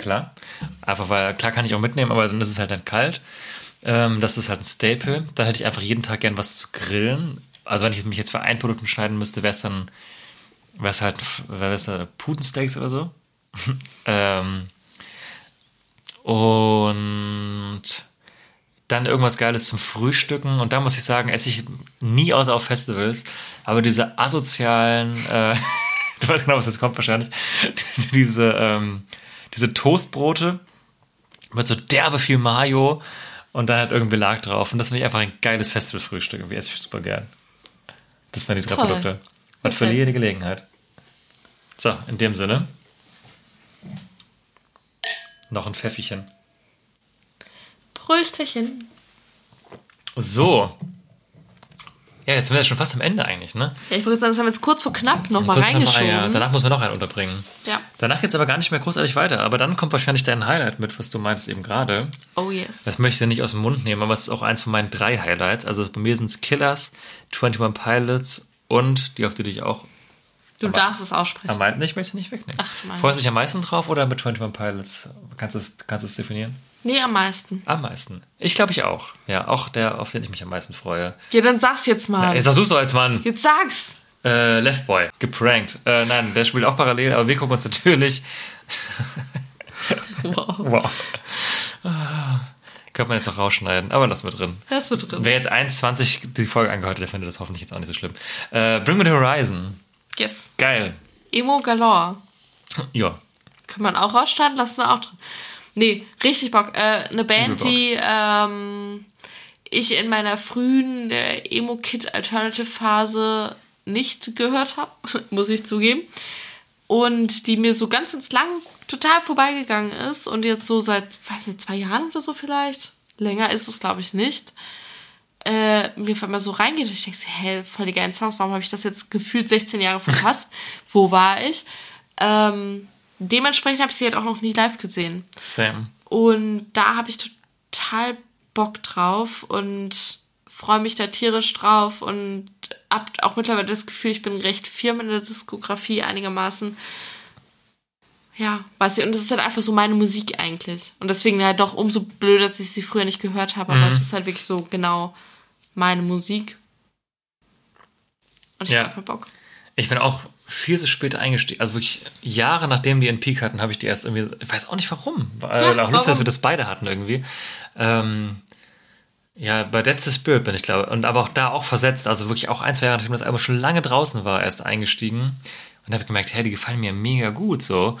Klar. Einfach weil, klar kann ich auch mitnehmen, aber dann ist es halt dann kalt. Ähm, das ist halt ein Staple. Dann hätte ich einfach jeden Tag gern was zu grillen. Also wenn ich mich jetzt für ein Produkt entscheiden müsste, wäre es dann, wäre es halt, wäre es dann Putensteaks oder so. ähm, und dann irgendwas Geiles zum Frühstücken. Und da muss ich sagen, esse ich nie außer auf Festivals. Aber diese asozialen, äh, du weißt genau, was jetzt kommt wahrscheinlich, diese, ähm, diese Toastbrote mit so derbe viel Mayo und dann halt irgendein Belag drauf. Und das finde ich einfach ein geiles Festivalfrühstück. Irgendwie esse ich super gern. Das wären die drei Toll. Produkte. Und Okay. verliere die Gelegenheit. So, in dem Sinne. Noch ein Pfeffchen. Prösterchen. So. Ja, jetzt sind wir schon fast am Ende eigentlich, ne? Ja, ich wollte sagen, das haben wir jetzt kurz vor knapp nochmal Kurz noch mal, reingeschoben. ja, danach muss man noch einen unterbringen. Ja. Danach geht es aber gar nicht mehr großartig weiter. Aber dann kommt wahrscheinlich dein Highlight mit, was du meinst eben gerade. Oh yes. Das möchte ich dir nicht aus dem Mund nehmen, aber es ist auch eins von meinen drei Highlights. Also bei mir sind es Killers, 21 Pilots und die, auf die dich auch Du darfst es aussprechen. am meisten, ich möchte sie nicht wegnehmen. Ach. Freust du dich am meisten drauf oder mit 21 Pilots? Kannst du es, kannst du es definieren? Nee, am meisten. Am meisten. Ich glaube ich auch. Ja, auch der, auf den ich mich am meisten freue. Ja, dann sag's jetzt mal. Jetzt sagst du so als Mann. Jetzt sag's. Äh, Left Boy, geprankt. Äh, nein, der spielt auch parallel, aber wir gucken uns natürlich. Wow. Wow. Könnte man jetzt noch rausschneiden, aber lassen wir drin. Das wird drin. Wer jetzt 1,20 die Folge angehört hat, der findet das hoffentlich jetzt auch nicht so schlimm. Äh, Bring Me the Horizon. Yes. Geil. Emo Galore. Ja. Kann man auch rausschneiden, lassen wir auch drin. Nee, richtig Bock. Äh, eine Band, die ähm, ich in meiner frühen äh, Emo-Kid-Alternative-Phase nicht gehört habe, muss ich zugeben. Und die mir so ganz ins Lang total vorbeigegangen ist und jetzt so seit, weiß nicht, zwei Jahren oder so vielleicht. Länger ist es, glaube ich, nicht. Äh, mir auf einmal so reingeht und ich denke, hä, voll die geilen Songs, warum habe ich das jetzt gefühlt 16 Jahre verpasst? Wo war ich? Ähm, dementsprechend habe ich sie halt auch noch nie live gesehen. Sam. Und da habe ich total Bock drauf und freue mich da tierisch drauf und hab auch mittlerweile das Gefühl, ich bin recht firm in der Diskografie einigermaßen. Ja, weiß ich, und das ist halt einfach so meine Musik eigentlich. Und deswegen halt doch umso blöder, dass ich sie früher nicht gehört habe, aber es ist halt wirklich so genau meine Musik. Und ich Ja. hab einfach Bock. Ich bin auch viel zu spät eingestiegen. Also wirklich Jahre nachdem die einen Peak hatten, habe ich die erst irgendwie, ich weiß auch nicht warum. Ja, Äh, auch lustig, dass wir das beide hatten irgendwie. Ähm, ja, bei Dead the Spirit bin ich glaube. Und aber auch da auch versetzt. Also wirklich auch ein, zwei Jahre nachdem das Album schon lange draußen war, erst eingestiegen. Und habe gemerkt, hey, die gefallen mir mega gut so.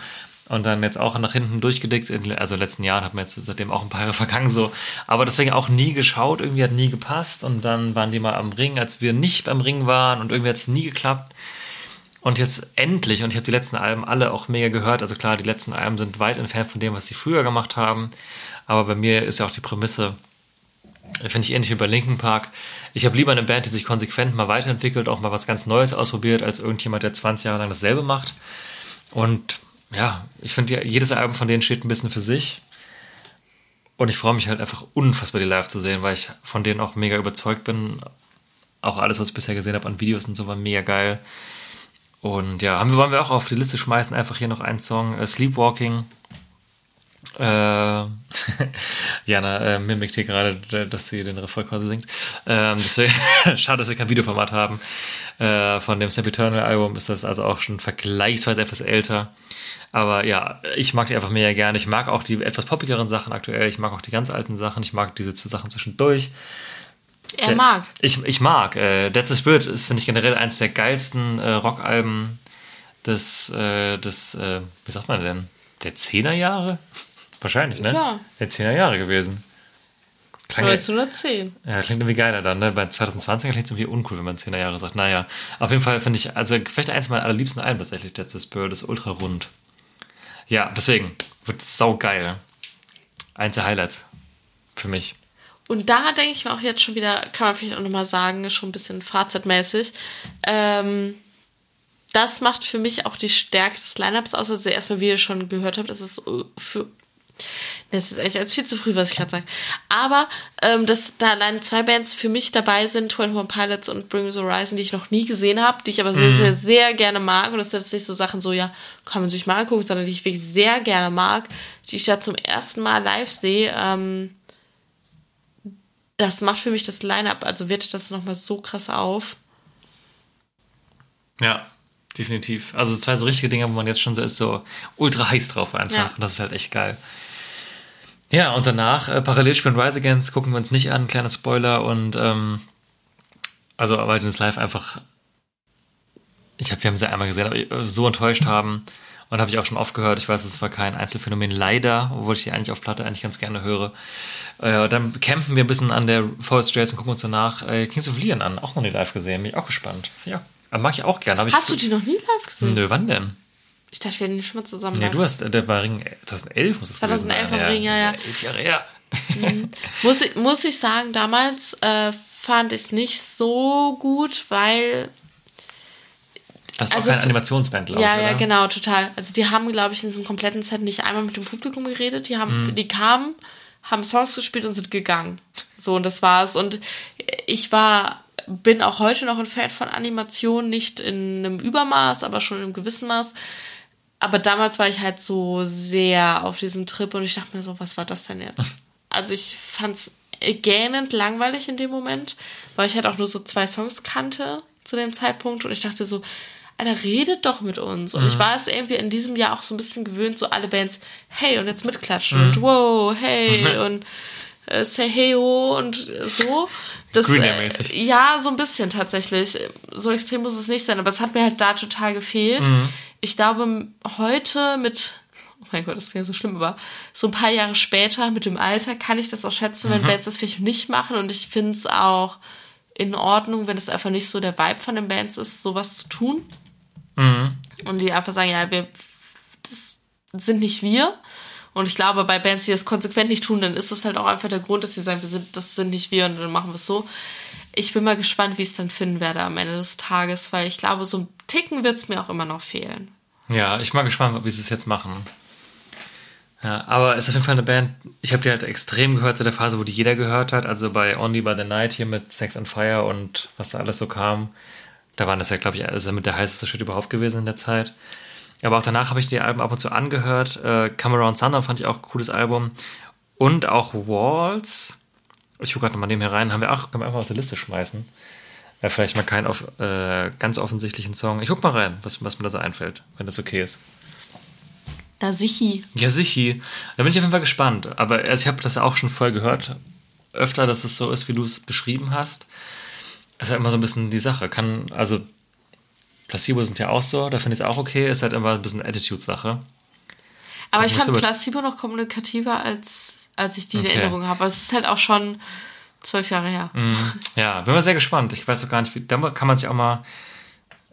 Und dann jetzt auch nach hinten durchgedickt, in, also in den letzten Jahren, haben wir jetzt seitdem auch ein paar Jahre vergangen so. Aber deswegen auch nie geschaut, irgendwie hat nie gepasst. Und dann waren die mal am Ring, als wir nicht beim Ring waren und irgendwie hat es nie geklappt. Und jetzt endlich, und ich habe die letzten Alben alle auch mega gehört. Also klar, die letzten Alben sind weit entfernt von dem, was sie früher gemacht haben. Aber bei mir ist ja auch die Prämisse, finde ich ähnlich wie bei Linkin Park. Ich habe lieber eine Band, die sich konsequent mal weiterentwickelt, auch mal was ganz Neues ausprobiert, als irgendjemand, der 20 Jahre lang dasselbe macht. Und ja, ich finde, jedes Album von denen steht ein bisschen für sich. Und ich freue mich halt einfach unfassbar, die live zu sehen, weil ich von denen auch mega überzeugt bin. Auch alles, was ich bisher gesehen habe an Videos und so, war mega geil. Und ja, haben wir, wollen wir auch auf die Liste schmeißen, einfach hier noch einen Song, äh, Sleepwalking. Äh, Jana äh, mimikt hier gerade, dass sie den Refrain quasi singt. Ähm, deswegen, schade, dass wir kein Videoformat haben. Äh, von dem Snap Eternal Album ist das also auch schon vergleichsweise etwas älter. Aber ja, ich mag die einfach mega gerne. Ich mag auch die etwas poppigeren Sachen aktuell. Ich mag auch die ganz alten Sachen. Ich mag diese zwei Sachen zwischendurch. Er Der- mag. Ich, ich mag. Äh, Dead the Spirit ist, finde ich, generell eines der geilsten äh, Rockalben des, äh, des äh, wie sagt man denn, der Zehnerjahre? Wahrscheinlich, ne? Klar. Der Zehnerjahre gewesen. Klang, ja, 1910. ja, klingt irgendwie geiler dann, ne? Bei 2020 klingt es irgendwie uncool, wenn man Zehnerjahre sagt. Naja, auf jeden Fall finde ich, also vielleicht eins meiner allerliebsten Alben tatsächlich, Dead the Spirit, ist ultra rund. Ja, deswegen wird es saugeil. Eins der Highlights für mich. Und da denke ich mir auch jetzt schon wieder, kann man vielleicht auch nochmal sagen, schon ein bisschen fazitmäßig. Ähm, das macht für mich auch die Stärke des Lineups aus. Also erstmal, wie ihr schon gehört habt, das ist äh, für. Das ist echt das ist viel zu früh, was ich gerade sage. Aber ähm, dass da allein zwei Bands für mich dabei sind, 21 Pilots und Bring Me the Horizon, die ich noch nie gesehen habe, die ich aber sehr, sehr, sehr gerne mag. Und das sind jetzt nicht so Sachen so, ja, kann man sich mal angucken, sondern die ich wirklich sehr gerne mag, die ich da zum ersten Mal live sehe. Ähm, das macht für mich das Line-Up, also wertet das nochmal so krass auf. Ja, definitiv. Also zwei so richtige Dinge, wo man jetzt schon so ist, so ultra heiß drauf einfach. Ja. Und das ist halt echt geil. Ja, und danach, äh, parallel spielen Rise Against, gucken wir uns nicht an, kleiner Spoiler. Und ähm, also die das live einfach, ich habe, wir haben sie einmal gesehen, aber äh, so enttäuscht haben. Und habe ich auch schon oft gehört. Ich weiß, es war kein Einzelfänomen, leider, obwohl ich die eigentlich auf Platte eigentlich ganz gerne höre. Äh, dann campen wir ein bisschen an der Forest Trails und gucken uns danach äh, Kings of Leon an. Auch noch nie live gesehen, bin ich auch gespannt. Ja, aber mag ich auch gerne. Hast du die noch nie live gesehen? Nö, wann denn? Ich dachte, wir hätten schon mal zusammen. Nee, du hast, äh, der bei Ring 2011 muss es 2011 gewesen am Ring, ja, ja. Elf Jahre her. muss, ich, muss ich sagen, damals äh, fand ich es nicht so gut, weil Das ist Also auch keine f- Animationsband, glaube ja, ich, ja, oder? genau, total. Also die haben, glaube ich, in diesem kompletten Set nicht einmal mit dem Publikum geredet. Die haben, Mhm. die kamen, haben Songs gespielt und sind gegangen. So, und das war's. Und ich war, bin auch heute noch ein Fan von Animation, nicht in einem Übermaß, aber schon in einem gewissen Maß. Aber damals war ich halt so sehr auf diesem Trip und ich dachte mir so, was war das denn jetzt? Also ich fand's gähnend langweilig in dem Moment, weil ich halt auch nur so zwei Songs kannte zu dem Zeitpunkt und ich dachte so, Alter, redet doch mit uns. Und ich war es irgendwie in diesem Jahr auch so ein bisschen gewöhnt, so alle Bands, hey, und jetzt mitklatschen und wow, hey, und äh, say hey ho und so. Das, äh, ja, so ein bisschen tatsächlich. So extrem muss es nicht sein, aber es hat mir halt da total gefehlt. Ich glaube, heute mit, oh mein Gott, das klingt so schlimm, aber so ein paar Jahre später mit dem Alter kann ich das auch schätzen, wenn Bands das vielleicht nicht machen und ich finde es auch in Ordnung, wenn es einfach nicht so der Vibe von den Bands ist, sowas zu tun. Und die einfach sagen, ja, wir, das sind nicht wir. Und ich glaube, bei Bands, die das konsequent nicht tun, dann ist das halt auch einfach der Grund, dass sie sagen, wir sind, das sind nicht wir und dann machen wir es so. Ich bin mal gespannt, wie ich es dann finden werde am Ende des Tages, weil ich glaube, so ein Ticken wird es mir auch immer noch fehlen. Ja, ich bin mal gespannt, wie sie es jetzt machen. Ja, aber es ist auf jeden Fall eine Band, ich habe die halt extrem gehört zu der Phase, wo die jeder gehört hat, also bei Only by the Night hier mit Sex and Fire und was da alles so kam. Da waren das ja, glaube ich, also mit der heißeste Shit überhaupt gewesen in der Zeit. Aber auch danach habe ich die Alben ab und zu angehört. Äh, Come Around Sundown fand ich auch ein cooles Album. Und auch Walls. Ich gucke gerade mal neben herein, haben wir auch, können wir einfach auf die Liste schmeißen. Ja, vielleicht mal keinen auf, äh, ganz offensichtlichen Song. Ich guck mal rein, was, was mir da so einfällt, wenn das okay ist. Da sichi. Ja, sichi. Da bin ich auf jeden Fall gespannt. Aber also ich habe das auch schon voll gehört. Öfter, dass es so ist, wie du es beschrieben hast. Ist halt immer so ein bisschen die Sache. Kann, also Placebo sind ja auch so, da finde ich es auch okay. Ist halt immer ein bisschen Attitude-Sache. Aber Da ich fand Placebo noch kommunikativer, als, als ich die in Okay. Erinnerung habe. Es ist halt auch schon zwölf Jahre her. Ja, bin mal sehr gespannt. Ich weiß auch gar nicht, wie. Da kann man sich auch mal.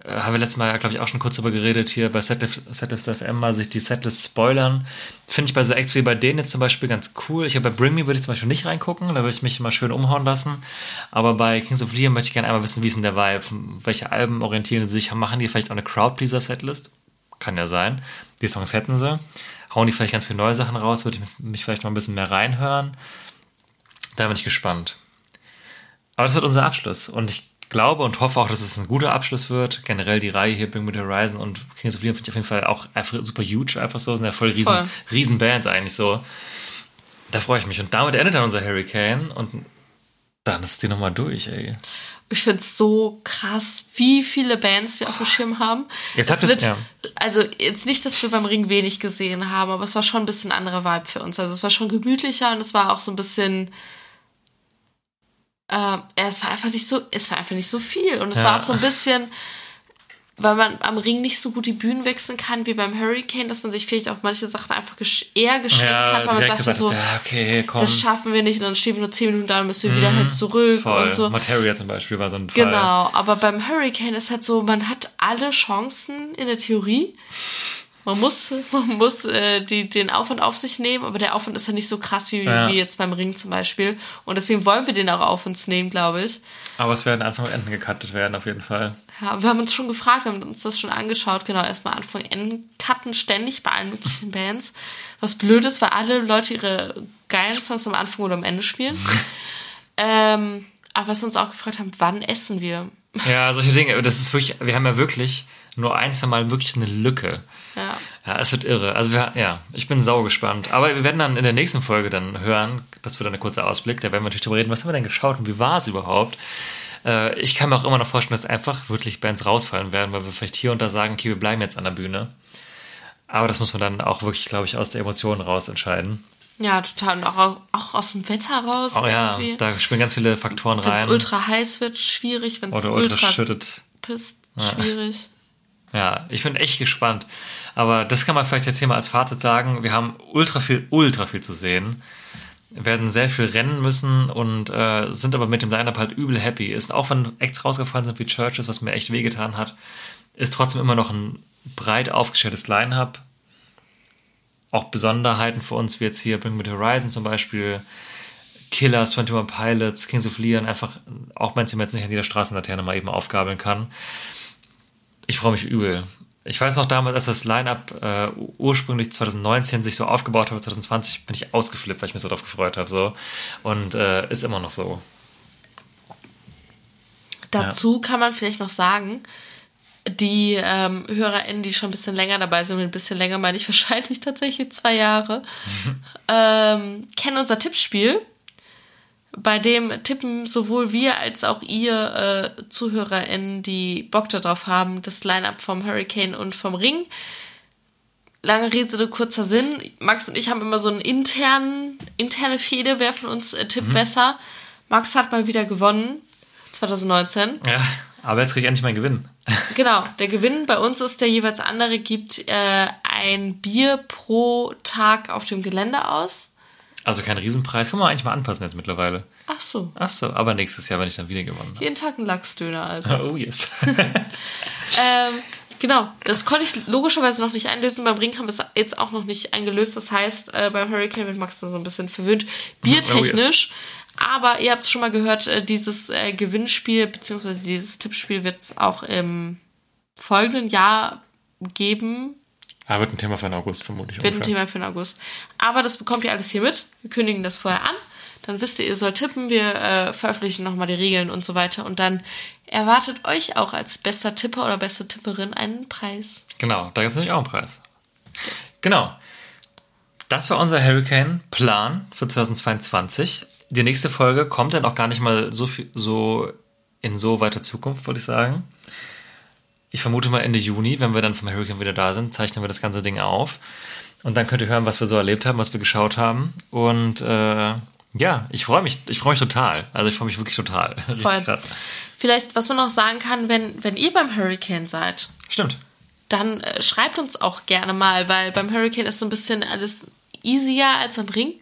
Äh, haben wir letztes Mal, glaube ich, auch schon kurz darüber geredet, hier bei Setlist, FM mal sich die Setlist spoilern. Finde ich bei so Acts wie bei denen jetzt zum Beispiel ganz cool. Ich habe bei Bring Me würde ich zum Beispiel nicht reingucken, da würde ich mich mal schön umhauen lassen. Aber bei Kings of Leon möchte ich gerne einmal wissen, wie ist denn der Vibe? Welche Alben orientieren sie sich? Machen die vielleicht auch eine Crowdpleaser-Setlist? Kann ja sein. Die Songs hätten sie. Hauen die vielleicht ganz viele neue Sachen raus? Würde ich mich vielleicht mal ein bisschen mehr reinhören? Da bin ich gespannt. Aber das wird unser Abschluss. Und ich glaube und hoffe auch, dass es ein guter Abschluss wird. Generell die Reihe hier, Bring Me the Horizon und Kings of Leon finde ich auf jeden Fall auch einfach super huge, einfach so. Sind ja voll riesen, Voll. riesen Bands eigentlich so. Da freue ich mich. Und damit endet dann unser Hurricane. Und dann ist die nochmal durch, ey. Ich finde es so krass, wie viele Bands wir auf dem Schirm haben. Jetzt hat Es es- ja. Also jetzt nicht, dass wir beim Ring wenig gesehen haben, aber es war schon ein bisschen anderer Vibe für uns. Also es war schon gemütlicher und es war auch so ein bisschen. Äh, ja, es war einfach nicht so, es war einfach nicht so viel. Und es Ja. war auch so ein bisschen, weil man am Ring nicht so gut die Bühnen wechseln kann wie beim Hurricane, dass man sich vielleicht auch manche Sachen einfach gesch eher geschenkt hat, weil man sagt gesagt, so, ja, okay, das schaffen wir nicht und dann stehen wir nur 10 Minuten da, dann müssen wir wieder halt zurück Voll. und so. Materia zum Beispiel war so ein Fall. Genau, aber beim Hurricane ist halt so, man hat alle Chancen in der Theorie. Man muss, man muss äh, die, den Aufwand auf sich nehmen, aber der Aufwand ist ja nicht so krass wie, Ja. wie jetzt beim Ring zum Beispiel. Und deswegen wollen wir den auch auf uns nehmen, glaube ich. Aber es werden Anfang und Enden gecuttet werden, auf jeden Fall. Ja, wir haben uns schon gefragt, wir haben uns das schon angeschaut, genau, erstmal Anfang Enden cutten ständig bei allen möglichen Bands. Was blöd ist, weil alle Leute ihre geilen Songs am Anfang oder am Ende spielen. ähm, aber was wir uns auch gefragt haben, wann essen wir? Ja, solche Dinge. Das ist wirklich, wir haben ja wirklich nur ein, zwei Mal wirklich eine Lücke. Ja. Ja, es wird irre. Also wir, ja, ich bin sau gespannt. Aber wir werden dann in der nächsten Folge dann hören, das wird dann ein kurzer Ausblick, da werden wir natürlich darüber reden, was haben wir denn geschaut und wie war es überhaupt. Äh, ich kann mir auch immer noch vorstellen, dass einfach wirklich Bands rausfallen werden, weil wir vielleicht hier und da sagen, okay, wir bleiben jetzt an der Bühne. Aber das muss man dann auch wirklich, glaube ich, aus der Emotion raus entscheiden. Ja, total. Und auch, auch aus dem Wetter raus. Oh ja, irgendwie. da spielen ganz viele Faktoren Wenn es rein. ultra heiß wird, schwierig. Wenn es ultra ultra schüttet. pisst, schwierig. Ja, ich bin echt gespannt. Aber das kann man vielleicht jetzt hier mal als Fazit sagen. Wir haben ultra viel, ultra viel zu sehen. Werden sehr viel rennen müssen und äh, sind aber mit dem Line-Up halt übel happy. Ist auch wenn Acts rausgefallen sind wie Churches, was mir echt wehgetan hat, ist trotzdem immer noch ein breit aufgestelltes Line-Up. Auch Besonderheiten für uns, wie jetzt hier Bring Me the Horizon zum Beispiel, Killers, 21 Pilots, Kings of Leon, einfach auch wenn sie mir jetzt nicht an jeder Straßenlaterne mal eben aufgabeln kann. Ich freue mich übel. Ich weiß noch damals, als das Line-Up äh, ursprünglich 2019 sich so aufgebaut hat, 2020 bin ich ausgeflippt, weil ich mich so drauf gefreut habe. So. Und äh, ist immer noch so. Dazu kann man vielleicht noch sagen, die ähm, HörerInnen, die schon ein bisschen länger dabei sind, mit ein bisschen länger meine ich wahrscheinlich tatsächlich zwei Jahre, ähm, kennen unser Tippspiel. Bei dem tippen sowohl wir als auch ihr äh, ZuhörerInnen, die Bock darauf haben, das Line-Up vom Hurricane und vom Ring. Lange Rede, kurzer Sinn. Max und ich haben immer so einen internen, interne Fehde, wer von uns äh, tippt besser. Max hat mal wieder gewonnen, 2019. Ja, aber jetzt kriege ich endlich meinen Gewinn. Genau, der Gewinn bei uns ist, der jeweils andere gibt äh, ein Bier pro Tag auf dem Gelände aus. Also kein Riesenpreis. Kann man eigentlich mal anpassen jetzt mittlerweile. Ach so, Ach so, aber nächstes Jahr, wenn ich dann wieder gewonnen jeden Tag ein Lachsdöner also. habe. Oh yes. ähm, genau, das konnte ich logischerweise noch nicht einlösen. Beim Ring haben wir es jetzt auch noch nicht eingelöst. Das heißt, äh, beim Hurricane wird Max dann so ein bisschen verwöhnt. Biertechnisch. Aber ihr habt es schon mal gehört, äh, dieses äh, Gewinnspiel bzw. dieses Tippspiel wird es auch im folgenden Jahr geben. Ah, wird ein Thema für den August vermutlich. Wird ein ungefähr. Thema für den August. Aber das bekommt ihr alles hier mit. Wir kündigen das vorher an. Dann wisst ihr, ihr sollt tippen. Wir äh, veröffentlichen nochmal die Regeln und so weiter. Und dann erwartet euch auch als bester Tipper oder beste Tipperin einen Preis. Genau, da gibt es nämlich auch einen Preis. Genau. Das war unser Hurricane-Plan für 2022. Die nächste Folge kommt dann auch gar nicht mal so, viel, so in so weiter Zukunft, würde ich sagen. Ich vermute mal Ende Juni, wenn wir dann vom Hurricane wieder da sind, zeichnen wir das ganze Ding auf. Und dann könnt ihr hören, was wir so erlebt haben, was wir geschaut haben. Und äh, ja, ich freue mich, ich freue mich total. Also ich freue mich wirklich total. Richtig Voll. krass. Vielleicht, was man noch sagen kann, wenn, wenn ihr beim Hurricane seid, Stimmt. dann äh, schreibt uns auch gerne mal, weil beim Hurricane ist so ein bisschen alles easier als am Ring.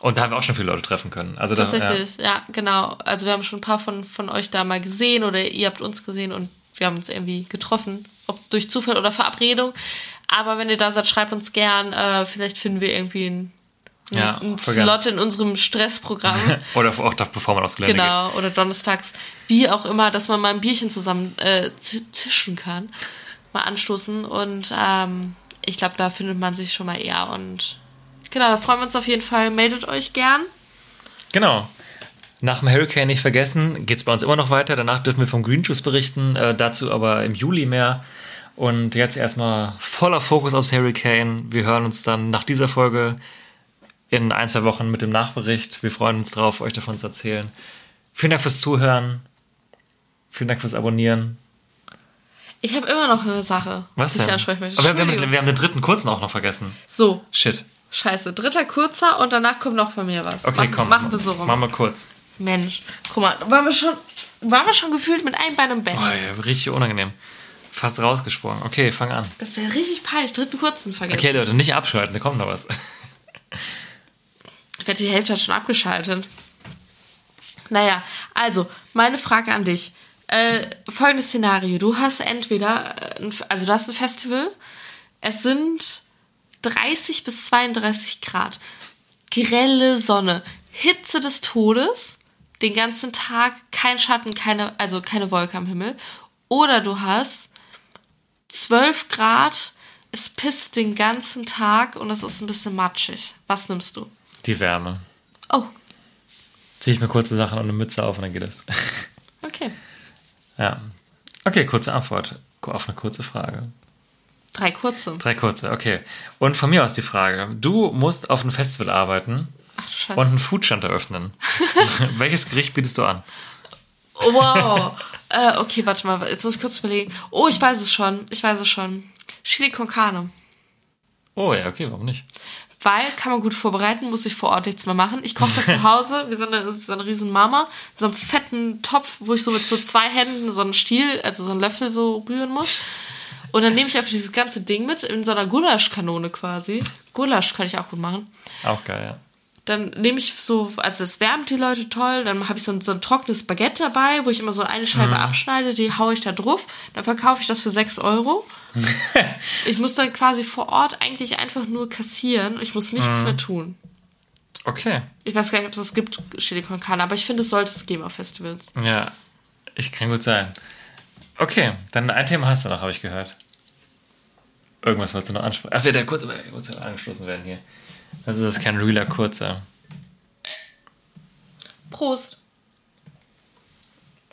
Und da haben wir auch schon viele Leute treffen können. Also da, Tatsächlich, ja. genau. Also wir haben schon ein paar von, von euch da mal gesehen oder ihr habt uns gesehen und wir haben uns irgendwie getroffen, ob durch Zufall oder Verabredung. Aber wenn ihr da seid, schreibt uns gern. Äh, vielleicht finden wir irgendwie einen, Ja, einen voll gern. Slot in unserem Stressprogramm. Oder auch da, bevor man aufs Gelände geht. genau, oder donnerstags, wie auch immer, dass man mal ein Bierchen zusammen äh, zi- zischen kann. Mal anstoßen. Und ähm, ich glaube, da findet man sich schon mal eher. Und genau, da freuen wir uns auf jeden Fall. Meldet euch gern. Genau. Nach dem Hurricane nicht vergessen, geht es bei uns immer noch weiter. Danach dürfen wir vom Green Juice berichten, äh, dazu aber im Juli mehr. Und jetzt erstmal voller Fokus aufs Hurricane. Wir hören uns dann nach dieser Folge in ein, zwei Wochen mit dem Nachbericht. Wir freuen uns drauf, euch davon zu erzählen. Vielen Dank fürs Zuhören. Vielen Dank fürs Abonnieren. Ich habe immer noch eine Sache, Was denn? ich ansprechen möchte. Aber wir, haben, wir haben den dritten kurzen auch noch vergessen. So, Shit. scheiße. Dritter kurzer und danach kommt noch von mir was. Okay, Mach- komm. Machen wir so rum. Machen wir kurz. Mensch, guck mal, waren wir schon, waren wir schon gefühlt mit einem Bein im Bett. Oh, ja, richtig unangenehm. Fast rausgesprungen. Okay, fang an. Das wäre richtig peinlich. Dritten kurzen vergessen. Okay, Leute, nicht abschalten, da kommt noch was. Ich wette, die Hälfte hat schon abgeschaltet. Naja, also, meine Frage an dich. Äh, folgendes Szenario. Du hast entweder, äh, also du hast ein Festival, es sind 30 bis 32 Grad, grelle Sonne, Hitze des Todes, den ganzen Tag, kein Schatten, keine, also keine Wolke am Himmel. Oder du hast 12 Grad, es pisst den ganzen Tag und es ist ein bisschen matschig. Was nimmst du? Die Wärme. Oh, Ziehe ich mir kurze Sachen und eine Mütze auf und dann geht es. okay. ja. Okay, kurze Antwort auf eine kurze Frage. Drei kurze. Drei kurze, okay. Und von mir aus die Frage. Du musst auf einem Festival arbeiten Ach Scheiße. und einen Foodstand eröffnen. Welches Gericht bietest du an? Oh, wow. äh, okay, warte mal. Jetzt muss ich kurz überlegen. Oh, ich weiß es schon. Ich weiß es schon. Chili con carne. Oh ja, okay, warum nicht? Weil kann man gut vorbereiten, muss ich vor Ort nichts mehr machen. Ich koche das zu Hause. Wir sind eine, sind eine riesen Mama. In so einem fetten Topf, wo ich so mit so zwei Händen so einen Stiel, also so einen Löffel so rühren muss. Und dann nehme ich einfach dieses ganze Ding mit in so einer Gulaschkanone quasi. Gulasch kann ich auch gut machen. Auch geil, ja. Dann nehme ich so, also es wärmt die Leute toll, dann habe ich so ein, so ein trockenes Baguette dabei, wo ich immer so eine Scheibe abschneide, die haue ich da drauf, dann verkaufe ich das für 6 Euro. ich muss dann quasi vor Ort eigentlich einfach nur kassieren, ich muss nichts mehr tun. Okay. Ich weiß gar nicht, ob es das gibt, Chili con Carne, aber ich finde, es sollte es geben auf Festivals. Ja, ich kann gut sein. Okay, dann ein Thema hast du noch, habe ich gehört. Irgendwas wolltest du noch ansprechen. Ach, wird der kurz, kurz angeschlossen werden hier. Also das ist kein realer kurzer. Prost.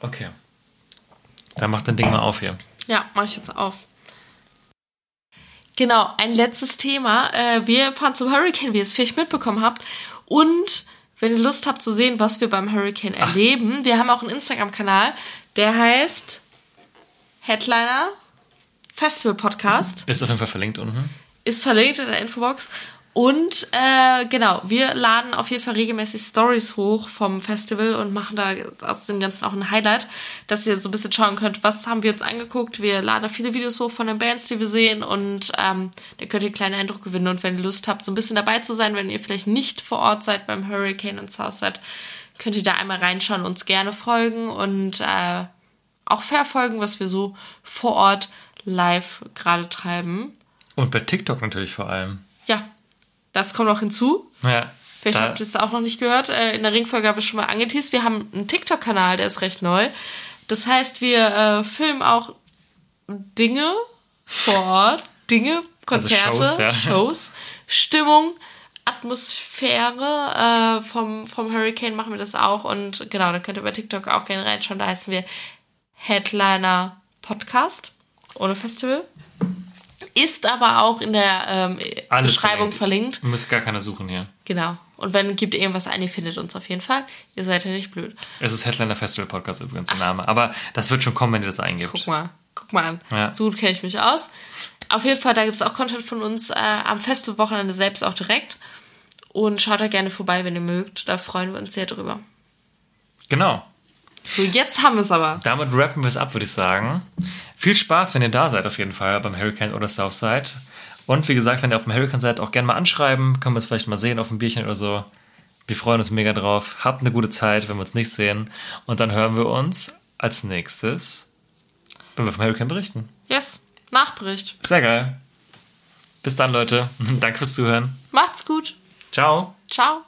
Okay. Dann mach dein Ding mal auf hier. Ja, mache ich jetzt auf. Genau, ein letztes Thema. Äh, wir fahren zum Hurricane, wie ihr es vielleicht mitbekommen habt. Und wenn ihr Lust habt zu sehen, was wir beim Hurricane erleben, wir haben auch einen Instagram-Kanal, der heißt Headliner Festival Podcast. Ist auf jeden Fall verlinkt unten. Ist verlinkt in der Infobox. Und äh, genau, wir laden auf jeden Fall regelmäßig Stories hoch vom Festival und machen da aus dem Ganzen auch ein Highlight, dass ihr so ein bisschen schauen könnt, was haben wir uns angeguckt. Wir laden da viele Videos hoch von den Bands, die wir sehen und ähm, da könnt ihr einen kleinen Eindruck gewinnen. Und wenn ihr Lust habt, so ein bisschen dabei zu sein, wenn ihr vielleicht nicht vor Ort seid beim Hurricane in Southside, könnt ihr da einmal reinschauen, uns gerne folgen und äh, auch verfolgen, was wir so vor Ort live gerade treiben. Und bei TikTok natürlich vor allem. Ja, das kommt noch hinzu. Ja. Vielleicht da- habt ihr es auch noch nicht gehört. Äh, In der Ringfolge habe ich schon mal angeteased. Wir haben einen TikTok-Kanal, der ist recht neu. Das heißt, wir äh, filmen auch Dinge vor Ort. Dinge, Konzerte, Also Shows, ja. Shows, Stimmung, Atmosphäre. Äh, vom, vom Hurricane machen wir das auch. Und genau, da könnt ihr bei TikTok auch gerne reinschauen. Da heißen wir Headliner Podcast ohne Festival. Ist aber auch in der ähm, Beschreibung verlinkt. Ihr müsst gar keine suchen hier. Genau. Und wenn gibt irgendwas ein, ihr findet uns auf jeden Fall. Ihr seid ja nicht blöd. Es ist Headliner Festival Podcast übrigens der Name. Aber das wird schon kommen, wenn ihr das eingebt. Guck mal, guck mal an. Ja. So gut kenne ich mich aus. Auf jeden Fall, da gibt es auch Content von uns äh, am Festivalwochenende selbst auch direkt. Und schaut da gerne vorbei, wenn ihr mögt. Da freuen wir uns sehr drüber. Genau. So, jetzt haben wir es aber. Damit rappen wir es ab, würde ich sagen. Viel Spaß, wenn ihr da seid, auf jeden Fall, beim Hurricane oder Southside. Und wie gesagt, wenn ihr auf dem Hurricane seid, auch gerne mal anschreiben. Können wir es vielleicht mal sehen auf dem Bierchen oder so. Wir freuen uns mega drauf. Habt eine gute Zeit, wenn wir uns nicht sehen. Und dann hören wir uns als nächstes, wenn wir vom Hurricane berichten. Yes. Nachbericht. Sehr geil. Bis dann, Leute. Danke fürs Zuhören. Macht's gut. Ciao. Ciao.